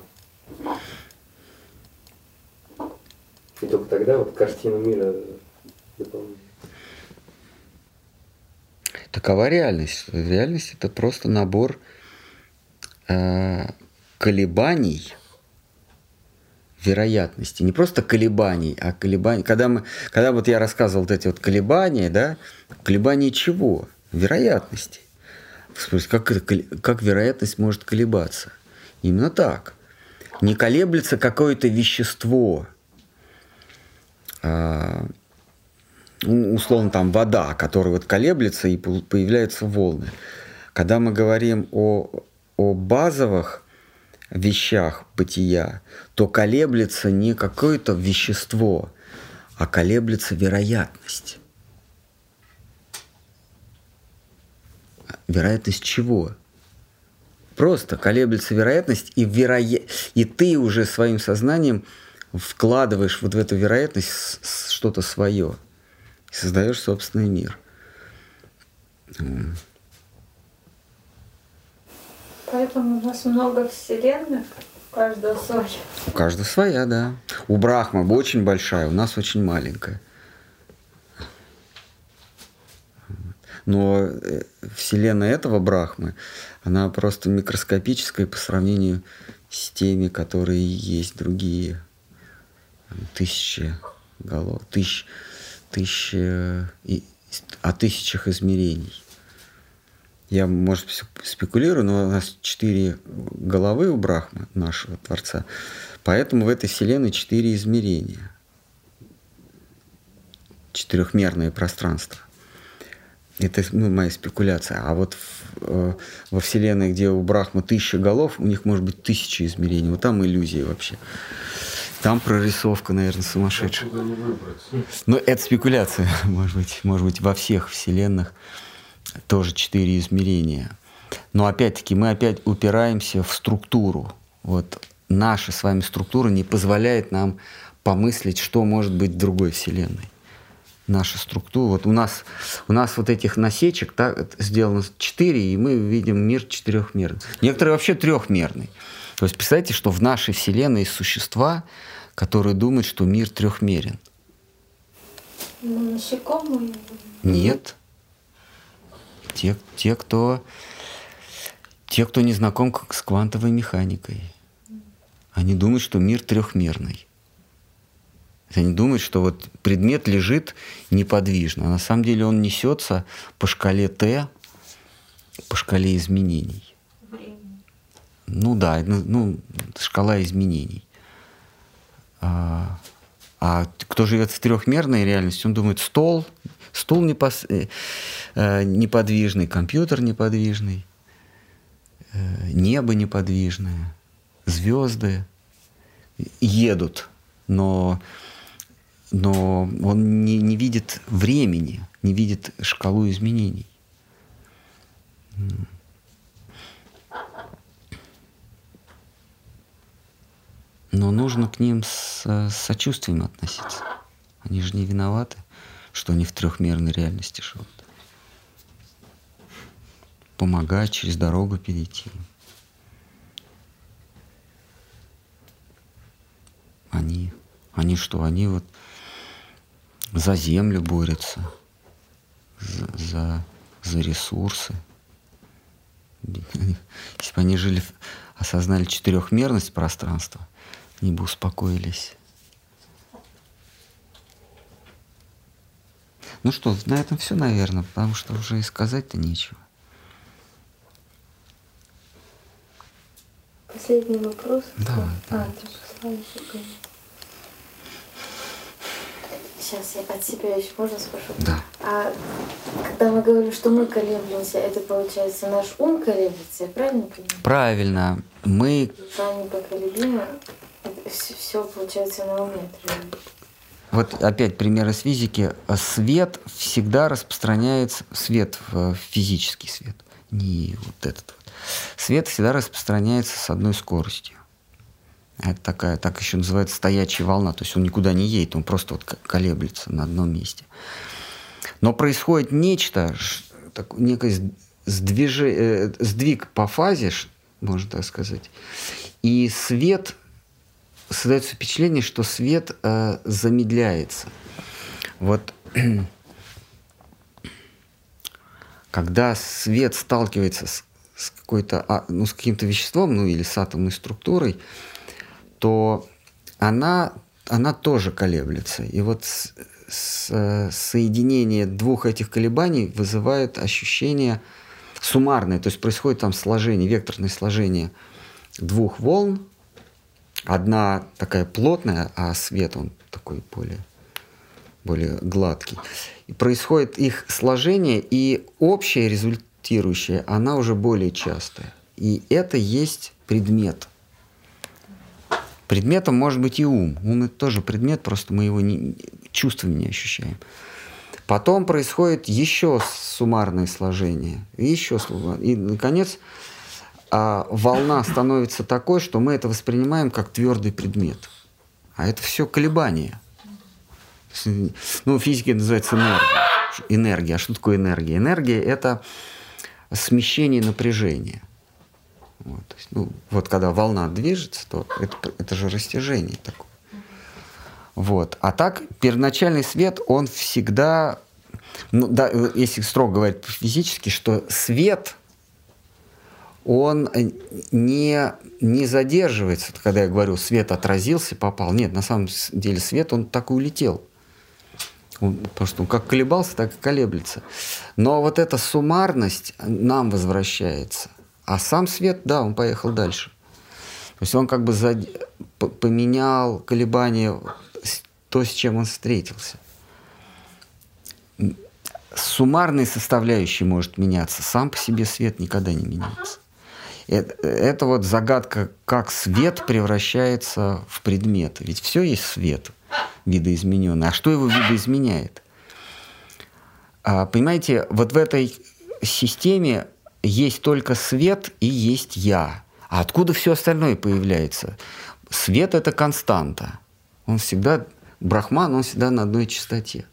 [SPEAKER 7] И только тогда вот картина мира дополняет.
[SPEAKER 1] Такова реальность. Реальность это просто набор э, колебаний вероятности. Не просто колебаний, а колебаний. Когда, мы, когда вот я рассказывал вот эти вот колебания, да, колебания чего? Вероятности. Как, как вероятность может колебаться? Именно так. Не колеблется какое-то вещество, условно там вода, которая вот колеблется и появляются волны. Когда мы говорим о, о базовых вещах бытия, то колеблется не какое-то вещество, а колеблется вероятность. Вероятность чего? Просто колеблется вероятность, и, вероя... и ты уже своим сознанием вкладываешь вот в эту вероятность что-то свое. И создаешь собственный мир.
[SPEAKER 6] Поэтому у нас много вселенных, у каждого своя.
[SPEAKER 1] У каждого своя, да. У Брахма очень большая, у нас очень маленькая. Но э, вселенная этого Брахмы, она просто микроскопическая по сравнению с теми, которые есть другие. Тысячи голов, тысяч, тысячи, о тысячах измерений. Я, может, спекулирую, но у нас четыре головы у Брахмы, нашего Творца. Поэтому в этой Вселенной четыре измерения. Четырехмерное пространство. Это ну, моя спекуляция. А вот в, э, во Вселенной, где у Брахмы тысяча голов, у них может быть тысяча измерений. Вот там иллюзия вообще. Там прорисовка, наверное, сумасшедшая. Но это спекуляция, может быть, может быть, во всех вселенных тоже четыре измерения. Но опять-таки мы опять упираемся в структуру. Вот наша с вами структура не позволяет нам помыслить, что может быть в другой вселенной. Наша структура. Вот у нас, у нас вот этих насечек так, сделано четыре, и мы видим мир четырехмерный. Некоторые вообще трехмерный. То есть представьте, что в нашей вселенной есть существа, которые думают, что мир трехмерен.
[SPEAKER 6] Ну, насекомые?
[SPEAKER 1] Нет те, те, кто, те, кто не знаком с квантовой механикой. Они думают, что мир трехмерный. Они думают, что вот предмет лежит неподвижно, а на самом деле он несется по шкале Т, по шкале изменений. Ну да, ну, ну шкала изменений. А, а кто живет в трехмерной реальности, он думает, стол, стул непос... Э, э, неподвижный, компьютер неподвижный, э, небо неподвижное, звезды едут, но, но он не, не видит времени, не видит шкалу изменений. Но нужно к ним с, с сочувствием относиться. Они же не виноваты что они в трехмерной реальности живут. Помогать через дорогу перейти. Они, они что? Они вот за землю борются, за, за, за ресурсы. Если бы они жили, осознали четырехмерность пространства, они бы успокоились. Ну что, на этом все, наверное, потому что уже и сказать-то нечего.
[SPEAKER 3] последний вопрос.
[SPEAKER 1] Давай,
[SPEAKER 3] А, ты говорит. Сейчас я от себя еще можно спрошу?
[SPEAKER 1] Да.
[SPEAKER 3] А когда мы говорим, что мы колеблемся, это получается наш ум колеблется, я правильно понимаю?
[SPEAKER 1] Правильно. Мы
[SPEAKER 3] Душа непоколебима, все получается на?
[SPEAKER 1] Вот опять пример из физики. Свет всегда распространяется, свет, физический свет, не вот этот вот. Свет всегда распространяется с одной скоростью. Это такая, так еще называется стоячая волна. То есть он никуда не едет, он просто вот колеблется на одном месте. Но происходит нечто, так- некое с- сдвиже- э, сдвиг по фазе, можно так сказать. И свет создается впечатление, что свет э, замедляется. Вот когда свет сталкивается с, с какой-то, а, ну, с каким-то веществом, ну или с атомной структурой, то она, она тоже колеблется. И вот с- с- э, соединение двух этих колебаний вызывает ощущение суммарное, то есть происходит там сложение, векторное сложение двух волн, Одна такая плотная, а свет он такой более, более гладкий. И происходит их сложение, и общее результирующее, она уже более частая. И это есть предмет. Предметом может быть и ум. Ум это тоже предмет, просто мы его не, чувствами не ощущаем. Потом происходит еще суммарное сложение, еще суммар- И, наконец, а волна становится такой, что мы это воспринимаем как твердый предмет. А это все колебания. Ну, в физике это называется энергия. Энергия. А что такое энергия? Энергия – это смещение напряжения. Вот, есть, ну, вот когда волна движется, то это, это же растяжение такое. Вот. А так, первоначальный свет, он всегда, ну, да, если строго говорить физически, что свет – он э, не, не задерживается. Когда я говорю, свет отразился, попал. Нет, на самом деле свет, он так и улетел. Он, потому что он как колебался, так и колеблется. Но вот эта суммарность нам возвращается. А сам свет, да, он поехал дальше. То есть он как бы зад- поменял колебания, то, с чем он встретился. Суммарной составляющей может меняться, сам по себе свет никогда не меняется. Это, это вот загадка, как свет превращается в предмет. Ведь все есть свет видоизмененный. А что его видоизменяет? А, понимаете, вот в этой системе есть только свет и есть я. А откуда все остальное появляется? Свет это константа. Он всегда, брахман, он всегда на одной частоте.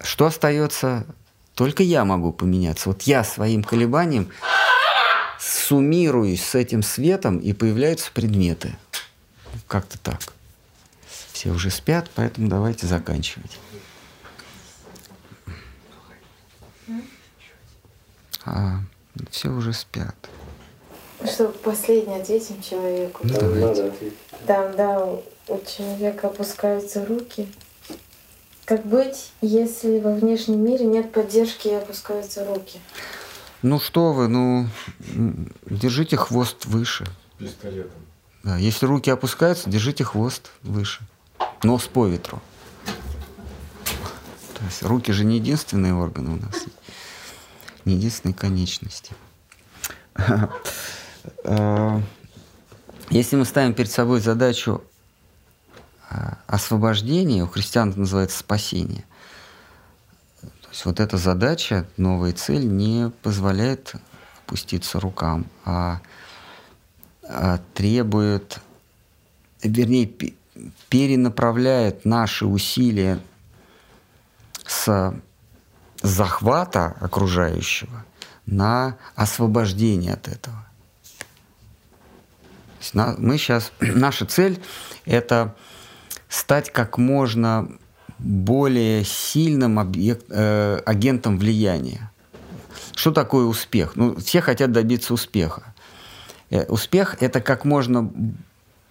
[SPEAKER 1] Что остается? Только я могу поменяться. Вот я своим колебанием суммируюсь с этим светом, и появляются предметы. Как-то так. Все уже спят, поэтому давайте заканчивать. А, все уже спят.
[SPEAKER 3] Что, последний ответим человеку.
[SPEAKER 1] Ну,
[SPEAKER 7] Там
[SPEAKER 1] давайте.
[SPEAKER 3] Там, да, у человека опускаются руки. Как быть, если во внешнем мире нет поддержки и опускаются руки?
[SPEAKER 1] Ну что вы, ну держите хвост выше.
[SPEAKER 4] Пистолетом.
[SPEAKER 1] Да, если руки опускаются, держите хвост выше. Нос по ветру. То есть руки же не единственные органы у нас. Не единственные конечности. Э, Если мы ставим перед собой задачу э, освобождения, у христиан это называется спасение. Есть вот эта задача, новая цель, не позволяет опуститься рукам, а а, требует, вернее, пе- перенаправляет наши усилия с захвата окружающего на освобождение от этого. Мы сейчас, наша цель – это стать как можно более сильным объект, э, агентом влияния. Что такое успех? Ну, все хотят добиться успеха. Э, Успех – это как можно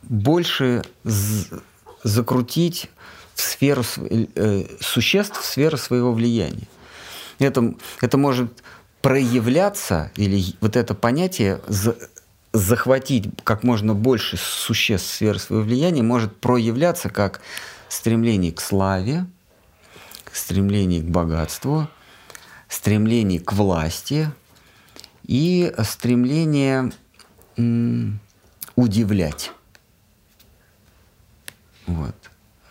[SPEAKER 1] больше закрутить в сферу э, существ в сферу своего влияния. Это, это может проявляться, или вот это понятие за- захватить как можно больше существ в сферы своего влияния, может проявляться как стремление к славе, стремление к богатству, стремление к власти и стремление удивлять. Вот.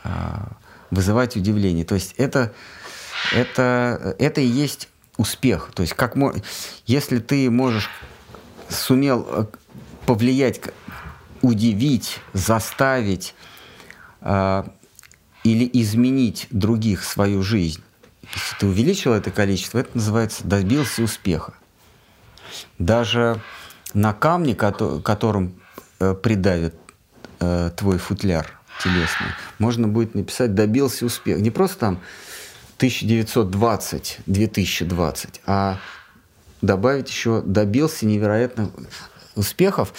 [SPEAKER 1] А, вызывать удивление. То есть это, это, это и есть успех. То есть как, если ты можешь, сумел э, повлиять, удивить, заставить э, или изменить других свою жизнь, если ты увеличил это количество, это называется добился успеха. Даже на камне, которым э, придавит э, твой футляр телесный, можно будет написать «добился успеха». Не просто там 1920, 2020, а добавить еще «добился невероятных успехов»,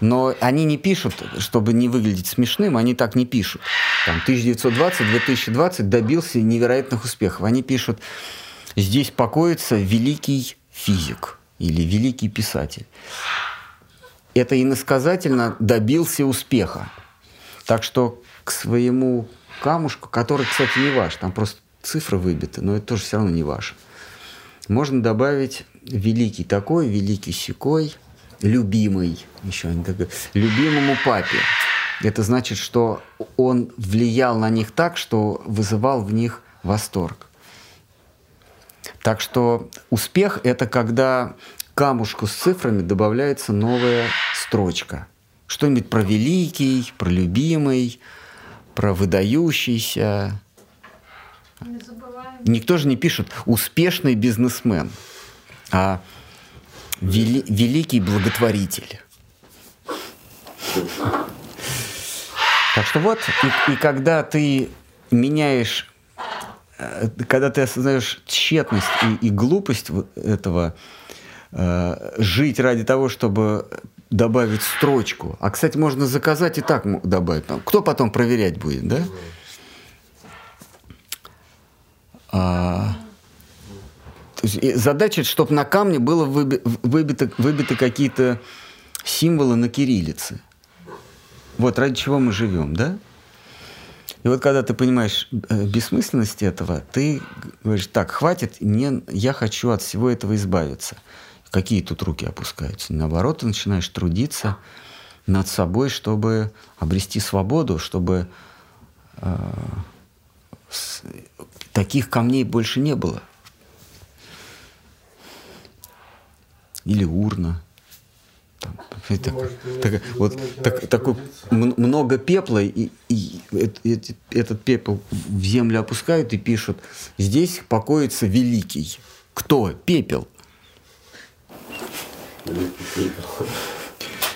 [SPEAKER 1] но они не пишут, чтобы не выглядеть смешным, они так не пишут. Там 1920-2020 добился невероятных успехов. Они пишут «здесь покоится великий физик» или «великий писатель». Это иносказательно добился успеха. Так что к своему камушку, который, кстати, не ваш, там просто цифры выбиты, но это тоже все равно не ваше. Можно добавить великий такой, великий секой, любимый, еще они так любимому папе. Это значит, что он влиял на них так, что вызывал в них восторг. Так что успех – это когда камушку с цифрами добавляется новая строчка. Что-нибудь про великий, про любимый, про выдающийся. Никто же не пишет «успешный бизнесмен», а вели, «великий благотворитель». Так что вот, и, и когда ты меняешь, э, когда ты осознаешь тщетность и, и глупость этого, э, жить ради того, чтобы добавить строчку. А, кстати, можно заказать и так добавить. Кто потом проверять будет, да? А, задача, чтобы на камне было выби, выбито, выбиты какие-то символы на кириллице. Вот ради чего мы живем, да? И вот когда ты понимаешь э, бессмысленность этого, ты говоришь, так, хватит, мне, я хочу от всего этого избавиться. Какие тут руки опускаются? Наоборот, ты начинаешь трудиться над собой, чтобы обрести свободу, чтобы э, с, таких камней больше не было. Или урна. Там, Может, так, вот так, такой много пепла, и, и, и этот пепел в землю опускают и пишут, здесь покоится великий. Кто? Пепел.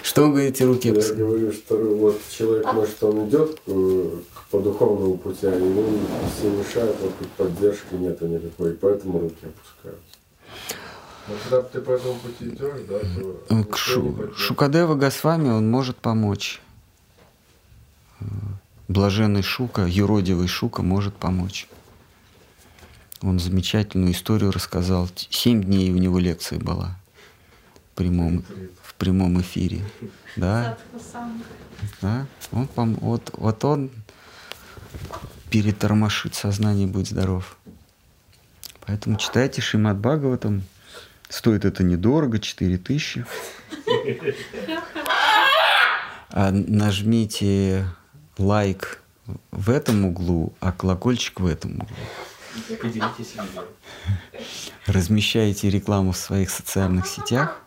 [SPEAKER 1] Что вы говорите, руки?
[SPEAKER 4] Я говорю, что вот человек, может, он идет по духовному пути, а ему все мешают, вокруг поддержки нету никакой, и поэтому руки опускаются. Но когда ты по этому пути идешь, да, то...
[SPEAKER 1] К Шу, Шукадева Госвами он может помочь. Блаженный Шука, юродивый Шука может помочь. Он замечательную историю рассказал. Семь дней у него лекция была прямом, в прямом эфире. Да? Да? Он, вот, вот он перетормошит сознание, будь здоров. Поэтому читайте Шимат Бхагаватам. Стоит это недорого, 4 тысячи. А нажмите лайк в этом углу, а колокольчик в этом углу. Размещайте рекламу в своих социальных сетях.